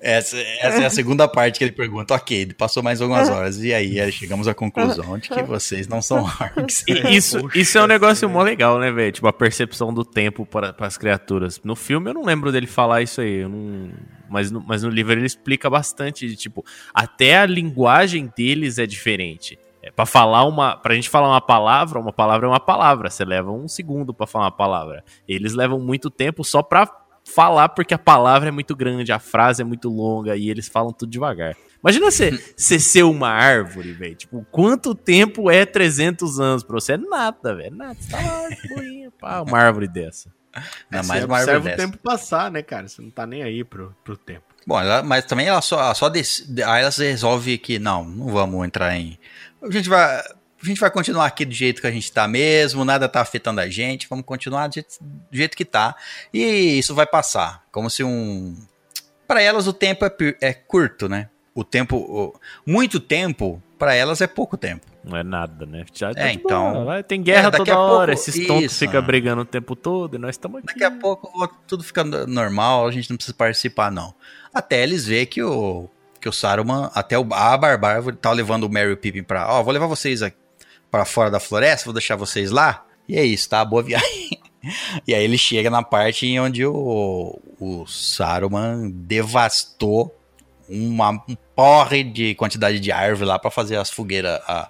Speaker 1: Essa, essa é a segunda parte que ele pergunta. Ok, passou mais algumas horas. E aí, chegamos à conclusão de que vocês não são orcs.
Speaker 3: E isso,
Speaker 2: poxa,
Speaker 3: isso é um negócio mó legal, né, velho? Tipo, a percepção do tempo para as criaturas. No filme eu não lembro dele falar isso aí. eu não- Mas, no, mas no livro ele explica bastante. de, Tipo, até a linguagem deles é diferente. É, para falar uma. Pra gente falar uma palavra, uma palavra é uma palavra. Você leva um segundo pra falar uma palavra. Eles levam muito tempo só pra falar, porque a palavra é muito grande, a frase é muito longa e eles falam tudo devagar. Imagina você, você ser uma árvore, velho. Tipo, quanto tempo é 300 anos pra você? É nada, velho. Nada. Você tá lá, [LAUGHS] boinha, pá, uma árvore dessa.
Speaker 1: Ainda mais uma árvore
Speaker 2: observa o
Speaker 1: dessa.
Speaker 2: tempo passar, né, cara? Você não tá nem aí pro, pro tempo.
Speaker 1: Bom, ela- mas também ela só, ela só aí ela resolve que não, não vamos entrar em. A gente vai. A gente vai continuar aqui do jeito que a gente tá mesmo, nada tá afetando a gente, vamos continuar do jeito, do jeito que tá. E isso vai passar. Como se um. Para elas o tempo é, é curto, né? O tempo. muito tempo, para elas é pouco tempo.
Speaker 3: Não é nada, né? Já tá
Speaker 1: É,
Speaker 3: boa,
Speaker 1: então-
Speaker 3: vai, tem guerra
Speaker 1: É, daqui
Speaker 3: toda
Speaker 1: a
Speaker 3: hora.
Speaker 1: pouco-
Speaker 3: Esses tontos ficam brigando o tempo todo e nós estamos aqui.
Speaker 1: Daqui a pouco tudo fica normal, a gente não precisa participar, não. Até eles ver que o, que o Saruman, até o, a Barbárvore, tá levando o Merry Pippin pra. Ó, vou levar vocês aqui pra fora da floresta, vou deixar vocês lá. E é isso, tá? Boa [LAUGHS] viagem. E aí ele chega na parte em onde o, o Saruman devastou uma um porre de quantidade de árvore lá pra fazer as fogueiras a-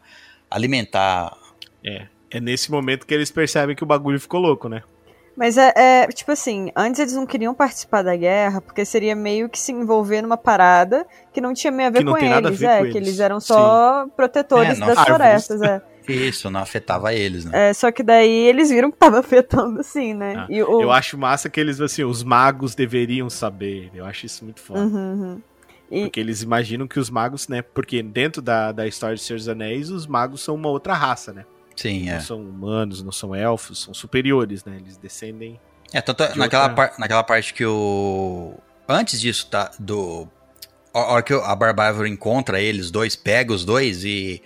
Speaker 1: alimentar.
Speaker 2: É. É nesse momento que eles percebem que o bagulho ficou louco, né?
Speaker 4: Mas é, é, tipo assim, antes eles não queriam participar da guerra, porque seria meio que se envolver numa parada que não tinha meio a ver com
Speaker 2: tem nada a
Speaker 4: eles. É,
Speaker 2: com
Speaker 4: que
Speaker 2: eles.
Speaker 4: eles eram só protetores
Speaker 1: É,
Speaker 4: das
Speaker 2: árvores.
Speaker 4: florestas, é. [LAUGHS]
Speaker 1: Isso, não afetava eles, né?
Speaker 4: É, Só que daí eles viram que tava afetando sim, né?
Speaker 2: Ah,
Speaker 4: e o,
Speaker 2: Eu acho massa que eles, assim, os magos deveriam saber. Eu acho isso muito foda.
Speaker 4: Uhum, uhum. E,
Speaker 2: Porque eles imaginam que os magos, né? Porque dentro da, da história de Senhor dos Anéis, os magos são uma outra raça, né?
Speaker 1: Sim, é.
Speaker 2: Não são humanos, não são elfos, são superiores, né? Eles descendem.
Speaker 1: É, tanto
Speaker 2: de
Speaker 1: naquela,
Speaker 2: outra-
Speaker 1: par- naquela parte que o. Antes disso, tá? Do. a hora que a Barbárvore encontra eles dois, pega os dois e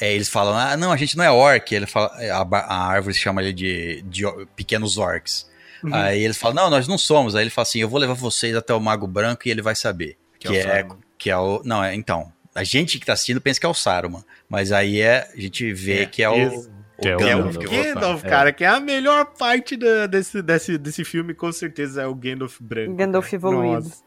Speaker 1: é, eles falam: Ah, não, a gente não é orc. Ele fala, a, ba- a árvore chama ele de, de pequenos orcs. Aí eles falam: Não, nós não somos. Aí ele fala assim: Eu vou levar vocês até o Mago Branco e ele vai saber.
Speaker 2: Que
Speaker 1: Que,
Speaker 2: é o
Speaker 1: é,
Speaker 2: Saruman.
Speaker 1: que é o. Não, é então. A gente que tá assistindo pensa que é o Saruman. Mas aí é, a gente vê
Speaker 2: É,
Speaker 1: que é o.
Speaker 2: esse-
Speaker 1: o
Speaker 3: que é o
Speaker 2: Que é o
Speaker 1: Gandalf.
Speaker 3: Gandalf. É.
Speaker 2: cara, que é a melhor parte da- desse, desse, desse filme, com certeza é o Gandalf branco.
Speaker 4: Gandalf
Speaker 2: cara.
Speaker 4: evoluído.
Speaker 2: Nossa.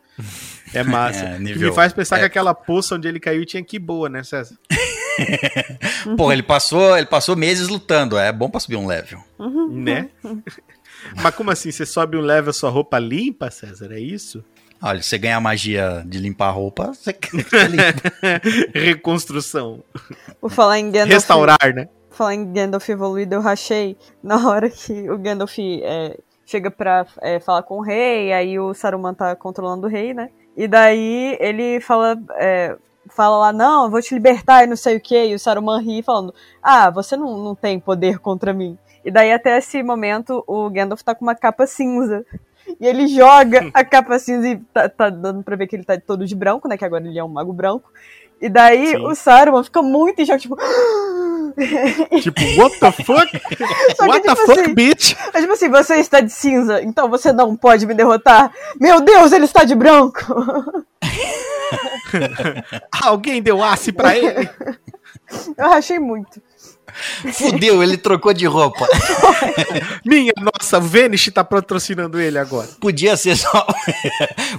Speaker 2: É massa. [LAUGHS]
Speaker 1: É,
Speaker 2: que
Speaker 1: nível-
Speaker 2: me faz pensar
Speaker 1: é.
Speaker 2: que aquela poça onde ele caiu tinha que ir boa, né, César? [LAUGHS] [LAUGHS]
Speaker 1: Pô, ele passou, ele passou meses lutando. É bom pra subir um level.
Speaker 2: Né? [LAUGHS] Mas como assim? Você sobe um level, sua roupa limpa, César? É isso?
Speaker 1: Olha, você ganha a magia de limpar a roupa, você. [LAUGHS]
Speaker 2: Reconstrução.
Speaker 4: Por falar em Gandalf.
Speaker 2: Restaurar, né?
Speaker 4: falar em Gandalf evoluído, eu rachei na hora que o Gandalf é, chega pra é, falar com o rei, aí o Saruman tá controlando o rei, né? E daí ele fala, é, fala lá, não, eu vou te libertar e não sei o que, e o Saruman ri falando, ah, você não, não tem poder contra mim. E daí até esse momento o Gandalf tá com uma capa cinza. E ele joga a [LAUGHS] capa cinza e tá, tá dando pra ver que ele tá todo de branco, né? Que agora ele é um mago branco. E daí
Speaker 2: Sim.
Speaker 4: o Saruman fica muito em choque, tipo. [GASPS]
Speaker 2: Tipo, [LAUGHS] what the fuck?
Speaker 4: Só que,
Speaker 2: what the
Speaker 4: tipo
Speaker 2: fuck,
Speaker 4: assim,
Speaker 2: bitch?
Speaker 4: É tipo assim, você está de cinza, então você não pode me derrotar. Meu Deus, ele está de branco! [LAUGHS] [LAUGHS]
Speaker 2: Alguém deu aço pra ele? [LAUGHS]
Speaker 4: Eu achei muito.
Speaker 1: Fudeu, ele trocou de roupa. [LAUGHS]
Speaker 2: Minha nossa, o Vanish tá patrocinando ele agora.
Speaker 1: Podia ser só.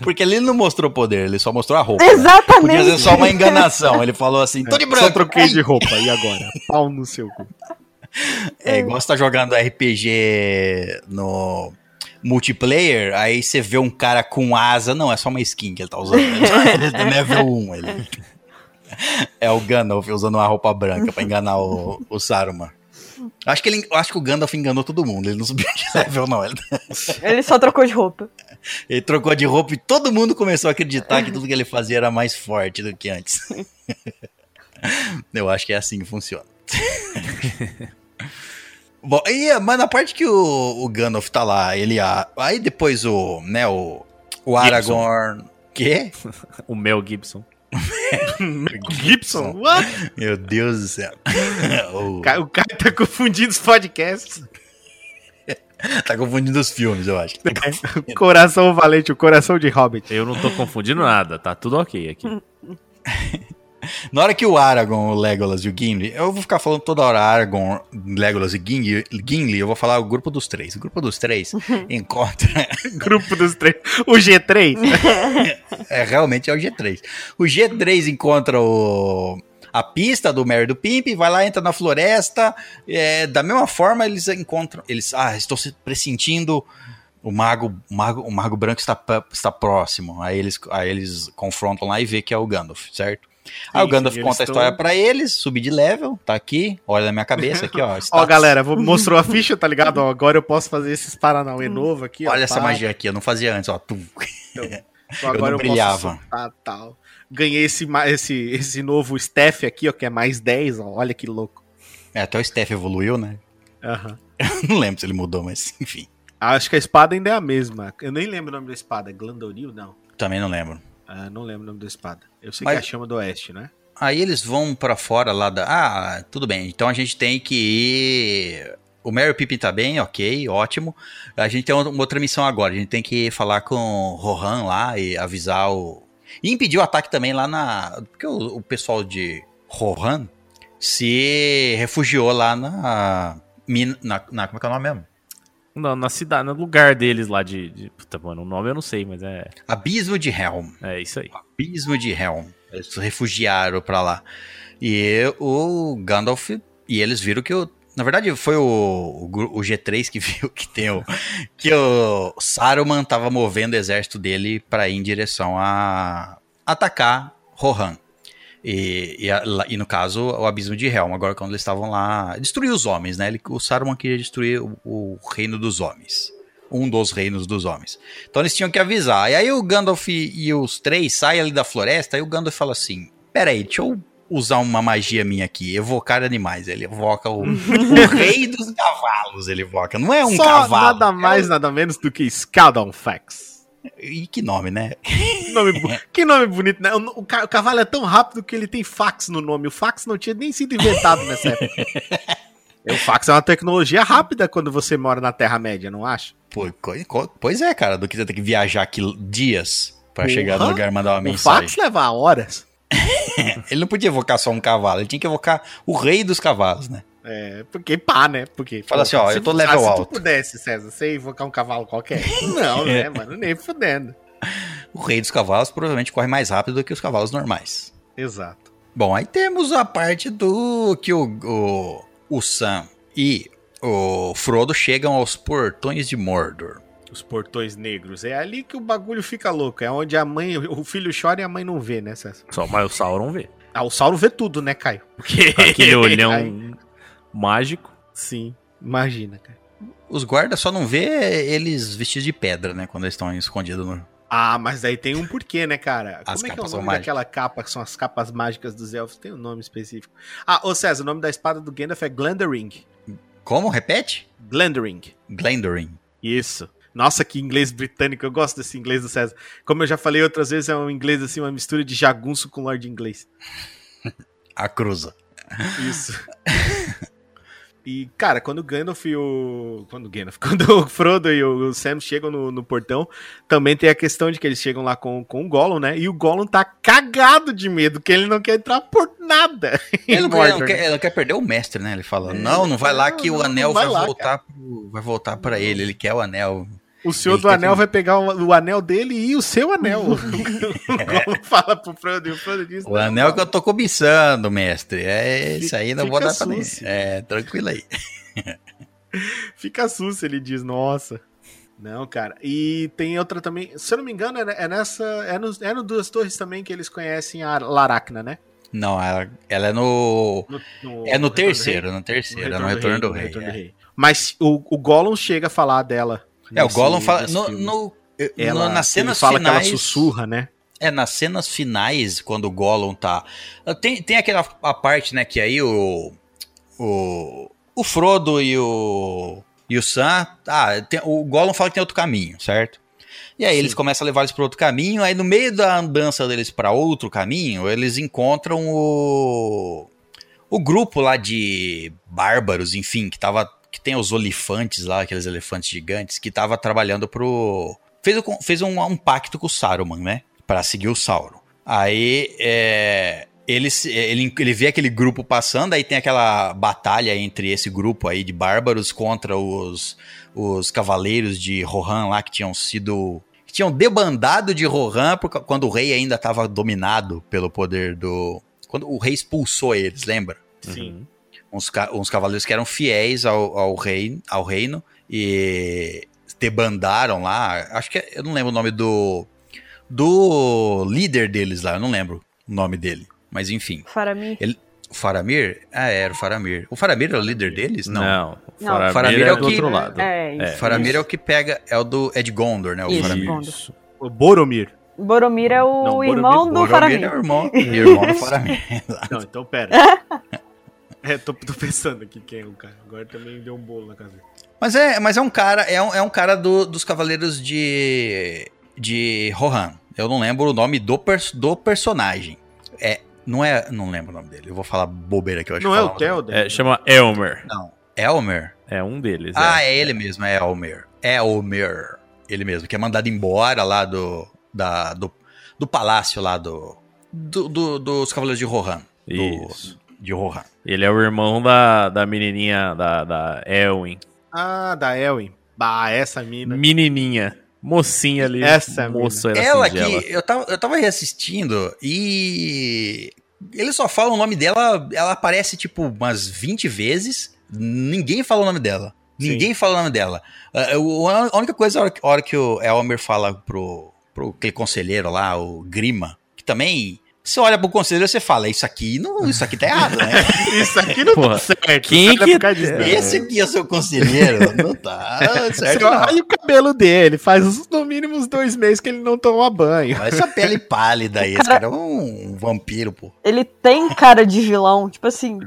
Speaker 1: Porque ele não mostrou poder, ele só mostrou a roupa. né?
Speaker 4: Exatamente!
Speaker 1: Podia ser só uma enganação. Ele falou assim: tô de branco.
Speaker 2: Só troquei de roupa, e agora? Pau no seu cu.
Speaker 1: É igual você tá jogando RPG no multiplayer, aí você vê um cara com asa. Não, é só uma skin que ele tá usando. [LAUGHS] Ele é level 1. Ele. É o Gandalf usando uma roupa branca pra enganar o, o Saruman. Acho que, ele, acho que o Gandalf enganou todo mundo. Ele não subiu de level, não. Ele, [LAUGHS]
Speaker 4: Ele só trocou de roupa.
Speaker 1: ele trocou de roupa e todo mundo começou a acreditar que tudo que ele fazia era mais forte do que antes. [LAUGHS] Eu acho que é assim que funciona. Bom, e, mas na parte que o, o Gandalf tá lá, ele. a- Aí depois o. né, o. O Aragorn. Quê? [LAUGHS]
Speaker 3: O [LAUGHS] Mel Gibson.
Speaker 2: Gibson? What?
Speaker 1: Meu Deus do céu. [LAUGHS] O-
Speaker 2: O cara, o cara tá confundindo os podcasts.
Speaker 1: tá confundindo os filmes, eu acho.
Speaker 2: Coração valente, o coração de Hobbit.
Speaker 3: Eu não tô confundindo nada, tá tudo ok aqui.
Speaker 1: Na hora que o Aragorn, o Legolas e o Gimli, eu vou ficar falando toda hora Aragorn, Legolas e Gimli, Gimli, eu vou falar o grupo dos três. O grupo dos três [LAUGHS] encontra.
Speaker 2: Grupo dos três. O G3. [LAUGHS]
Speaker 1: É, realmente é o G3. O G3 encontra o, a pista do Merry do Pimp, vai lá, entra na floresta. é, da mesma forma, eles encontram. Eles. Ah, estou se pressentindo. O mago, o mago, o mago branco está, está próximo. Aí eles, aí eles confrontam lá e vê que é o Gandalf, certo? Aí o Gandalf
Speaker 2: sim,
Speaker 1: conta a
Speaker 2: eles
Speaker 1: história
Speaker 2: estão-
Speaker 1: pra eles, subir de level, tá aqui, olha na minha cabeça aqui, ó. [LAUGHS]
Speaker 2: Ó, galera, mostrou a ficha, tá ligado? Ó, agora eu posso fazer esses Paranauê novo aqui. ó,
Speaker 1: Olha essa
Speaker 2: pá.
Speaker 1: magia aqui, eu não fazia antes, ó. Tum.
Speaker 2: Então, [LAUGHS] agora
Speaker 1: não
Speaker 2: eu,
Speaker 1: brilhava.
Speaker 2: posso soltar, tal. Ganhei esse, esse, esse novo staff aqui, ó, que é mais 10, ó. Olha que louco.
Speaker 1: É, até o Steph evoluiu, né?
Speaker 2: Aham. [LAUGHS]
Speaker 1: não lembro se ele mudou, mas enfim.
Speaker 2: Acho que a espada ainda é a mesma. Eu nem lembro o nome da espada. Glandoril? Não.
Speaker 1: Também não lembro.
Speaker 2: Ah, não lembro o nome da espada. Eu sei
Speaker 1: Mas-
Speaker 2: que é a chama do oeste, né?
Speaker 1: Aí eles vão pra fora lá da. Ah, tudo bem. Então a gente tem que ir. O Mary Pippin tá bem, ok, ótimo. A gente tem uma outra missão agora. A gente tem que falar com o Rohan lá e avisar o. E impedir o ataque também lá na. Porque o, o pessoal de Rohan se refugiou lá na. na, na como é que é o nome mesmo?
Speaker 3: Não, na cidade, no lugar deles lá de, de. Puta, mano, o nome eu não sei, mas é,
Speaker 1: Abismo de Helm.
Speaker 3: é isso aí.
Speaker 1: Abismo de Helm. Eles se refugiaram pra lá. E o Gandalf. E eles viram que o. Na verdade, foi o, o, gru- o G3 que [LAUGHS] viu que tem o. Que o Saruman tava movendo o exército dele pra ir em direção a atacar Rohan. E, e, a- e no caso, o Abismo de Helm. Agora, quando eles estavam lá. Destruir os homens, né? Ele, o Saruman queria destruir o, o reino dos homens. Um dos reinos dos homens. Então eles tinham que avisar. E aí o Gandalf e, e os três saem ali da floresta. E o Gandalf fala assim: Peraí, deixa eu usar uma magia minha aqui. Evocar animais. Ele evoca o, [LAUGHS] o rei dos cavalos. Ele evoca. Não é um
Speaker 2: Só
Speaker 1: cavalo.
Speaker 2: nada mais, nada menos do que Skadonfax.
Speaker 1: E que nome, né?
Speaker 2: Que nome, [LAUGHS] que nome bonito, né? O, o ca- o cavalo é tão rápido que ele tem fax no nome. O fax não tinha nem sido inventado nessa época. [LAUGHS] o fax é uma tecnologia rápida quando você mora na Terra-média, não acha?
Speaker 1: Pô, pois é, cara, do que você ter que viajar aqui dias pra
Speaker 2: Porra,
Speaker 1: chegar no lugar e mandar uma
Speaker 2: O
Speaker 1: mensagem.
Speaker 2: fax leva horas. [LAUGHS]
Speaker 1: Ele não podia evocar só um cavalo, ele tinha que evocar o rei dos cavalos, né?
Speaker 2: É, porque pá, né? Porque.
Speaker 1: Fala assim, ó,
Speaker 2: se-
Speaker 1: eu tô level
Speaker 2: ah, Se
Speaker 1: alto.
Speaker 2: tu pudesse, César, você invocar um cavalo qualquer? [LAUGHS] Não, né, mano? Nem fudendo. [LAUGHS]
Speaker 1: O rei dos cavalos provavelmente corre mais rápido do que os cavalos normais.
Speaker 2: Exato.
Speaker 1: Bom, aí temos a parte do que o, o, o Sam e o Frodo chegam aos portões de Mordor.
Speaker 2: Os portões negros. É ali que o bagulho fica louco. É onde a mãe, o filho chora e a mãe não vê, né, César?
Speaker 3: Só mas o Sauron vê.
Speaker 2: Ah, o Sauron vê tudo, né, Caio? Porque [LAUGHS]
Speaker 3: Aquele
Speaker 2: Ai,
Speaker 3: olhão mágico.
Speaker 2: Sim, imagina, cara.
Speaker 1: Os guardas só não vê eles vestidos de pedra, né? Quando eles estão escondidos no.
Speaker 2: Ah, mas daí tem um porquê, né, cara?
Speaker 1: As
Speaker 2: Como é que é o nome daquela capa que são as capas mágicas dos elfos? Tem um nome específico. Ah, ô César, o nome da espada do Gandalf é Glandering.
Speaker 1: Como? Repete?
Speaker 2: Glandering.
Speaker 1: Glendoring.
Speaker 2: Isso. Nossa, que inglês britânico. Eu gosto desse inglês do César. Como eu já falei outras vezes, é um inglês assim, uma mistura de jagunço com lord inglês. [LAUGHS]
Speaker 1: A cruza.
Speaker 2: Isso. [LAUGHS] E, cara, quando o Gandalf e o. Quando o Gandalf, [LAUGHS] quando o Frodo e o Sam chegam no, no portão, também tem a questão de que eles chegam lá com, com o Gollum, né? E o Gollum tá cagado de medo, que ele não quer entrar por nada. [LAUGHS]
Speaker 1: Ele não,
Speaker 2: Mordor,
Speaker 1: não quer-
Speaker 2: né?
Speaker 1: ele quer perder o mestre, né? Ele fala:
Speaker 2: É,
Speaker 1: Não, não vai lá
Speaker 2: não,
Speaker 1: que o
Speaker 2: não,
Speaker 1: anel
Speaker 2: não vai
Speaker 1: vai,
Speaker 2: lá,
Speaker 1: voltar pro, vai voltar para ele. Ele quer o anel.
Speaker 2: O senhor
Speaker 1: Ele
Speaker 2: do
Speaker 1: quer
Speaker 2: anel
Speaker 1: que-
Speaker 2: vai pegar o, o anel dele e o seu anel. [LAUGHS] [LAUGHS] o Gollum fala pro Frodo e o Frodo diz:
Speaker 1: O anel que eu tô cobiçando, mestre. É isso aí, não vou
Speaker 2: Fica
Speaker 1: dar pra ninguém.
Speaker 2: sucio.
Speaker 1: É, tranquilo aí. [LAUGHS]
Speaker 2: Fica susto, ele diz, nossa. Não, cara. E tem outra também, se eu não me engano, é é nessa. É no, é no Duas Torres também que eles conhecem a Laracna, né?
Speaker 1: Não, ela, ela é no.
Speaker 2: No- no-
Speaker 1: É no
Speaker 2: Retorno do
Speaker 1: terceiro,
Speaker 2: Rei.
Speaker 1: no terceiro, é no Retorno do
Speaker 2: no
Speaker 1: Rei.
Speaker 2: Retorno do
Speaker 1: é.
Speaker 2: Rei. Mas o, o Gollum chega a falar dela.
Speaker 1: É, o
Speaker 2: nesse-
Speaker 1: Gollum fala. No, no-
Speaker 2: Ela,
Speaker 1: no- nas
Speaker 2: ele
Speaker 1: cenas
Speaker 2: fala
Speaker 1: finais.
Speaker 2: que ela sussurra, né?
Speaker 1: É, nas cenas finais, quando o Gollum tá. Tem, tem aquela a parte, né, que aí o. O, o Frodo e o. E o Sam. Ah, tem- o Gollum fala que tem outro caminho, certo? E aí eles
Speaker 2: Sim.
Speaker 1: começam a levar eles para outro caminho. Aí no meio da andança deles para outro caminho, eles encontram o. O grupo lá de bárbaros, enfim, que tava. Que tem os olifantes lá, aqueles elefantes gigantes, que tava trabalhando pro. Fez, o- fez um, um pacto com o Saruman, né? Pra seguir o Sauron. Aí é, ele, se- ele, ele vê aquele grupo passando, aí tem aquela batalha entre esse grupo aí de bárbaros contra os, os cavaleiros de Rohan lá que tinham sido. que tinham debandado de Rohan por quando o rei ainda estava dominado pelo poder do. Quando o rei expulsou eles, lembra?
Speaker 2: Sim.
Speaker 1: Uns, uns cavaleiros que eram fiéis ao, ao, rei, ao reino e debandaram lá. Acho que é- eu não lembro o nome do do líder deles lá, eu não lembro o nome dele, mas enfim.
Speaker 4: Faramir.
Speaker 1: O Faramir? Ah, era o Faramir. O Faramir era o líder deles? Não.
Speaker 3: Não.
Speaker 4: Não,
Speaker 3: Faramir,
Speaker 1: Faramir
Speaker 3: é
Speaker 1: é o
Speaker 3: do
Speaker 1: que-
Speaker 3: outro lado.
Speaker 4: É,
Speaker 3: É.
Speaker 1: O Faramir é o que pega, é o do é de Gondor, né? O
Speaker 4: Isso.
Speaker 1: Faramir.
Speaker 3: Isso.
Speaker 2: O Boromir.
Speaker 4: Boromir é o
Speaker 2: Não, Boromir-
Speaker 4: irmão do
Speaker 1: Boromir
Speaker 4: Faramir.
Speaker 1: é o irmão, irmão do [LAUGHS] Faramir.
Speaker 2: Não, então pera. [LAUGHS] é, tô, tô pensando aqui quem é o cara. Agora também deu um bolo na cabeça.
Speaker 1: Mas é, mas é um cara, é um, é um cara do- dos Cavaleiros de de Rohan. Eu não lembro o nome do, pers- do personagem. É, não é, não lembro o nome dele. Eu vou falar bobeira aqui, eu acho
Speaker 2: Não
Speaker 1: que
Speaker 2: é
Speaker 1: eu
Speaker 2: o Telder?
Speaker 3: É, chama Elmer.
Speaker 1: Não, Elmer.
Speaker 3: É um deles.
Speaker 1: Ah,
Speaker 3: é.
Speaker 1: é ele mesmo, é Elmer. Elmer. Ele mesmo, que é mandado embora lá do da, do, do palácio lá do, do, do- dos Cavaleiros de Rohan. Do,
Speaker 3: Isso.
Speaker 1: de Rohan.
Speaker 3: Ele é o irmão da, da menininha, da, da Elwin.
Speaker 2: Ah, da Elwin. Bah, essa mina.
Speaker 3: Menininha. Mocinha ali.
Speaker 2: Essa
Speaker 3: moça era
Speaker 1: Ela
Speaker 3: singela.
Speaker 1: que eu tava, eu tava reassistindo e eles só falam o nome dela, ela aparece tipo umas 20 vezes, ninguém fala o nome dela.
Speaker 2: Sim.
Speaker 1: Ninguém fala o nome dela. Ah, A única coisa, a hora, que- a hora que o Elmer fala pro, pro aquele conselheiro lá, o Grima, que também. Você olha pro conselheiro e você fala, isso aqui não, isso aqui tá errado, né? [LAUGHS]
Speaker 2: Isso aqui não
Speaker 3: Porra,
Speaker 2: tá certo.
Speaker 3: quem
Speaker 2: é
Speaker 3: que-
Speaker 2: por causa disso, não.
Speaker 1: Esse aqui é seu conselheiro, não tá [LAUGHS] certo.
Speaker 2: Você olha o cabelo dele, faz no mínimo uns dois meses que ele não toma banho.
Speaker 1: Olha essa pele [LAUGHS] pálida aí, esse cara é um vampiro, pô.
Speaker 4: Ele tem cara de vilão, tipo assim.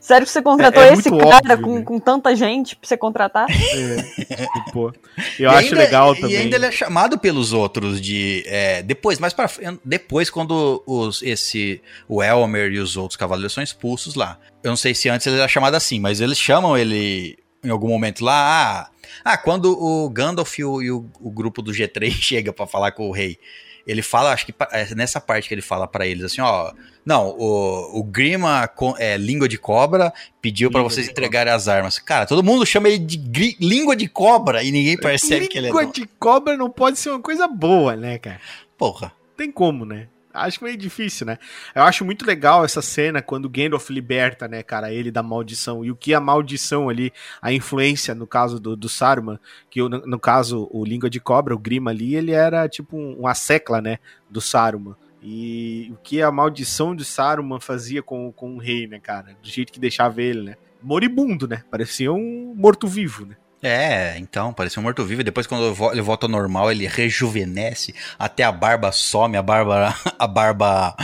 Speaker 4: Sério que você contratou
Speaker 2: É- é
Speaker 4: esse cara
Speaker 2: óbvio,
Speaker 4: com,
Speaker 2: né?
Speaker 4: com tanta gente pra você contratar?
Speaker 2: E, [LAUGHS] pô, eu
Speaker 1: E
Speaker 2: acho
Speaker 1: ainda-
Speaker 2: legal
Speaker 1: e
Speaker 2: também.
Speaker 1: ainda ele é chamado pelos outros de. é, depois, mais pra frente. Depois, quando os, esse, o Elmer e os outros cavaleiros são expulsos lá. Eu não sei se antes ele era chamado assim, mas eles chamam ele em algum momento lá. Ah, ah, quando o Gandalf e o, e o- o grupo do G3 [LAUGHS] chega pra falar com o rei. Ele fala, acho que é nessa parte que ele fala pra eles assim, ó. Não, o, o Grima, é, língua de cobra, pediu pra
Speaker 2: Língua
Speaker 1: vocês entregarem as armas. Cara, todo mundo chama ele de gri- língua de cobra e ninguém percebe que ele é.
Speaker 2: Língua de cobra não pode ser uma coisa boa, né, cara?
Speaker 1: Porra.
Speaker 2: Tem como, né? Acho meio difícil, né? Eu acho muito legal essa cena quando Gandalf liberta, né, cara, ele da maldição. E o que a maldição ali, a influência, no caso do, do Saruman, que no, no caso o Língua de Cobra, o Grima ali, ele era tipo um, uma secla, né, do Saruman. E o que a maldição de Saruman fazia com, com o rei, né, cara? Do jeito que deixava ele, né? Moribundo, né? Parecia um morto-vivo, né?
Speaker 1: É, então, parecia um morto-vivo. E depois, quando ele volta ao normal, ele rejuvenesce, até a barba some, a barba, [LAUGHS] a barba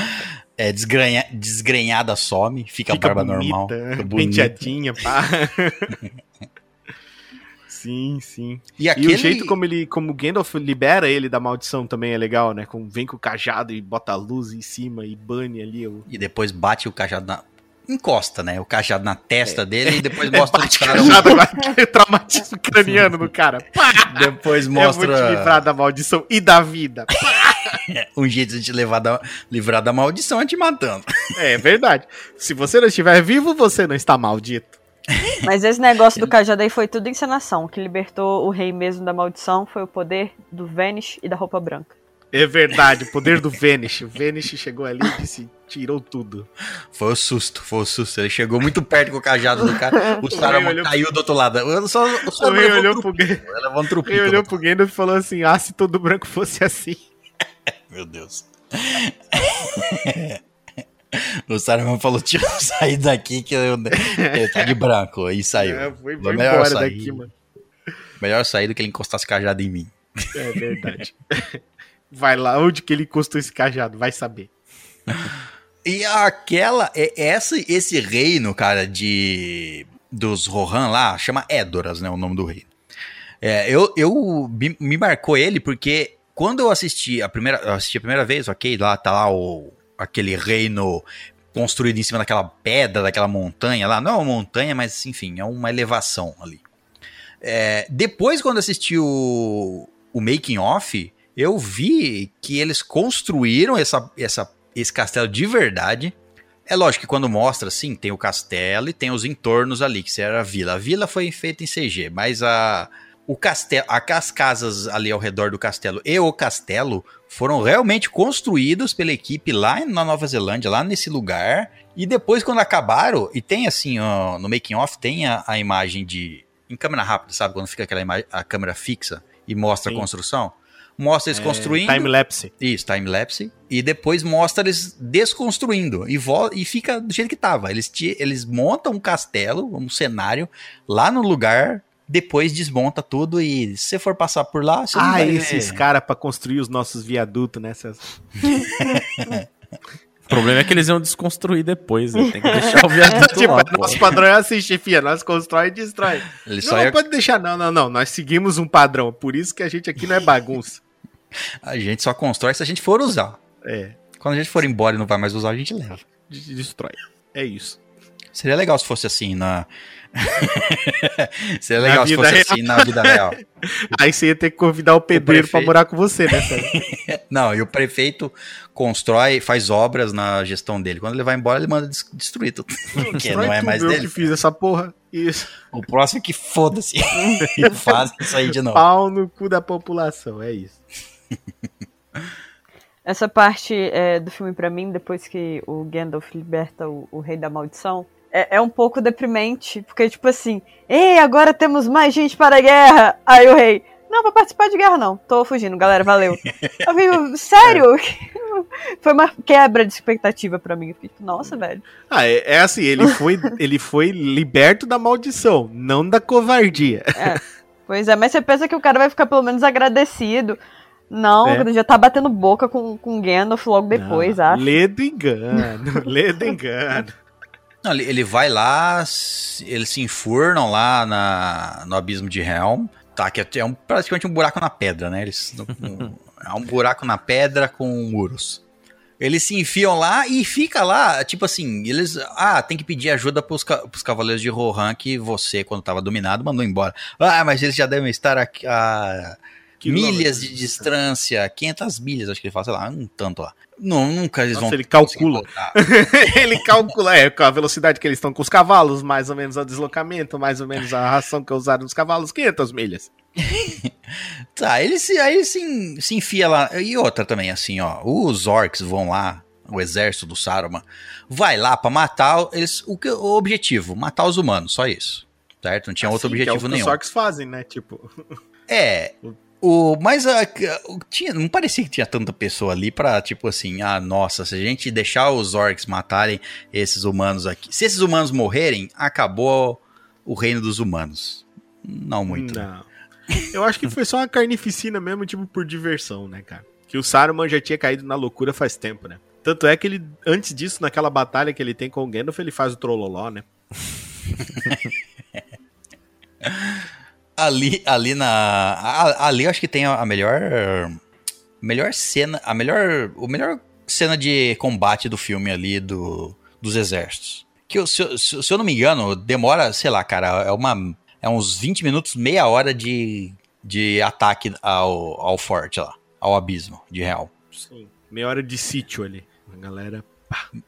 Speaker 1: é, desgranha, desgrenhada some, fica, a barba normal. Fica bonita.
Speaker 2: penteadinha, pá. [LAUGHS] sim, sim.
Speaker 1: E,
Speaker 2: E
Speaker 1: aquele...
Speaker 2: o jeito como ele, como Gandalf libera ele da maldição também é legal, né? Com, vem com o cajado e bota a luz em cima e bane ali o.
Speaker 1: E depois bate o cajado na... Encosta, né? O cajado na testa dele e depois [LAUGHS] mostra
Speaker 2: É, bate
Speaker 1: o cara...
Speaker 2: cajado agora, traumatismo [LAUGHS] craniano no cara. Pá!
Speaker 1: Depois
Speaker 2: Eu vou te
Speaker 1: mostra
Speaker 2: livrar da maldição e da vida. [LAUGHS]
Speaker 1: um jeito de te levar da... livrar da maldição é te matando.
Speaker 2: É verdade. Se você não estiver vivo, você não está maldito.
Speaker 4: Mas esse negócio do cajado aí foi tudo encenação. O que libertou o rei mesmo da maldição foi o poder do Vanish e da roupa branca.
Speaker 2: É verdade, o poder do Vanish. O Vanish chegou ali e disse: tirou tudo.
Speaker 1: Foi o susto, foi o susto. Ele chegou muito perto com o cajado do cara. [LAUGHS] O Saruman caiu do outro lado. Eu Só, o Saruman levou
Speaker 2: olhou
Speaker 1: um
Speaker 2: pro,
Speaker 1: trupinho,
Speaker 2: Gan-
Speaker 1: ele um
Speaker 2: olhou pro Gandalf e falou assim: ah, se todo branco fosse assim. [LAUGHS]
Speaker 1: Meu Deus. [LAUGHS] o Saruman falou, tio, sair daqui que eu... ele tá de branco. Aí saiu.
Speaker 2: É, foi,
Speaker 1: Foi melhor
Speaker 2: embora
Speaker 1: sair.
Speaker 2: daqui, mano.
Speaker 1: Melhor sair do que ele encostasse cajado em mim.
Speaker 2: É verdade. Vai lá, onde que ele encostou esse cajado? Vai saber.
Speaker 1: E aquela, é essa, esse reino, cara, de dos Rohan lá, chama Édoras, né, o nome do rei. É, eu, eu me, me marcou ele porque quando eu assisti a primeira, eu assisti a primeira vez, ok, lá tá lá o aquele reino construído em cima daquela pedra, daquela montanha lá, não é uma montanha, mas enfim, é uma elevação ali. É, depois, quando assisti o, o making off, eu vi que eles construíram essa, essa, esse castelo de verdade. É lógico que quando mostra, sim, tem o castelo e tem os entornos ali, que era a vila. A vila foi feita em CG, mas a, o castelo, as casas ali ao redor do castelo e o castelo foram realmente construídos pela equipe lá na Nova Zelândia, lá nesse lugar. E depois, quando acabaram, e tem assim, ó, no making off, tem a, a imagem de. Em câmera rápida, sabe? Quando fica aquela imagem, a câmera fixa e mostra
Speaker 2: Sim.
Speaker 1: a construção. Mostra eles construindo.
Speaker 2: É, Time-lapse.
Speaker 1: Isso, time-lapse. E depois mostra eles desconstruindo. E, e fica do jeito que tava. Eles, ti- eles montam um castelo, um cenário, lá no lugar. Depois desmonta tudo e se você for passar por lá, você não
Speaker 2: Ah,
Speaker 1: vai
Speaker 2: esses caras pra construir os nossos viadutos nessas.
Speaker 3: O problema é que eles iam desconstruir depois, né? Tem que [LAUGHS] deixar o viaduto
Speaker 2: tipo,
Speaker 3: lá, pô.
Speaker 2: nosso padrão é assim, chefia. Nós constrói e destrói.
Speaker 1: Eles
Speaker 2: Não,
Speaker 1: só
Speaker 2: não
Speaker 1: ia-
Speaker 2: pode deixar, não, não, não. Nós seguimos um padrão. Por isso que a gente aqui não é bagunça. [LAUGHS]
Speaker 1: A gente só constrói se a gente for usar.
Speaker 2: É,
Speaker 1: Quando a gente for embora e não vai mais usar, a gente leva.
Speaker 2: de- destrói. É isso.
Speaker 1: Seria legal se fosse assim na. [LAUGHS] Seria legal se fosse
Speaker 2: real.
Speaker 1: assim na vida real. [LAUGHS]
Speaker 2: Aí você ia ter que convidar o pedreiro pra
Speaker 1: prefeito.
Speaker 2: morar com você, né?
Speaker 1: Não, e o prefeito constrói, faz obras na gestão dele. Quando ele vai embora, ele manda des- destruir tudo. Porque
Speaker 2: Destrói
Speaker 1: não é mais
Speaker 2: eu
Speaker 1: dele.
Speaker 2: que fiz essa porra. Isso.
Speaker 1: O próximo é que foda-se. faz isso aí de novo.
Speaker 2: Pau no cu da população, é isso. [LAUGHS]
Speaker 4: Essa parte é, do filme, pra mim, depois que o Gandalf liberta o, o Rei da Maldição, é, é um pouco deprimente, porque, tipo assim, ei, agora temos mais gente para a guerra! Aí o rei, não, vou participar de guerra não, tô fugindo, galera, valeu. [LAUGHS] Eu fico, sério? [LAUGHS] Foi uma quebra de expectativa pra mim. Eu fiquei, tipo, nossa, velho.
Speaker 2: Ah, é, é assim, ele foi, ele foi liberto da maldição, não da covardia.
Speaker 4: Pois é, mas você pensa que o cara vai ficar pelo menos agradecido. Não,
Speaker 2: É.
Speaker 4: ele já tá batendo boca com, com Gandalf logo depois,
Speaker 2: Não,
Speaker 4: acho.
Speaker 2: Lê do engano, [LAUGHS] lê do engano.
Speaker 1: Não, ele, ele vai lá, eles se enfurnam lá na, no abismo de Helm. Tá, que é, é um, praticamente um buraco na pedra, né? Eles, um- [LAUGHS] é um buraco na pedra com muros. Eles se enfiam lá e fica lá, tipo assim, eles. Ah, tem que pedir ajuda pros, pros cavaleiros de Rohan que você, quando tava dominado, mandou embora. Ah, mas eles já devem estar aqui a milhas de distância, 500 milhas, acho que ele fala, sei lá, um tanto lá. Não, nunca eles
Speaker 2: Nossa,
Speaker 1: vão.
Speaker 2: ele calcula. [LAUGHS] ele calcula é, com a velocidade que eles estão com os cavalos, mais ou menos o deslocamento, mais ou menos a ração que usaram nos cavalos, 500 milhas. [LAUGHS]
Speaker 1: Tá, ele se, aí se, se enfia lá. E outra também, assim, ó. Os orcs vão lá, o exército do Saruman, vai lá pra matar eles. O, que, o objetivo, matar os humanos, só isso. Certo? Não tinha outro
Speaker 2: Assim, que é o
Speaker 1: objetivo
Speaker 2: que
Speaker 1: nenhum.
Speaker 2: Os orcs fazem, né? Tipo,
Speaker 1: É. [LAUGHS] O, mas a, o- tinha, não parecia que tinha tanta pessoa ali pra, tipo assim, ah, nossa, se a gente deixar os orcs matarem esses humanos aqui. Se esses humanos morrerem, acabou o reino dos humanos. Não muito.
Speaker 2: Não. Eu acho que foi só uma carnificina mesmo, tipo, por diversão, né, cara? Que o Saruman já tinha caído na loucura faz tempo, né? Tanto é que ele, antes disso, naquela batalha que ele tem com o Gandalf, ele faz o Trololó, né? [LAUGHS]
Speaker 1: Ali, ali na. Ali eu acho que tem a melhor. Melhor cena. A melhor. O melhor cena de combate do filme ali do, dos exércitos. Que eu- se, eu- se, se eu não me engano, demora, sei lá, cara, é uma. É uns 20 minutos, meia hora de, de ataque ao, ao forte lá. Ao abismo de real.
Speaker 2: Sim. Meia hora de sítio ali. A galera.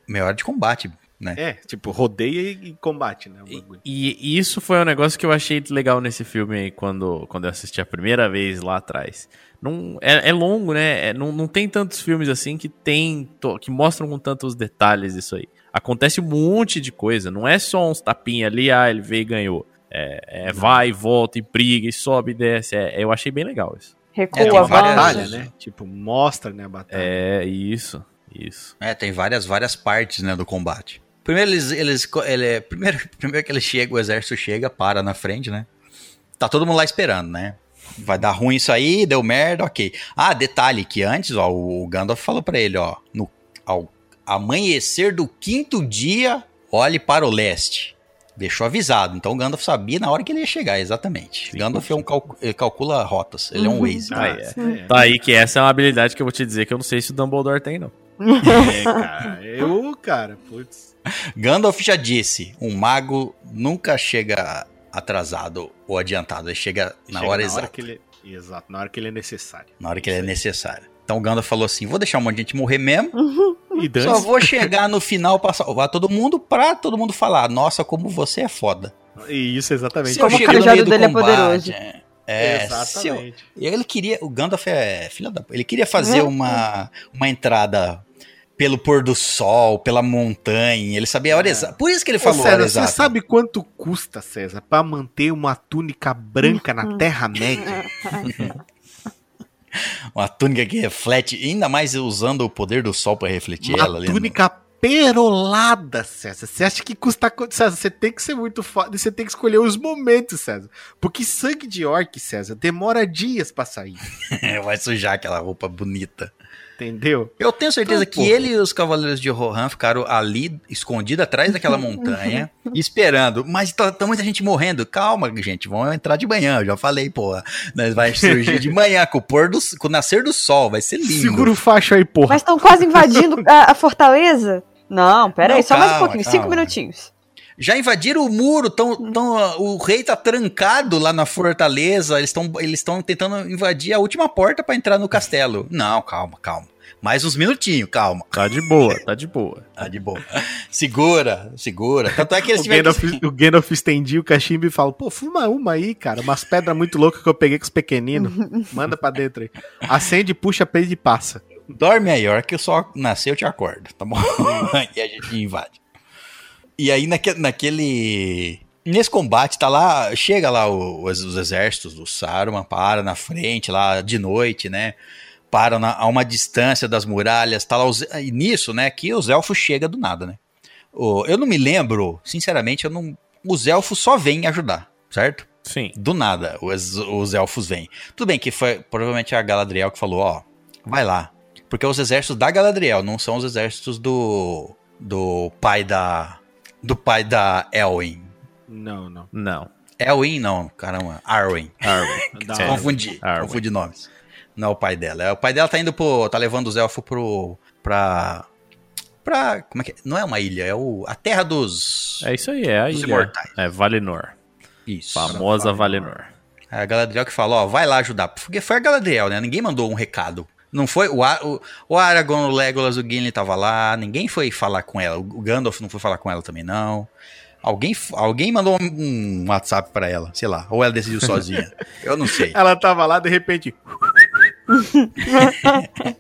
Speaker 1: Meia hora de combate, né?
Speaker 2: É, tipo, rodeia e, e combate, né?
Speaker 3: E, e isso foi um negócio que eu achei legal nesse filme aí, quando, quando eu assisti a primeira vez lá atrás. Não, é, é longo, né? É, não, não tem tantos filmes assim que tem to- que mostram com tantos detalhes isso aí. Acontece um monte de coisa, não é só uns tapinha ali, ah, ele veio e ganhou. É, é vai, volta, e briga, e sobe e desce. É, eu achei bem legal isso.
Speaker 4: Recua,
Speaker 1: É, tem
Speaker 2: Batalha, né? Tipo, mostra, né, a batalha.
Speaker 3: É, isso, isso.
Speaker 1: É, tem várias, várias partes, né, do combate. Primeiro eles, eles ele, [LAUGHS] primeiro, primeiro que ele chega, o exército chega, para na frente, né? Tá todo mundo lá esperando, né? Vai dar ruim isso aí, deu merda, ok. Ah, detalhe que antes, ó, o Gandalf falou pra ele, ó, no ao amanhecer do quinto dia, olhe para o leste. Deixou avisado. Então o Gandalf sabia na hora que ele ia chegar, exatamente.
Speaker 3: Sim,
Speaker 1: Gandalf é um calcu- ele calcula rotas, ele é um Waze.
Speaker 3: Ah, é.
Speaker 2: é.
Speaker 3: Tá aí que essa é uma habilidade que eu vou te dizer que eu não sei se o Dumbledore tem, não.
Speaker 2: É, cara. Eu, cara, putz.
Speaker 1: Gandalf já disse, um mago nunca chega atrasado ou adiantado, ele chega na
Speaker 2: Chega
Speaker 1: hora
Speaker 2: na
Speaker 1: exata,
Speaker 2: hora que ele... Exato, na hora que ele é necessário.
Speaker 1: na hora que ele é necessário. Então o Gandalf falou assim, vou deixar um monte de gente morrer mesmo, [LAUGHS]
Speaker 2: E
Speaker 1: só vou chegar no final pra salvar todo mundo, pra todo mundo falar, nossa, como você é foda.
Speaker 2: E isso, exatamente.
Speaker 1: Se eu
Speaker 4: Como o
Speaker 1: chego no
Speaker 4: cajado
Speaker 1: meio do
Speaker 4: dele é
Speaker 1: combate,
Speaker 4: poderoso.
Speaker 1: é, é, se eu-
Speaker 2: Exatamente.
Speaker 1: ele queria, o Gandalf é filho da... Ele queria fazer uma, uma entrada pelo pôr do sol, pela montanha, ele sabia a hora
Speaker 2: É.
Speaker 1: exata. Por isso que ele
Speaker 2: Ô,
Speaker 1: falou a hora
Speaker 2: César,
Speaker 1: exata.
Speaker 2: você sabe quanto custa, César, pra manter uma túnica branca
Speaker 1: Uhum.
Speaker 2: na Terra-média? [LAUGHS]
Speaker 1: Uma túnica que reflete, ainda mais usando o poder do sol pra refletir ela
Speaker 2: Uma
Speaker 1: ali. no-
Speaker 2: túnica perolada, César. Você acha que custa quanto? César, você tem que ser muito foda. Você tem que escolher os momentos, César. Porque sangue de orc, César, demora dias pra sair. [LAUGHS]
Speaker 1: Vai sujar aquela roupa bonita.
Speaker 2: Entendeu?
Speaker 1: Eu tenho certeza
Speaker 2: Então,
Speaker 1: que
Speaker 2: pô.
Speaker 1: ele e os Cavaleiros de Rohan ficaram ali, escondidos atrás daquela montanha, [LAUGHS] esperando. Mas tá, tá muita gente morrendo. Calma, gente, vão entrar de manhã. Eu já falei, pô. Nós vai surgir de manhã, com o, pôr do, com o nascer do sol. Vai ser lindo.
Speaker 2: Segura o facho aí, porra.
Speaker 4: Mas estão quase invadindo [LAUGHS] a, a fortaleza? Não, pera aí,
Speaker 1: Não,
Speaker 4: só mais um
Speaker 1: calma,
Speaker 4: pouquinho,
Speaker 1: calma.
Speaker 4: cinco minutinhos.
Speaker 1: Já invadiram o muro, tão, tão, o rei tá trancado lá na fortaleza, eles estão eles tão tentando invadir a última porta pra entrar no castelo. Não, calma, calma. Mais uns minutinhos, calma.
Speaker 3: Tá de boa, tá de boa. [LAUGHS]
Speaker 1: Tá de boa. Segura, segura. Tanto é que eles
Speaker 2: O
Speaker 1: tiveram
Speaker 2: Gandalf,
Speaker 1: que...
Speaker 2: o Gandalf estendia o cachimbo e fala: Pô, fuma uma aí, cara. Umas pedras muito loucas que eu peguei com os pequeninos. [LAUGHS] Manda pra dentro aí. Acende, puxa, prende e passa.
Speaker 1: Dorme aí, a hora que o sol nascer eu te acordo, tá bom? [LAUGHS] e a gente invade. E aí naque- naquele... Nesse combate, tá lá, chega lá o- os, os exércitos do Saruman, para na frente lá de noite, né? Para na- a uma distância das muralhas, tá lá os, e nisso, né, que os elfos chegam do nada, né? O- eu não me lembro, sinceramente, eu não, os elfos só vêm ajudar, certo?
Speaker 3: Sim.
Speaker 1: Do nada, os, os elfos vêm. Tudo bem que foi provavelmente a Galadriel que falou, ó, vai lá. Porque os exércitos da Galadriel não são os exércitos do do pai da Do pai da Elwin.
Speaker 2: Não, não.
Speaker 3: Não.
Speaker 1: Elwin não, caramba. Arwen.
Speaker 3: Arwen. [LAUGHS]
Speaker 1: Confundi,
Speaker 3: Arwen.
Speaker 1: confundi nomes. Não é o pai dela. É, o pai dela tá indo pro. tá levando os elfos pro. pra. pra. como é que é? Não é uma ilha, é o. a terra dos.
Speaker 3: É isso aí, é a ilha.
Speaker 1: imortais.
Speaker 3: É Valinor.
Speaker 1: Isso.
Speaker 3: Famosa Valinor.
Speaker 1: É a Galadriel que falou, ó, vai lá ajudar. Porque foi a Galadriel, né? Ninguém mandou um recado. Não foi o, Ar- o, o Aragorn, o Legolas, o Gimli tava lá. Ninguém foi falar com ela. O Gandalf não foi falar com ela também, não. Alguém, alguém mandou um, um WhatsApp pra ela, sei lá. Ou ela decidiu sozinha. [LAUGHS] Eu não sei.
Speaker 2: Ela tava lá, de repente. [LAUGHS]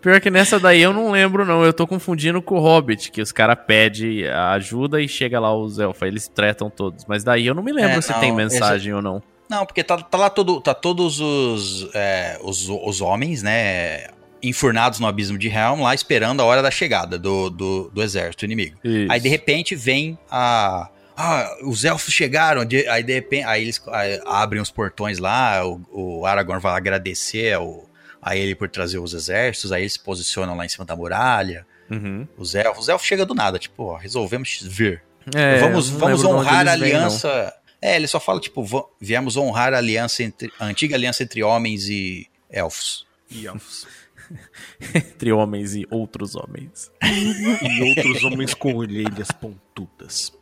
Speaker 3: Pior que nessa daí eu não lembro, não. Eu tô confundindo com o Hobbit, que os caras pedem ajuda e chega lá os elfos. aí Eles tretam todos. Mas daí eu não me lembro
Speaker 1: É,
Speaker 3: se
Speaker 1: não,
Speaker 3: tem mensagem ou não.
Speaker 1: Não, porque tá, tá lá todo, tá todos os, é, os, os homens, né? Enfurnados no abismo de Helm, lá esperando a hora da chegada do, do, do exército inimigo.
Speaker 3: Isso.
Speaker 1: Aí de repente vem a. Ah, os elfos chegaram. de- Aí de repente. Aí eles aí abrem os portões lá. O, o Aragorn vai agradecer ao, a ele por trazer os exércitos. Aí eles se posicionam lá em cima da muralha.
Speaker 3: Uhum.
Speaker 1: Os elfos. Os elfos chegam do nada. Tipo, ó, resolvemos vir.
Speaker 3: É,
Speaker 1: vamos vamos honrar a
Speaker 3: vêm,
Speaker 1: aliança. É, ele só fala, tipo, "Va- viemos honrar a aliança entre. A antiga aliança entre homens e elfos.
Speaker 2: E elfos. [LAUGHS]
Speaker 3: Entre homens e outros homens.
Speaker 2: E outros homens com orelhas pontudas.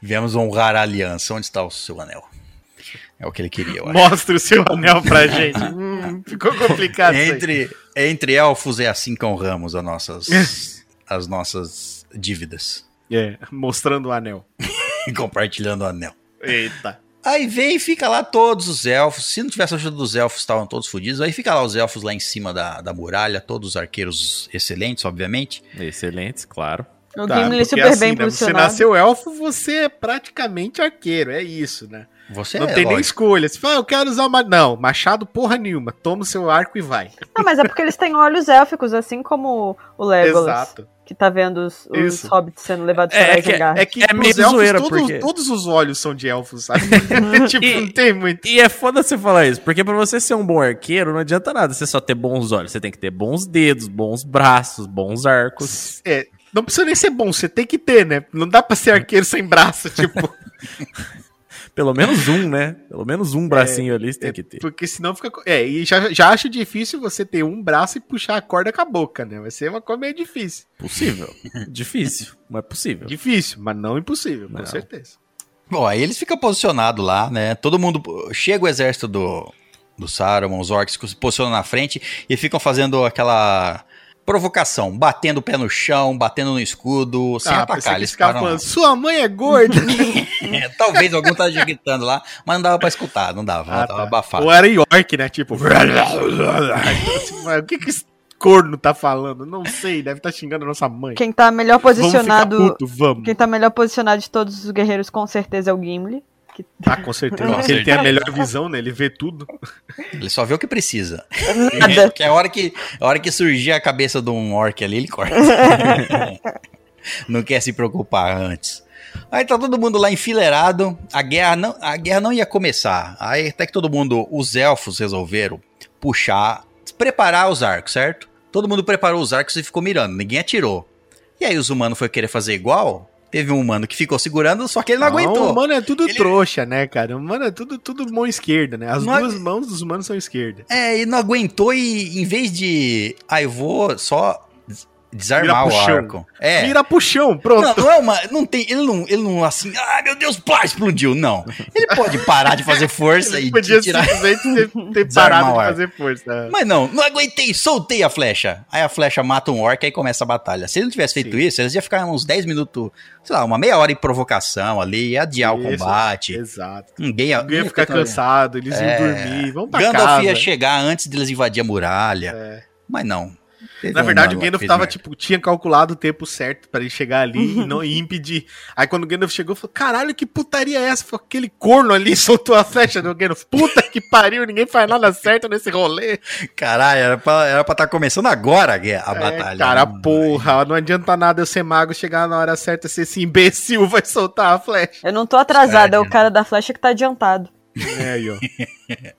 Speaker 1: Viemos honrar a aliança. Onde está o seu anel? É o que ele queria, eu acho.
Speaker 2: Mostra o seu anel pra gente. [LAUGHS] Hum, ficou complicado isso aí.
Speaker 1: Entre, entre elfos é assim que honramos as nossas, [LAUGHS] as nossas dívidas.
Speaker 2: É, mostrando o anel.
Speaker 1: E [LAUGHS] compartilhando o anel.
Speaker 2: Eita.
Speaker 1: Aí vem e fica lá todos os elfos. Se não tivesse a ajuda dos elfos, estavam todos fodidos. Aí fica lá os elfos lá em cima da, da muralha, todos os arqueiros excelentes, obviamente.
Speaker 3: Excelentes, claro.
Speaker 4: O
Speaker 2: Tá,
Speaker 4: Gimli super
Speaker 2: assim,
Speaker 4: bem
Speaker 2: né, Você nasceu elfo, você é praticamente arqueiro. É isso, né?
Speaker 1: Você
Speaker 2: Não
Speaker 1: é
Speaker 2: tem nem
Speaker 1: lógico.
Speaker 2: escolha. Você fala, ah, eu quero usar uma. Não, machado porra nenhuma. Toma o seu arco e vai.
Speaker 4: Não, mas é porque eles têm olhos élficos, assim como o Legolas.
Speaker 2: Exato.
Speaker 4: Que tá vendo os, os hobbits sendo levados
Speaker 3: É,
Speaker 4: para
Speaker 3: é que-
Speaker 4: Isengard.
Speaker 2: É que
Speaker 3: É
Speaker 2: pros
Speaker 3: meio
Speaker 2: elfos,
Speaker 3: zoeira,
Speaker 2: todos,
Speaker 3: porque-
Speaker 2: todos os olhos são de elfos, sabe? [LAUGHS] [LAUGHS] tipo,
Speaker 3: E-
Speaker 2: não tem muito.
Speaker 3: E é foda você falar isso, porque pra você ser um bom arqueiro, não adianta nada você só ter bons olhos. Você tem que ter bons dedos, bons braços, bons arcos.
Speaker 2: É, não precisa nem ser bom, você tem que ter, né? Não dá pra ser arqueiro sem braço, tipo. [LAUGHS]
Speaker 3: Pelo menos um, né? Pelo menos um bracinho ali você tem que ter.
Speaker 2: Porque senão fica. É, e já, já acho difícil você ter um braço e puxar a corda com a boca, né? Vai ser uma coisa meio difícil.
Speaker 3: Possível. [LAUGHS] Difícil, mas possível.
Speaker 2: Difícil, mas não impossível, com
Speaker 3: Não.
Speaker 2: certeza.
Speaker 1: Bom, aí eles ficam posicionados lá, né? Todo mundo. Chega o exército do, do Saruman, os orcs se posicionam na frente e ficam fazendo aquela provocação, batendo o pé no chão, batendo no escudo, sem
Speaker 2: Ah,
Speaker 1: atacar. Eles
Speaker 2: ficava
Speaker 1: ficaram.
Speaker 2: falando, sua mãe é gorda. [LAUGHS]
Speaker 1: É, talvez algum esteja gritando lá, mas não dava pra escutar, não dava,
Speaker 2: Ah,
Speaker 1: tava
Speaker 2: tá.
Speaker 1: abafado.
Speaker 2: Ou era York, né? Tipo. [LAUGHS] o que que esse corno tá falando? Não sei, deve estar xingando a nossa mãe.
Speaker 4: Quem tá melhor
Speaker 2: Vamos
Speaker 4: posicionado.
Speaker 2: puto, vamos.
Speaker 4: Quem tá melhor posicionado de todos os guerreiros, com certeza, é o Gimli. Que
Speaker 2: Tá, com certeza. Porque ele tem a melhor visão, né? Ele vê tudo.
Speaker 1: Ele só vê o que precisa.
Speaker 4: nada.
Speaker 1: é a hora que, a hora que surgir a cabeça de um orc ali, ele corta. [LAUGHS] não quer se preocupar antes. Aí tá todo mundo lá enfileirado, a guerra não, a guerra não ia começar. Aí até que todo mundo, os elfos resolveram puxar, preparar os arcos, certo? Todo mundo preparou os arcos e ficou mirando, ninguém atirou. E aí os humanos foram querer fazer igual, teve um humano que ficou segurando, só que ele não, aguentou.
Speaker 2: O humano é tudo
Speaker 1: Ele-
Speaker 2: trouxa, né, cara? O humano é tudo, tudo mão esquerda, né? As
Speaker 1: Não
Speaker 2: duas mãos dos humanos são esquerda.
Speaker 1: É, e não aguentou e em vez de, ah, eu vou só desarmar
Speaker 2: Vira
Speaker 1: o arco. É.
Speaker 2: Vira pro chão,
Speaker 1: Não,
Speaker 2: pronto.
Speaker 1: não é uma. Não tem. Ele não, ele não assim. Ah, meu Deus, pá, explodiu. Não. Ele pode parar de fazer [LAUGHS] força e
Speaker 2: Podia
Speaker 1: tirar.
Speaker 2: simplesmente ter, ter [LAUGHS] parado
Speaker 1: o
Speaker 2: de fazer força.
Speaker 1: Mas não, não aguentei, soltei a flecha. Aí a flecha mata um orc e aí começa a batalha. Se ele não tivesse feito
Speaker 2: Sim.
Speaker 1: isso, eles iam ficar uns 10 minutos, sei lá, uma meia hora em provocação ali, ia adiar o
Speaker 2: Isso,
Speaker 1: combate.
Speaker 2: Exato.
Speaker 1: Ninguém ia,
Speaker 2: Alguém ia ficar cansado, eles iam
Speaker 1: É.
Speaker 2: dormir, vamos pra
Speaker 1: Gandalf
Speaker 2: casa.
Speaker 1: ia chegar antes deles invadir a muralha.
Speaker 2: É.
Speaker 1: Mas não. Teve
Speaker 2: Na verdade, o Gandalf tava,
Speaker 1: merda.
Speaker 2: tipo, tinha calculado o tempo certo pra ele chegar ali e não ia [LAUGHS] impedir. Aí quando o Gandalf chegou, falou: caralho, que putaria é essa? Falou, aquele corno ali [LAUGHS] soltou a flecha do Gandalf. Puta que pariu, ninguém faz nada certo nesse rolê.
Speaker 1: Caralho, era pra estar tá começando agora a, guerra- a
Speaker 2: É,
Speaker 1: batalha.
Speaker 2: cara,
Speaker 1: Não-
Speaker 2: porra, não adianta nada eu ser mago, chegar na hora certa, ser esse imbecil vai soltar a flecha.
Speaker 4: Eu não tô atrasada, é o
Speaker 1: Cara,
Speaker 4: cara da flecha que tá adiantado.
Speaker 2: É, aí, ó. [LAUGHS]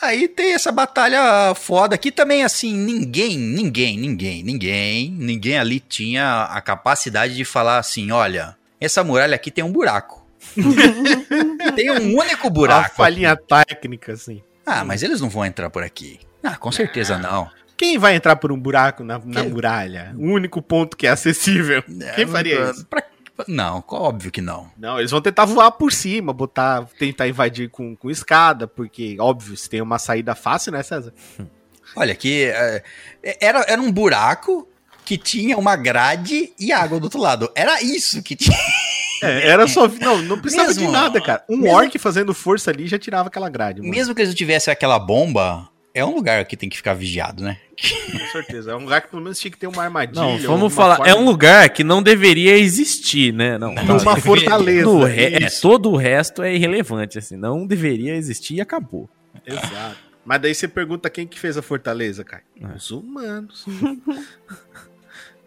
Speaker 1: Aí tem essa batalha foda aqui também, assim, ninguém, ninguém, ninguém, ninguém, ninguém ali tinha a capacidade de falar assim, olha, essa muralha aqui tem um buraco. [LAUGHS] tem um único
Speaker 2: Uma
Speaker 1: buraco.
Speaker 2: falhinha técnica, assim.
Speaker 1: Ah, mas eles não vão entrar por aqui. Ah, com certeza não.
Speaker 2: Quem vai entrar por um buraco na, na
Speaker 1: Que-
Speaker 2: muralha? O único ponto que é acessível. Quem faria isso?
Speaker 1: Pra- Não, óbvio que não.
Speaker 2: Não, eles vão tentar voar por cima, botar, tentar invadir com, com escada, porque, óbvio, se tem uma saída fácil, né, César? [LAUGHS]
Speaker 1: Olha, que é, era, era um buraco que tinha uma grade e água do outro lado. Era isso que tinha. [LAUGHS]
Speaker 2: É, era só. Não, não precisava
Speaker 1: Mesmo-
Speaker 2: de nada, cara. Um
Speaker 1: mesmo-
Speaker 2: orc fazendo força ali já tirava aquela grade. Mano.
Speaker 1: Mesmo que eles não tivessem aquela bomba, é um lugar que tem que ficar vigiado, né? [LAUGHS]
Speaker 2: Com certeza. É um lugar que pelo menos tinha que ter uma armadilha.
Speaker 3: Não, vamos falar.
Speaker 2: forma-
Speaker 3: É um lugar que não deveria existir, né? Não,
Speaker 2: Uma fortaleza.
Speaker 3: No re- é, todo o resto é irrelevante, assim. Não deveria existir e acabou.
Speaker 2: Exato. Mas daí você pergunta quem que fez a fortaleza, cara.
Speaker 3: É.
Speaker 2: Os humanos. [LAUGHS]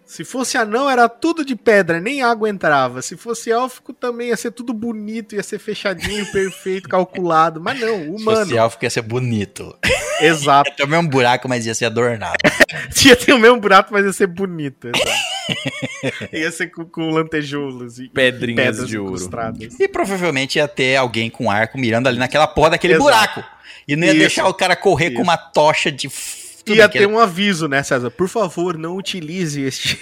Speaker 2: Se fosse anão, era tudo de pedra, nem água entrava. Se fosse élfico, também ia ser tudo bonito, ia ser fechadinho, [LAUGHS] perfeito, calculado. Mas não, humano.
Speaker 1: Social fica ia ser bonito.
Speaker 2: Exato.
Speaker 1: Também um buraco, mas ia ser adornado. [LAUGHS]
Speaker 2: Ia ter o mesmo buraco, mas ia ser bonito. ia ser com, com lantejoulas e
Speaker 3: Pedrinhas
Speaker 2: pedras
Speaker 3: de ouro.
Speaker 2: incrustadas.
Speaker 1: E provavelmente ia ter alguém com arco mirando ali naquela porra daquele
Speaker 2: Exato.
Speaker 1: buraco. E não ia
Speaker 2: Isso.
Speaker 1: deixar o cara correr
Speaker 2: Isso.
Speaker 1: com uma tocha de.
Speaker 2: Ia ter um aviso, né, César? Por favor, não utilize este,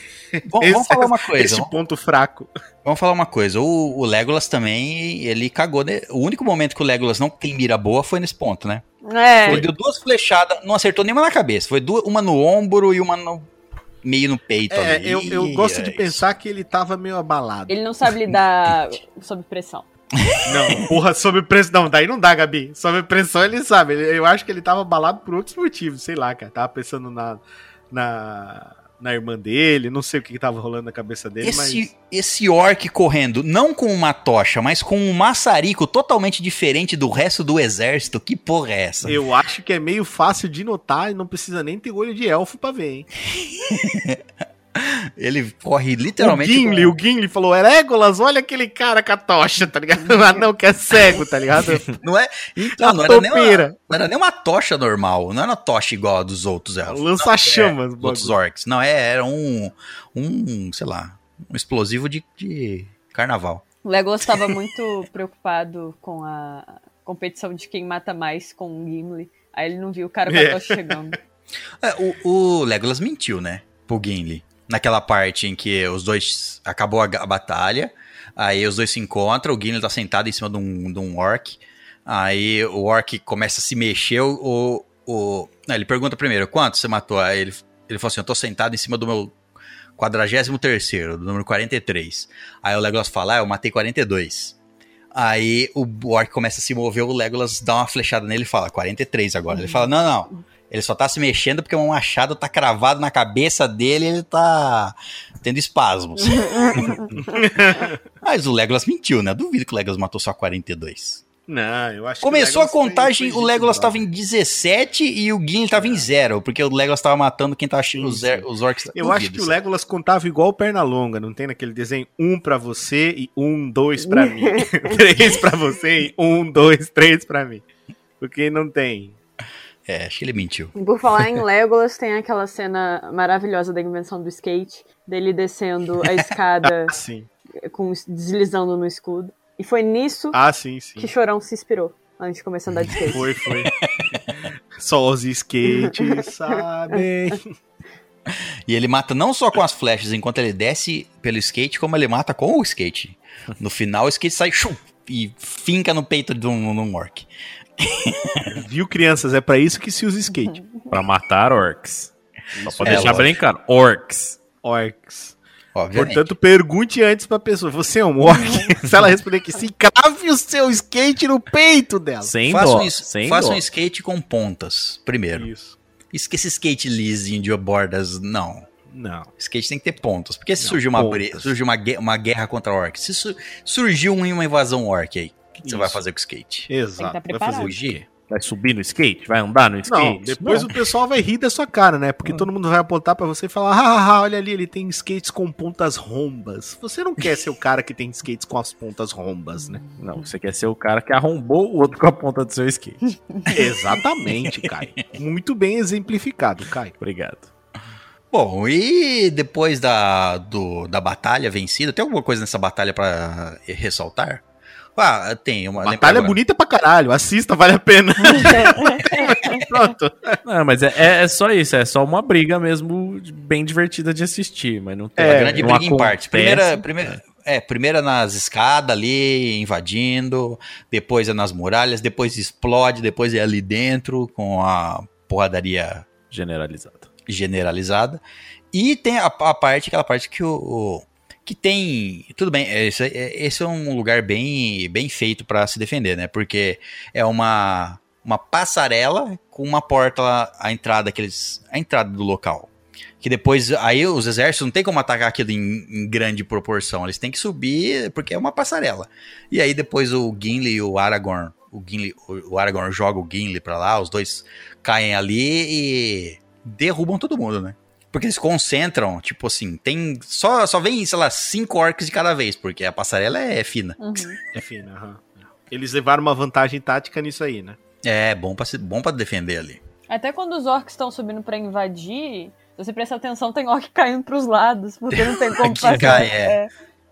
Speaker 1: Vamos, vamos falar uma coisa.
Speaker 2: este
Speaker 1: Vamos,
Speaker 2: ponto fraco.
Speaker 1: vamos falar uma coisa. O, o Legolas também, ele cagou. né? O único momento que o Legolas não tem mira boa foi nesse ponto, né?
Speaker 4: É.
Speaker 1: Ele deu duas flechadas, não acertou nenhuma na cabeça. Foi duas, uma no ombro e uma no meio no peito
Speaker 2: É,
Speaker 1: ali.
Speaker 2: eu, eu gosto de
Speaker 1: É
Speaker 2: pensar que ele tava meio abalado.
Speaker 4: Ele não sabe lidar [LAUGHS] sob pressão.
Speaker 2: Não, porra, sob pressão. Não, daí não dá, Gabi. Sob pressão ele sabe. Eu acho que ele tava abalado por outros motivos, sei lá, cara. Tava pensando na, na, na irmã dele, não sei o que, que tava rolando na cabeça dele,
Speaker 1: Esse, esse orc correndo, não com uma tocha, mas com um maçarico totalmente diferente do resto do exército. Que porra é essa?
Speaker 2: mas eu acho que é meio fácil de notar e não precisa nem ter olho de elfo pra ver, hein? [LAUGHS]
Speaker 1: Ele corre literalmente.
Speaker 2: o Gimli,
Speaker 1: com-
Speaker 2: o Gimli falou, Legolas, olha aquele cara com a tocha, tá ligado? [LAUGHS] Um anão que é cego, tá ligado? [LAUGHS]
Speaker 1: Não é? Então, não era, nem uma, não era nem uma tocha normal. Não era uma tocha igual a dos outros elfos.
Speaker 2: Lança-chamas,
Speaker 1: Dos outros orcs. Não, é, era um. Um, sei lá. Um explosivo de, de carnaval.
Speaker 4: O Legolas estava muito [LAUGHS] preocupado com a competição de quem mata mais com o Gimli. Aí ele não viu o cara com a
Speaker 2: É.
Speaker 4: tocha chegando.
Speaker 1: É, o, o Legolas mentiu, né? Pro Gimli. Naquela parte em que os dois. Acabou a, a batalha. Aí os dois se encontram. O Gimli tá sentado em cima de um, de um orc. Aí o orc começa a se mexer. O. o não, ele pergunta primeiro: quanto você matou? Aí ele, ele falou assim: eu tô sentado em cima do meu 43, do número 43. Aí o Legolas fala: ah, eu matei 42. Aí o orc começa a se mover, o Legolas dá uma flechada nele e fala, 43 agora. Ele fala, não, não, ele só tá se mexendo porque um machado tá cravado na cabeça dele e ele tá tendo espasmos. [LAUGHS] Mas o Legolas mentiu, né? Duvido que o Legolas matou só 42.
Speaker 2: Não, eu acho que
Speaker 1: Começou
Speaker 2: o
Speaker 1: a contagem, o Legolas
Speaker 2: dito,
Speaker 1: tava em 17 e o Gimli tava em 0, porque o Legolas tava matando quem tava achando os,
Speaker 2: Sim,
Speaker 1: er- os orcs.
Speaker 2: Eu
Speaker 1: Duvido
Speaker 2: acho que o
Speaker 1: isso.
Speaker 2: Legolas contava igual perna longa, não tem naquele desenho um pra você e um, dois pra mim. [LAUGHS] [LAUGHS] três pra você e um, dois, três pra mim. Porque não tem.
Speaker 1: É, acho que ele mentiu.
Speaker 4: E por falar em [LAUGHS] Legolas, tem aquela cena maravilhosa da invenção do skate, dele descendo a escada [LAUGHS]
Speaker 2: Ah, sim.
Speaker 4: com, deslizando no escudo. E foi nisso
Speaker 2: Ah, sim, sim.
Speaker 4: que Chorão se inspirou antes de começar a andar de skate.
Speaker 2: Foi, foi. Só os skates [LAUGHS] sabem.
Speaker 1: E ele mata não só com as flechas enquanto ele desce pelo skate, como ele mata com o skate. No final, o skate sai chum, e finca no peito de um, de um orc. [LAUGHS]
Speaker 2: Viu, crianças? É pra isso que se usa skate. [LAUGHS]
Speaker 3: Pra matar orcs. Só pra
Speaker 1: é,
Speaker 3: deixar
Speaker 1: lógico.
Speaker 3: bem claro. Orcs.
Speaker 2: Orcs.
Speaker 1: Obviamente.
Speaker 2: Portanto, pergunte antes pra pessoa: você é um orc? [LAUGHS] se ela responder que sim, crave o seu skate no peito dela.
Speaker 3: Sem
Speaker 1: faça
Speaker 3: dó.
Speaker 1: um,
Speaker 3: sem
Speaker 1: faça
Speaker 3: dó.
Speaker 1: um skate com pontas, primeiro.
Speaker 2: Isso.
Speaker 1: Esquece skate lisinho de bordas, não.
Speaker 2: Não.
Speaker 1: Skate tem que ter pontas. Porque se
Speaker 2: Não,
Speaker 1: surgiu uma, surgiu uma, uma guerra contra orcs, se su- surgiu uma invasão orc aí, que, que você vai fazer com o skate?
Speaker 2: Exato.
Speaker 4: tá
Speaker 2: Vai fazer o
Speaker 1: Fugir?
Speaker 2: quê?
Speaker 3: Vai subir no skate? Vai andar no skate?
Speaker 2: Não, depois o pessoal vai rir da sua cara, né? Porque todo mundo vai apontar pra você e falar: hahaha, olha ali, ele tem skates com pontas rombas. Você não quer ser o cara que tem skates com as pontas rombas, né? [LAUGHS]
Speaker 3: Não, você quer ser o cara que arrombou o outro com a ponta do seu skate. [LAUGHS]
Speaker 2: Exatamente, Caio. Muito bem exemplificado, Caio.
Speaker 3: Obrigado.
Speaker 1: Bom, e depois da, do, da batalha vencida, tem alguma coisa nessa batalha pra ressaltar? Ah, tem uma. lembra
Speaker 2: Batalha bonita pra caralho. Assista, vale a pena. [LAUGHS] Pronto.
Speaker 3: Não, mas é, é- é só isso, é só uma briga mesmo bem divertida de assistir, mas não tem.
Speaker 1: Uma grande
Speaker 3: não
Speaker 1: briga em partes. Primeira, primeira, é, primeira nas escadas ali, invadindo, depois é nas muralhas, depois explode, depois é ali dentro, com a porradaria
Speaker 3: Generalizado.
Speaker 1: generalizada. E tem a, a parte, aquela parte que o. o- que tem. Tudo bem, esse, é- esse é um lugar bem, bem feito pra se defender, né? Porque é uma, uma passarela com uma porta a entrada daqueles. A entrada do local. Que depois. Aí os exércitos não tem como atacar aquilo em, em grande proporção. Eles têm que subir, porque é uma passarela. E aí depois o Gimli e o Aragorn. O, Gimli, o Aragorn joga o Gimli pra lá, os dois caem ali e derrubam todo mundo, né? Porque eles concentram, tipo assim, tem. Só, só vem, sei lá, cinco orcs de cada vez, porque a passarela é fina.
Speaker 4: Uhum. [LAUGHS]
Speaker 2: É fino, aham. Eles levaram uma vantagem tática nisso aí, né?
Speaker 1: É bom pra, bom pra defender ali.
Speaker 4: Até quando os orcs estão subindo pra invadir, se você prestar atenção, tem orc [LAUGHS] caindo pros lados, porque não tem [LAUGHS] como passar.
Speaker 1: cai, é.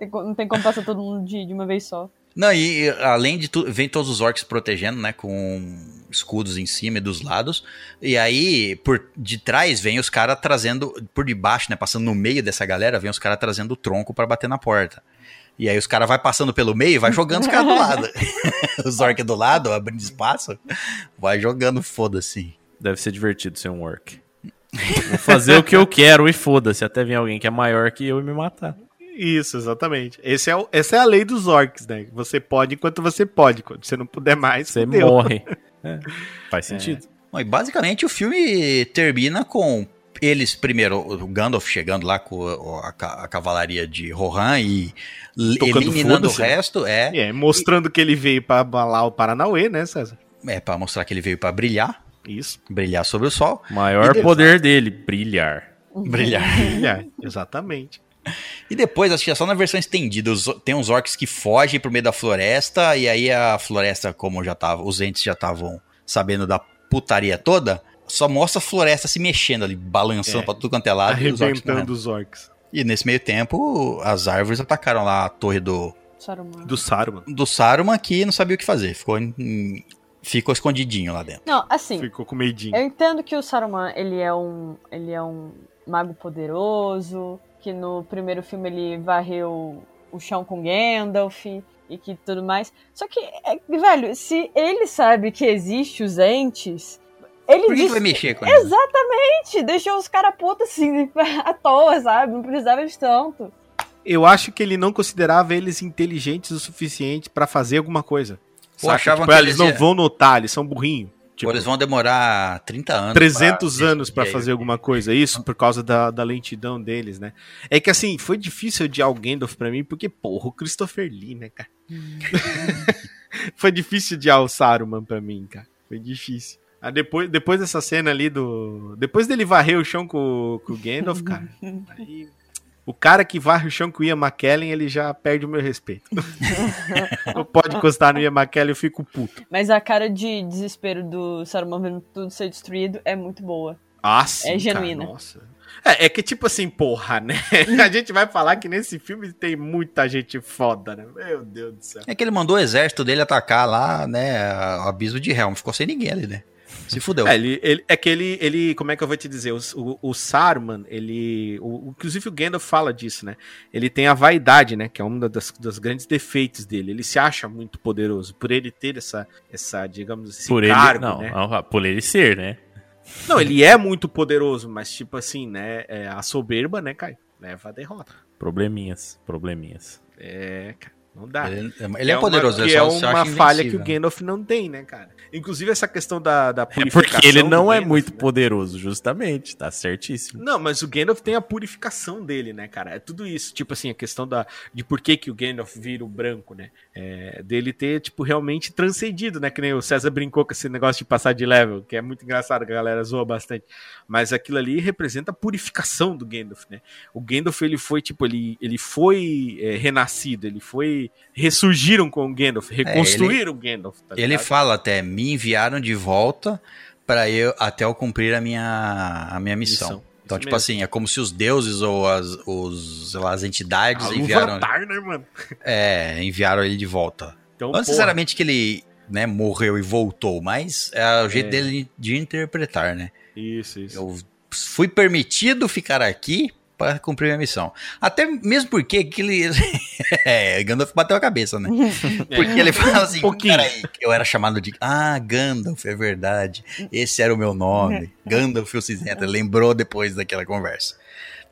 Speaker 4: co- não tem como passar todo mundo de, de uma vez só.
Speaker 1: Não, e e, além de tudo, vem todos os orcs protegendo, né? Com escudos em cima e dos lados. E aí, por de trás, vem os caras trazendo, por debaixo, né? Passando no meio dessa galera, vem os caras trazendo o tronco pra bater na porta. E aí os caras vai passando pelo meio e vai jogando os caras do lado. [LAUGHS] [LAUGHS] os orcs do lado, abrindo espaço, vai jogando, foda-se.
Speaker 3: Deve ser divertido ser um orc. Vou fazer o que eu quero e foda-se, até vir alguém que é maior que eu e me matar.
Speaker 2: Isso, exatamente. Esse é o, essa é a lei dos orcs, né? Você pode enquanto você pode. Quando você não puder mais,
Speaker 3: Você morre. [LAUGHS] [LAUGHS] É, faz sentido.
Speaker 1: Bom, e basicamente o filme termina com eles, primeiro, o Gandalf chegando lá com a, ca- a cavalaria de Rohan e
Speaker 2: Tocando
Speaker 1: eliminando o
Speaker 2: né?
Speaker 1: resto, é,
Speaker 2: É, mostrando que ele veio pra abalar o Paranauê, né, César?
Speaker 1: é para mostrar que ele veio pra brilhar,
Speaker 2: Isso.
Speaker 1: brilhar sobre o sol.
Speaker 3: Maior
Speaker 1: E
Speaker 3: poder dele, brilhar.
Speaker 1: Brilhar.
Speaker 2: É, [LAUGHS] exatamente.
Speaker 1: E depois, acho que é só na versão estendida, os- tem uns orcs que fogem pro meio da floresta, e aí a floresta, como já tava, os entes já estavam sabendo da putaria toda, só mostra a floresta se mexendo ali, balançando
Speaker 2: É.
Speaker 1: pra tudo quanto é lado, e os orcs.
Speaker 2: Arrebentando os orcs.
Speaker 1: E nesse meio tempo, as árvores atacaram lá a torre do,
Speaker 4: Saruman.
Speaker 2: Do Saruman.
Speaker 1: do Saruman, que não sabia o que fazer. Ficou, em- ficou escondidinho lá dentro.
Speaker 4: Não, assim,
Speaker 2: Ficou com medinho.
Speaker 4: eu entendo que o Saruman, ele é um, ele é um mago poderoso, que no primeiro filme ele varreu o chão com Gandalf e que tudo mais. Só que, é, velho, se ele sabe que existe os entes, ele
Speaker 1: Por que, que
Speaker 4: disse-
Speaker 1: vai mexer com ele?
Speaker 4: Exatamente, deixou os caras putos assim, [LAUGHS] à toa, sabe? Não precisava de tanto.
Speaker 2: Eu acho que ele não considerava eles inteligentes o suficiente pra fazer alguma coisa. Saca?
Speaker 1: achavam
Speaker 2: Tipo,
Speaker 1: que
Speaker 2: ah, eles
Speaker 1: eles
Speaker 2: não vão notar, eles são burrinhos. Tipo,
Speaker 1: eles vão demorar 30 anos.
Speaker 2: 300
Speaker 1: pra-
Speaker 2: anos pra
Speaker 1: aí,
Speaker 2: fazer alguma coisa. Isso por causa da, da lentidão deles, né? É que assim, foi difícil odiar o Gandalf pra mim, porque, porra, o Christopher Lee, né, cara? [LAUGHS] foi difícil odiar o Saruman pra mim, cara. Foi difícil. Ah, depois, depois dessa cena ali do. Depois dele varrer o chão com, com o Gandalf, cara. [LAUGHS] aí, o cara que varre o chão com o Ian McKellen, ele já perde o meu respeito. [LAUGHS] não pode encostar no Ian McKellen, eu fico puto.
Speaker 4: Mas a cara de desespero do Saruman vendo tudo ser destruído é muito boa.
Speaker 2: Ah, sim,
Speaker 4: É
Speaker 2: cara,
Speaker 4: genuína.
Speaker 2: nossa. É, é que tipo assim, porra, né? [LAUGHS] A gente vai falar que nesse filme tem muita gente foda, né? Meu Deus do céu.
Speaker 1: É que ele mandou o exército dele atacar lá, né? O abismo de Helm. Ficou sem ninguém ali, né? Se fudeu.
Speaker 2: É, ele, ele- é que ele, ele, como é que eu vou te dizer? O, o, o Saruman, ele. O, inclusive o Gandalf fala disso, né? Ele tem a vaidade, né? Que é um das, dos grandes defeitos dele. Ele se acha muito poderoso. Por ele ter essa, essa digamos, esse
Speaker 3: Por ele,
Speaker 2: cargo,
Speaker 3: não,
Speaker 2: né?
Speaker 3: por ele ser, né?
Speaker 2: Não, ele é muito poderoso, mas tipo assim, né? é, a soberba, né, Caio? Leva a derrota.
Speaker 3: Probleminhas, probleminhas.
Speaker 2: É, cara. Não dá.
Speaker 1: Ele, ele é,
Speaker 2: uma-
Speaker 1: poderoso,
Speaker 2: que é uma
Speaker 1: acha
Speaker 2: falha que o Gandalf não tem, né, cara? Inclusive essa questão da, da
Speaker 3: É
Speaker 2: purificação.
Speaker 3: porque ele não é
Speaker 2: Gandalf,
Speaker 3: muito
Speaker 2: né?
Speaker 3: poderoso, justamente. Tá certíssimo.
Speaker 2: Não, mas o Gandalf tem a purificação dele, né, cara? É tudo isso. Tipo assim, a questão da, de por que, que o Gandalf vira o branco, né? É, dele ter, tipo, realmente transcendido, né? Que nem o César brincou com esse negócio de passar de level, que é muito engraçado, que a galera zoa bastante. Mas aquilo ali representa a purificação do Gandalf, né? O Gandalf, ele foi, tipo, ele, ele foi é, renascido, ele foi... Ressurgiram com o Gandalf, reconstruíram o Gandalf, tá
Speaker 1: Ele fala até, me enviaram de volta para eu até eu cumprir a minha, a minha missão.
Speaker 2: Missão.
Speaker 1: Então,
Speaker 2: Isso
Speaker 1: tipo
Speaker 2: mesmo.
Speaker 1: assim, é como se os deuses ou as, os, lá, as entidades
Speaker 2: A
Speaker 1: enviaram,
Speaker 2: Luvatar, né, mano? [LAUGHS]
Speaker 1: é, enviaram ele de volta.
Speaker 2: Então,
Speaker 1: Não necessariamente que ele né, morreu e voltou, mas é o jeito
Speaker 2: É.
Speaker 1: dele de interpretar, né?
Speaker 2: Isso, isso.
Speaker 1: Eu fui permitido ficar aqui para cumprir minha missão. Até mesmo porque aquele. [LAUGHS] é, Gandalf bateu a cabeça, né? [LAUGHS] Porque ele fala assim:
Speaker 2: Um
Speaker 1: peraí, eu era chamado de. Ah, Gandalf, é verdade. Esse era o meu nome. [LAUGHS] Gandalf o. Ele lembrou depois daquela conversa.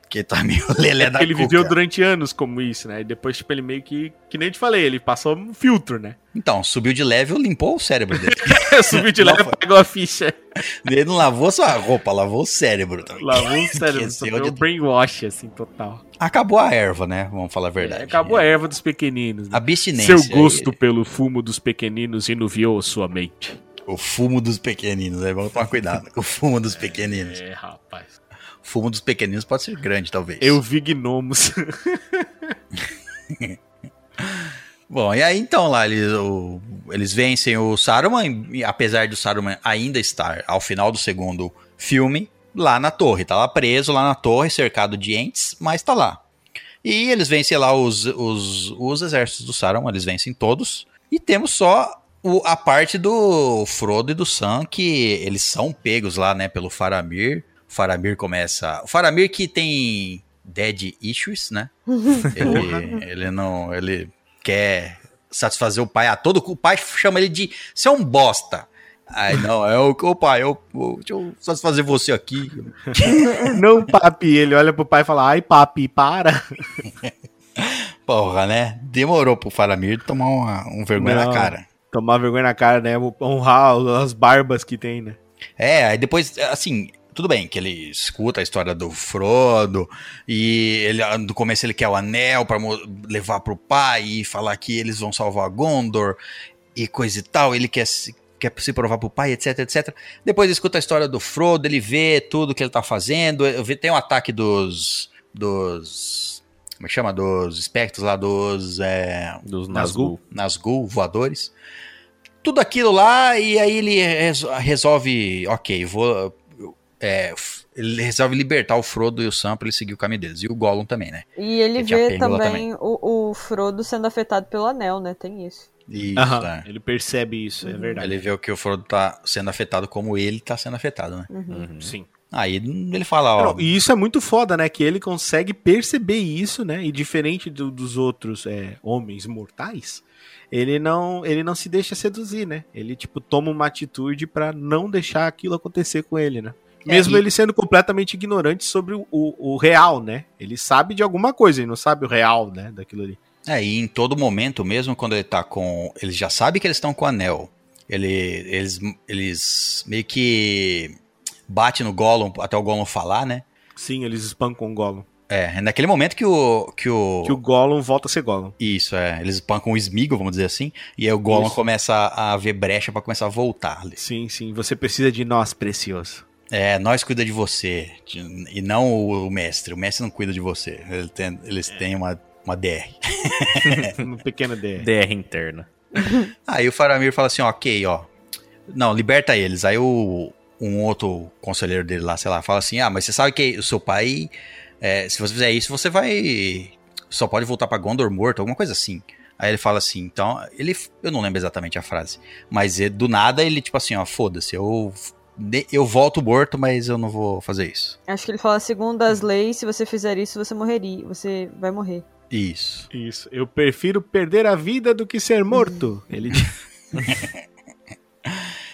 Speaker 1: Porque tá meio lelé da
Speaker 2: ele
Speaker 1: cuca.
Speaker 2: viveu durante anos como isso, né? E depois, tipo, ele meio que. Que nem eu te falei, ele passou um filtro, né?
Speaker 1: Então, subiu de level, limpou o cérebro dele. [LAUGHS]
Speaker 2: Subiu de
Speaker 1: Não
Speaker 2: leve,
Speaker 1: foi.
Speaker 2: pegou a ficha.
Speaker 1: ele não lavou só a roupa, lavou o cérebro também.
Speaker 2: Lavou o [LAUGHS] cérebro, sofreu
Speaker 1: de-
Speaker 2: um brainwash, assim, total.
Speaker 1: Acabou a erva, né? Vamos falar a verdade.
Speaker 2: Acabou a erva dos pequeninos. Né?
Speaker 1: Abstinência.
Speaker 2: Seu gosto pelo fumo dos pequeninos inuviou sua mente.
Speaker 1: O fumo dos pequeninos, aí vamos tomar cuidado. O fumo dos pequeninos.
Speaker 2: É, rapaz.
Speaker 1: O fumo dos pequeninos pode ser grande, talvez.
Speaker 2: Eu vi gnomos. [LAUGHS]
Speaker 1: Bom, e aí então lá eles, o- eles vencem o Saruman, apesar do Saruman ainda estar ao final do segundo filme, lá na torre. Tá lá preso, lá na torre, cercado de entes, mas tá lá. E eles vencem lá os, os, os exércitos do Saruman, eles vencem todos. E temos só o- a parte do Frodo e do Sam, que eles são pegos lá, né, pelo Faramir. Faramir começa... O Faramir que tem dead issues, né? [LAUGHS] ele, ele não... Ele quer satisfazer o pai a todo... O pai chama ele de... Você é um bosta. Aí, não, é o, o pai, eu, eu, deixa eu satisfazer você aqui. [LAUGHS]
Speaker 2: Não, papi. Ele olha pro pai e fala: Ai, papi, para. [LAUGHS]
Speaker 1: Porra, né? Demorou pro Faramir tomar uma, um vergonha
Speaker 2: Não.
Speaker 1: na cara.
Speaker 2: Tomar vergonha na cara, né? Honrar as barbas que tem, né?
Speaker 1: É, aí depois, assim, tudo bem que ele escuta a história do Frodo e ele no começo ele quer o anel pra mo- levar pro pai e falar que eles vão salvar Gondor e coisa e tal, ele quer se, quer se provar pro pai, etc, etc. Depois ele escuta a história do Frodo, ele vê tudo que ele tá fazendo, vi- tem um ataque dos dos como é que chama? Dos espectros lá, dos é,
Speaker 3: Dos
Speaker 1: Nazgûl,
Speaker 3: Nazgûl.
Speaker 1: Voadores. Tudo aquilo lá, e aí ele reso- resolve, ok, vou. É, ele resolve libertar o Frodo e o Sam pra ele seguir o caminho deles. E o Gollum também, né?
Speaker 4: E ele vê
Speaker 1: lá
Speaker 4: também o, o Frodo sendo afetado pelo anel, né? Tem isso.
Speaker 1: Isso,
Speaker 2: Aham,
Speaker 1: é.
Speaker 2: Ele percebe isso, é verdade.
Speaker 1: Ele vê que o Frodo tá sendo afetado como ele tá sendo afetado, né?
Speaker 3: Uhum.
Speaker 2: Sim.
Speaker 1: Aí ele fala, ó.
Speaker 2: Não, e isso é muito foda, né? Que ele consegue perceber isso, né? E diferente do- dos outros é, homens mortais, ele não, ele não se deixa seduzir, né? Ele, tipo, toma uma atitude pra não deixar aquilo acontecer com ele, né?
Speaker 1: É,
Speaker 2: Mesmo
Speaker 1: e-
Speaker 2: ele sendo completamente ignorante sobre o, o, real, né? Ele sabe de alguma coisa, ele não sabe o real, né? Daquilo ali.
Speaker 1: É, e em todo momento, mesmo quando ele tá com. Ele já sabe que eles estão com o anel. Ele, eles, eles meio que bate no Gollum até o Gollum falar, né?
Speaker 2: Sim, eles espancam o Gollum.
Speaker 1: É, é naquele momento que o. Que o,
Speaker 2: Que o Gollum volta a ser Gollum.
Speaker 1: Isso, é. Eles espancam o Smeagol, vamos dizer assim. E aí o Gollum
Speaker 2: Isso.
Speaker 1: começa a, ver brecha pra começar a voltar. ali.
Speaker 2: Sim, sim. Você precisa de nós, precioso.
Speaker 1: É, nós cuida de você. de- E não o, o mestre. O mestre não cuida de você. Ele tem- eles
Speaker 2: É.
Speaker 1: têm uma, uma DR. [LAUGHS]
Speaker 2: Uma pequena DR.
Speaker 3: DR interna. [LAUGHS]
Speaker 1: Aí o Faramir fala assim, ó, ok, ó. Não, liberta eles. Aí o, um outro conselheiro dele lá, sei lá, fala assim, ah, mas você sabe que o seu pai, é, se você fizer isso, você vai... Só pode voltar pra Gondor morto, alguma coisa assim. Aí ele fala assim, então, ele... Eu não lembro exatamente a frase. Mas é, do nada ele, tipo assim, ó, foda-se, eu... Eu volto morto, mas eu não vou fazer isso.
Speaker 4: Acho que ele fala, segundo as leis, se você fizer isso, você morreria. Você vai morrer.
Speaker 1: Isso.
Speaker 2: Isso. Eu prefiro perder a vida do que ser morto. [LAUGHS] Ele [LAUGHS]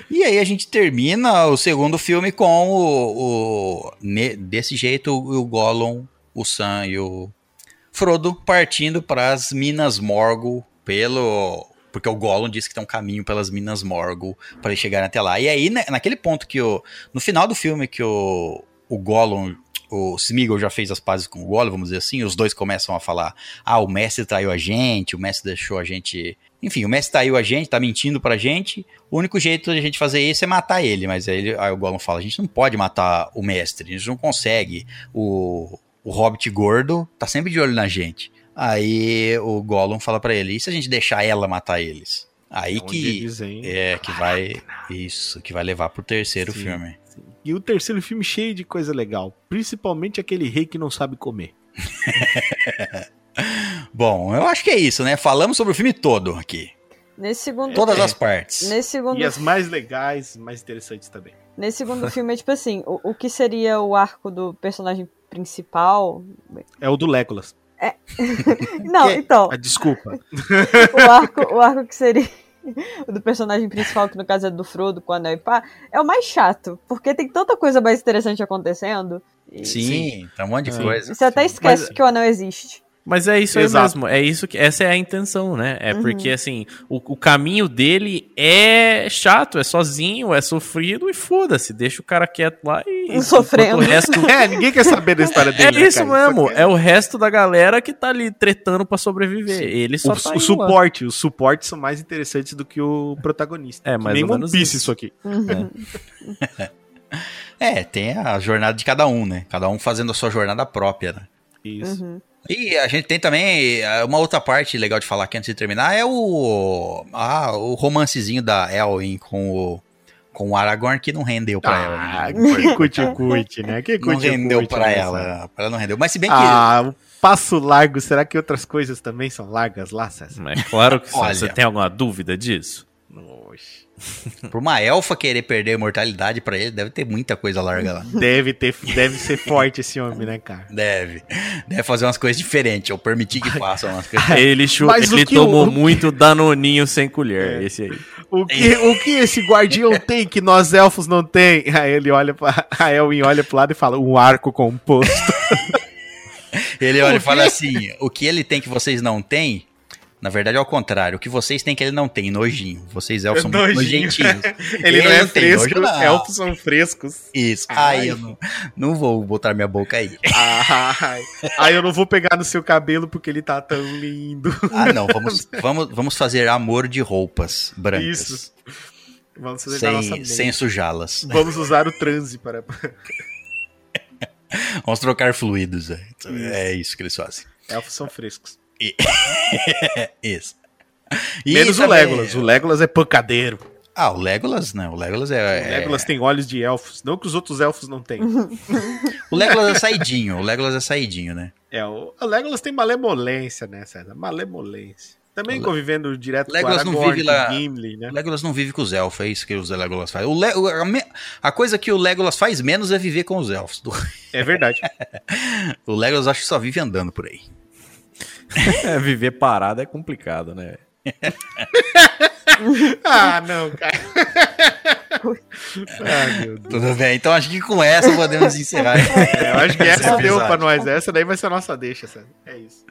Speaker 1: E aí a gente termina o segundo filme com o, o- ne- desse jeito o Gollum, o Sam e o Frodo partindo para as Minas Morgul pelo porque o Gollum disse que tem um caminho pelas Minas Morgul para eles chegarem até lá. E aí, né, naquele ponto que o. No final do filme que o, o Gollum. O Smeagol já fez as pazes com o Gollum, vamos dizer assim, os dois começam a falar: ah, o mestre traiu a gente, o mestre deixou a gente. Enfim, o mestre traiu a gente, tá mentindo pra gente. O único jeito de a gente fazer isso é matar ele. Mas aí, ele, aí o Gollum fala: a gente não pode matar o mestre, a gente não consegue. O, o Hobbit gordo tá sempre de olho na gente. Aí o Gollum fala pra ele: e se a gente deixar ela matar eles? Aí
Speaker 2: Onde
Speaker 1: que. É, que vai. Isso, que vai levar pro terceiro
Speaker 2: Sim.
Speaker 1: filme.
Speaker 2: E o terceiro filme cheio de coisa legal. Principalmente aquele rei que não sabe comer. [LAUGHS]
Speaker 1: Bom, eu acho que é isso, né? Falamos sobre o filme todo aqui.
Speaker 4: Nesse segundo,
Speaker 1: Todas as partes.
Speaker 4: nesse segundo,
Speaker 2: E as mais legais, mais interessantes também.
Speaker 4: nesse segundo [LAUGHS] filme é tipo assim, o, o que seria o arco do personagem principal?
Speaker 2: É o do Legolas. [LAUGHS]
Speaker 4: Não,
Speaker 1: Que-
Speaker 4: então,
Speaker 2: Ah, desculpa. [LAUGHS]
Speaker 4: o arco, o arco que seria [LAUGHS] o do personagem principal, que no caso é do Frodo com o Anel e pá, é o mais chato, porque tem tanta coisa mais interessante acontecendo. e
Speaker 1: Sim, tá um monte de
Speaker 2: Sim.
Speaker 1: coisa.
Speaker 4: Você até esquece
Speaker 3: Mas-
Speaker 4: que o Anel existe.
Speaker 3: Mas é isso aí mesmo. É isso que essa é a intenção, né? É
Speaker 4: Uhum.
Speaker 3: porque assim, o, o caminho dele é chato, é sozinho, é sofrido e foda-se, deixa o cara quieto lá e
Speaker 4: Sofrendo.
Speaker 3: o resto [LAUGHS]
Speaker 2: É, ninguém quer saber da história [LAUGHS]
Speaker 3: É
Speaker 2: dele. né,
Speaker 3: isso
Speaker 2: cara?
Speaker 3: mesmo, é o resto da galera que tá ali tretando pra sobreviver.
Speaker 2: Sim.
Speaker 3: Ele só
Speaker 2: o,
Speaker 3: tá
Speaker 2: o
Speaker 3: lá.
Speaker 2: suporte, os suportes são mais interessantes do que o protagonista.
Speaker 3: É, mais
Speaker 2: nem
Speaker 3: ou
Speaker 2: One Piece
Speaker 3: isso.
Speaker 2: isso aqui. [LAUGHS]
Speaker 1: É, tem a jornada de cada um, né? Cada um fazendo a sua jornada própria, né?
Speaker 2: Isso.
Speaker 4: Uhum.
Speaker 1: E a gente tem também eh, uma outra parte legal de falar aqui antes de terminar é o ah, o romancezinho da Elwin com o com o Aragorn que não rendeu pra
Speaker 2: Ah,
Speaker 1: ela. né?
Speaker 2: que cuti-cuti, né? Que
Speaker 1: Não rendeu
Speaker 2: cuti-cuti
Speaker 1: pra
Speaker 2: nessa.
Speaker 1: ela, ela não rendeu. Mas se bem que
Speaker 2: Ah, o passo largo, será que outras coisas também são largas lá, César?
Speaker 3: Mas claro que sim.
Speaker 1: Olha.
Speaker 3: Você tem alguma dúvida disso?
Speaker 2: Oxe.
Speaker 1: por uma elfa querer perder a imortalidade pra ele, deve ter muita coisa larga lá.
Speaker 2: Deve, ter, deve ser forte esse homem, né, cara?
Speaker 1: Deve. Deve fazer umas coisas diferentes, ou permitir que façam umas coisas.
Speaker 3: Ele, chu-
Speaker 2: Mas
Speaker 3: ele tomou
Speaker 2: o-
Speaker 3: muito danoninho sem colher,
Speaker 2: É.
Speaker 3: esse aí.
Speaker 2: O que, o que esse guardião [LAUGHS] tem que nós elfos não tem? Aí ele olha pra. A Elwin olha pro lado e fala: um arco composto. [LAUGHS]
Speaker 1: Ele olha e fala assim: o que ele tem que vocês não têm, na verdade é ao contrário. O que vocês têm que ele não tem, nojinho. Vocês elfos são muito
Speaker 2: Nojinho.
Speaker 1: nojentinhos. [LAUGHS]
Speaker 2: Ele, não é fresco,
Speaker 1: nojo,
Speaker 2: elfos são frescos.
Speaker 1: Isso.
Speaker 2: Ai.
Speaker 1: Aí eu não, não vou botar minha boca aí.
Speaker 2: Ai, aí eu não vou pegar no seu cabelo porque ele tá tão lindo.
Speaker 1: Ah, não. Vamos, vamos, vamos fazer amor de roupas brancas.
Speaker 2: Isso. Vamos fazer da nossa
Speaker 1: Sem,
Speaker 2: mente.
Speaker 1: sem sujá-las.
Speaker 2: Vamos usar o transe para. [LAUGHS]
Speaker 1: Vamos trocar fluidos. É, é isso que eles fazem.
Speaker 2: Elfos são frescos.
Speaker 1: É [LAUGHS] isso. E
Speaker 2: Menos o Legolas. O Legolas é pancadeiro.
Speaker 1: Ah, o Legolas, não. O Legolas é.
Speaker 2: O
Speaker 1: é-
Speaker 2: Legolas tem olhos de elfos. Não que os outros elfos não tenham. [LAUGHS]
Speaker 1: O Legolas é saidinho. O Legolas é saidinho, né?
Speaker 2: É, o, o Legolas tem malemolência, né, César? Malemolência. Também
Speaker 1: O Le-
Speaker 2: convivendo direto
Speaker 1: Legolas
Speaker 2: com
Speaker 1: não
Speaker 2: Aragorn,
Speaker 1: vive lá-
Speaker 2: Gimli, né?
Speaker 1: O Legolas não vive com os elfos, é isso que o Legolas faz. O Le- a, me- a coisa que o Legolas faz menos é viver com os elfos. Do-
Speaker 2: É verdade. [LAUGHS]
Speaker 1: O Legolas acho que só vive andando por aí. [LAUGHS]
Speaker 3: É, viver parado é complicado, né? [LAUGHS]
Speaker 2: ah, não, cara. [LAUGHS] ah, meu Deus.
Speaker 1: Tudo bem, então acho que com essa podemos encerrar.
Speaker 2: É, eu acho que essa deu pra nós. Essa daí vai ser a nossa deixa, César. É isso.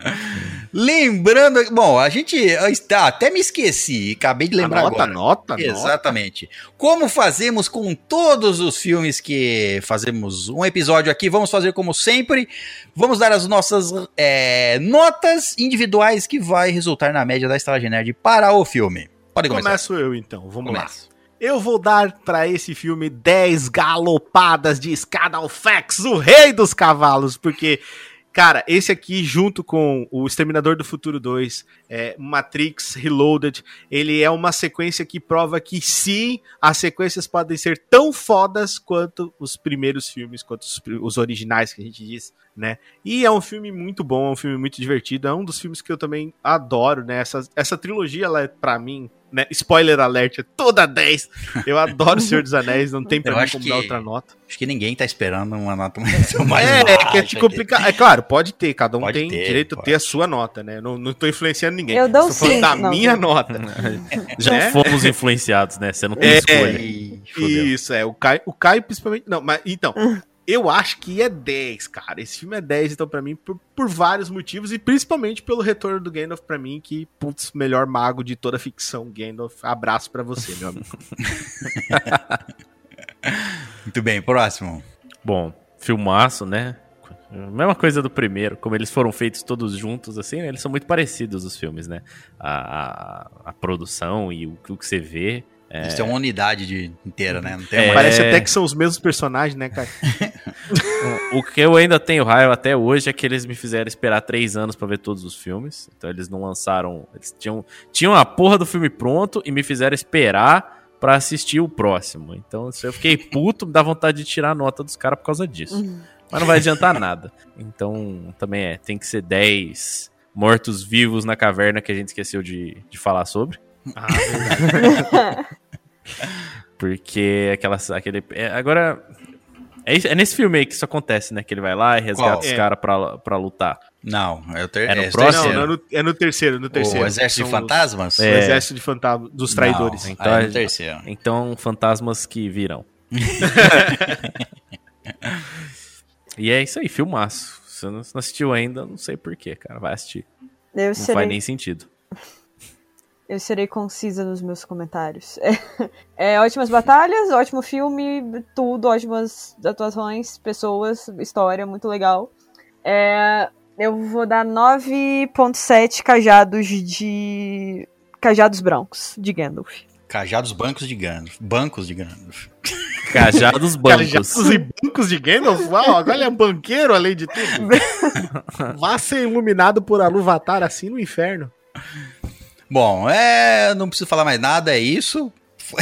Speaker 1: Lembrando, bom, a gente ah, até me esqueci, acabei de lembrar
Speaker 2: Anota,
Speaker 1: agora.
Speaker 2: anota, anota.
Speaker 1: Exatamente. Como fazemos com todos os filmes que fazemos um episódio aqui, vamos fazer como sempre. Vamos dar as nossas é, notas individuais que vai resultar na média da Estalagem Nerd para o filme. Pode começar.
Speaker 2: Começo eu, então. Vamos lá. Eu vou dar pra esse filme 10 galopadas de escada ao Fex, o rei dos cavalos, porque, cara, esse aqui, junto com o Exterminador do Futuro 2, é, Matrix Reloaded, ele é uma sequência que prova que sim, as sequências podem ser tão fodas quanto os primeiros filmes, quanto os, os originais que a gente diz, né? E é um filme muito bom, é um filme muito divertido, é um dos filmes que eu também adoro, né? Essa, essa trilogia, ela é, pra mim, né? Spoiler alert, é toda 10. Eu adoro o Senhor dos Anéis, não tem pra
Speaker 1: Eu
Speaker 2: mim
Speaker 1: acho
Speaker 2: como
Speaker 1: que-
Speaker 2: dar outra nota.
Speaker 1: Acho que ninguém tá esperando uma nota [LAUGHS] mais, mais
Speaker 2: é, é que é te complicar. É claro, pode ter, cada um
Speaker 1: Pode
Speaker 2: tem
Speaker 1: ter,
Speaker 2: direito a ter a sua nota, né? Não, não tô influenciando ninguém.
Speaker 4: Eu dou
Speaker 2: Tô falando
Speaker 4: cinco,
Speaker 2: da
Speaker 4: não,
Speaker 2: minha
Speaker 4: não.
Speaker 2: nota. [LAUGHS]
Speaker 3: Já
Speaker 2: Né?
Speaker 3: fomos influenciados, né? Você não tem
Speaker 2: É,
Speaker 3: escolha.
Speaker 1: Fudeu.
Speaker 2: Isso, é. O Caio, o Caio principalmente. Não, mas então. [LAUGHS] Eu acho que é 10, cara. Esse filme é 10, então, pra mim, por, por vários motivos, e principalmente pelo retorno do Gandalf pra mim, que, putz, melhor mago de toda a ficção, Gandalf. Abraço pra você, meu amigo. [LAUGHS]
Speaker 1: Muito bem, próximo.
Speaker 3: Bom, filmaço, né? Mesma coisa do primeiro, como eles foram feitos todos juntos, assim, né? eles são muito parecidos os filmes, né? A, a, a produção e o, o que você vê. É...
Speaker 1: Isso é uma unidade de, inteira, né? Não tem
Speaker 3: É.
Speaker 2: Parece até que são os mesmos personagens, né, cara? [LAUGHS]
Speaker 3: O que eu ainda tenho raiva até hoje é que eles me fizeram esperar três anos pra ver todos os filmes. Então eles não lançaram. Eles tinham, tinham a porra do filme pronto e me fizeram esperar pra assistir o próximo. Então se eu fiquei puto, me dá vontade de tirar a nota dos caras por causa disso. Mas não vai adiantar nada. Então também é, tem que ser 10 mortos-vivos na caverna que a gente esqueceu de, de falar sobre.
Speaker 2: Ah, verdade. [LAUGHS]
Speaker 3: Porque aquela, aquele. é, agora. É, é nesse filme aí que isso acontece, né? Que ele vai lá e resgata
Speaker 1: Qual?
Speaker 3: os
Speaker 2: É.
Speaker 3: caras pra, pra lutar.
Speaker 1: Não, é o ter...
Speaker 3: É no
Speaker 1: é
Speaker 3: próximo?
Speaker 2: Não,
Speaker 1: terceiro.
Speaker 2: não, é no, é no terceiro, no terceiro.
Speaker 1: O Exército de
Speaker 2: São os-
Speaker 1: Fantasmas?
Speaker 2: O
Speaker 3: É.
Speaker 2: Exército de Fantasmas, dos traidores.
Speaker 1: Não,
Speaker 3: Então
Speaker 1: é no terceiro.
Speaker 3: Então, fantasmas que virão. [LAUGHS] e é isso aí, filmaço. Se você não assistiu ainda, não sei porquê, cara. Vai assistir.
Speaker 4: Eu
Speaker 3: Não
Speaker 4: serei,
Speaker 3: faz nem sentido.
Speaker 4: Eu serei concisa nos meus comentários. É, [LAUGHS] é, ótimas batalhas, ótimo filme, tudo, ótimas atuações, pessoas, história, muito legal. É, eu vou dar 9.7 cajados de. Cajados brancos de Gandalf.
Speaker 1: Cajados bancos de Gandalf. Bancos de Gandalf.
Speaker 3: Cajados [LAUGHS] bancos.
Speaker 2: Cajados e bancos de Gandalf? Uau, agora ele é banqueiro além de tudo. [LAUGHS] Vá ser iluminado por Aluvatar assim no inferno.
Speaker 1: Bom, é. Não preciso falar mais nada, é isso. [LAUGHS]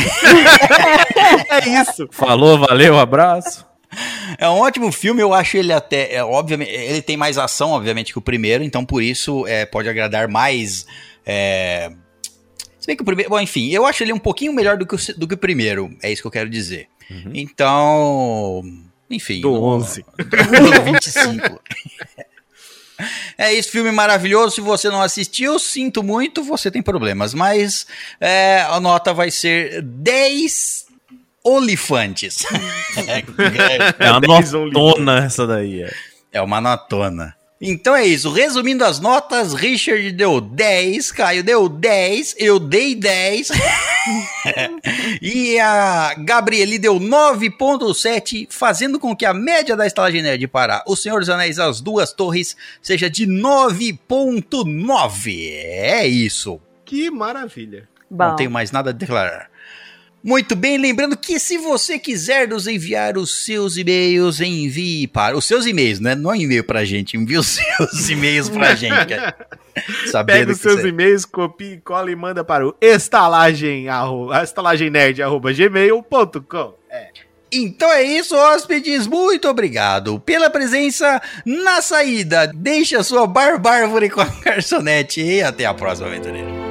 Speaker 2: É isso.
Speaker 3: Falou, valeu, abraço.
Speaker 1: É um ótimo filme, eu acho ele até. É, obviamente, ele tem mais ação, obviamente, que o primeiro, então por isso é, pode agradar mais. É... Se bem que o primeiro. Bom, enfim, eu acho ele um pouquinho melhor do que o, do que o primeiro, é isso que eu quero dizer.
Speaker 3: Uhum.
Speaker 1: Então. Enfim.
Speaker 2: Do
Speaker 1: no-
Speaker 2: 11. [LAUGHS]
Speaker 1: do 25. É isso, filme maravilhoso. Se você não assistiu, sinto muito, você tem problemas. Mas é, a nota vai ser 10 olifantes. [LAUGHS]
Speaker 3: É uma
Speaker 2: Dez on
Speaker 3: notona essa daí. é.
Speaker 1: É uma notona. Então é isso. Resumindo as notas, Richard deu 10, Caio deu 10, eu dei 10. [LAUGHS] e a Gabriele deu 9.7, fazendo com que a média da estalagem nerd para O Senhor dos Anéis As Duas Torres seja de 9.9. É isso.
Speaker 2: Que maravilha.
Speaker 4: Bom,
Speaker 1: Não tenho mais nada a declarar. Muito bem, lembrando que se você quiser nos enviar os seus e-mails, envie para os seus e-mails, né? Não é e-mail pra gente, envie os [LAUGHS] seus e-mails pra gente. [LAUGHS] Sabendo
Speaker 2: Pega os seus
Speaker 1: você-
Speaker 2: e-mails, copia e cola e manda para o estalagem, arroba, estalagemnerd, arroba gmail.com. É.
Speaker 1: Então é isso, hóspedes. Muito obrigado pela presença na saída. Deixe a sua barbárvore com a garçonete e até a próxima aventureira.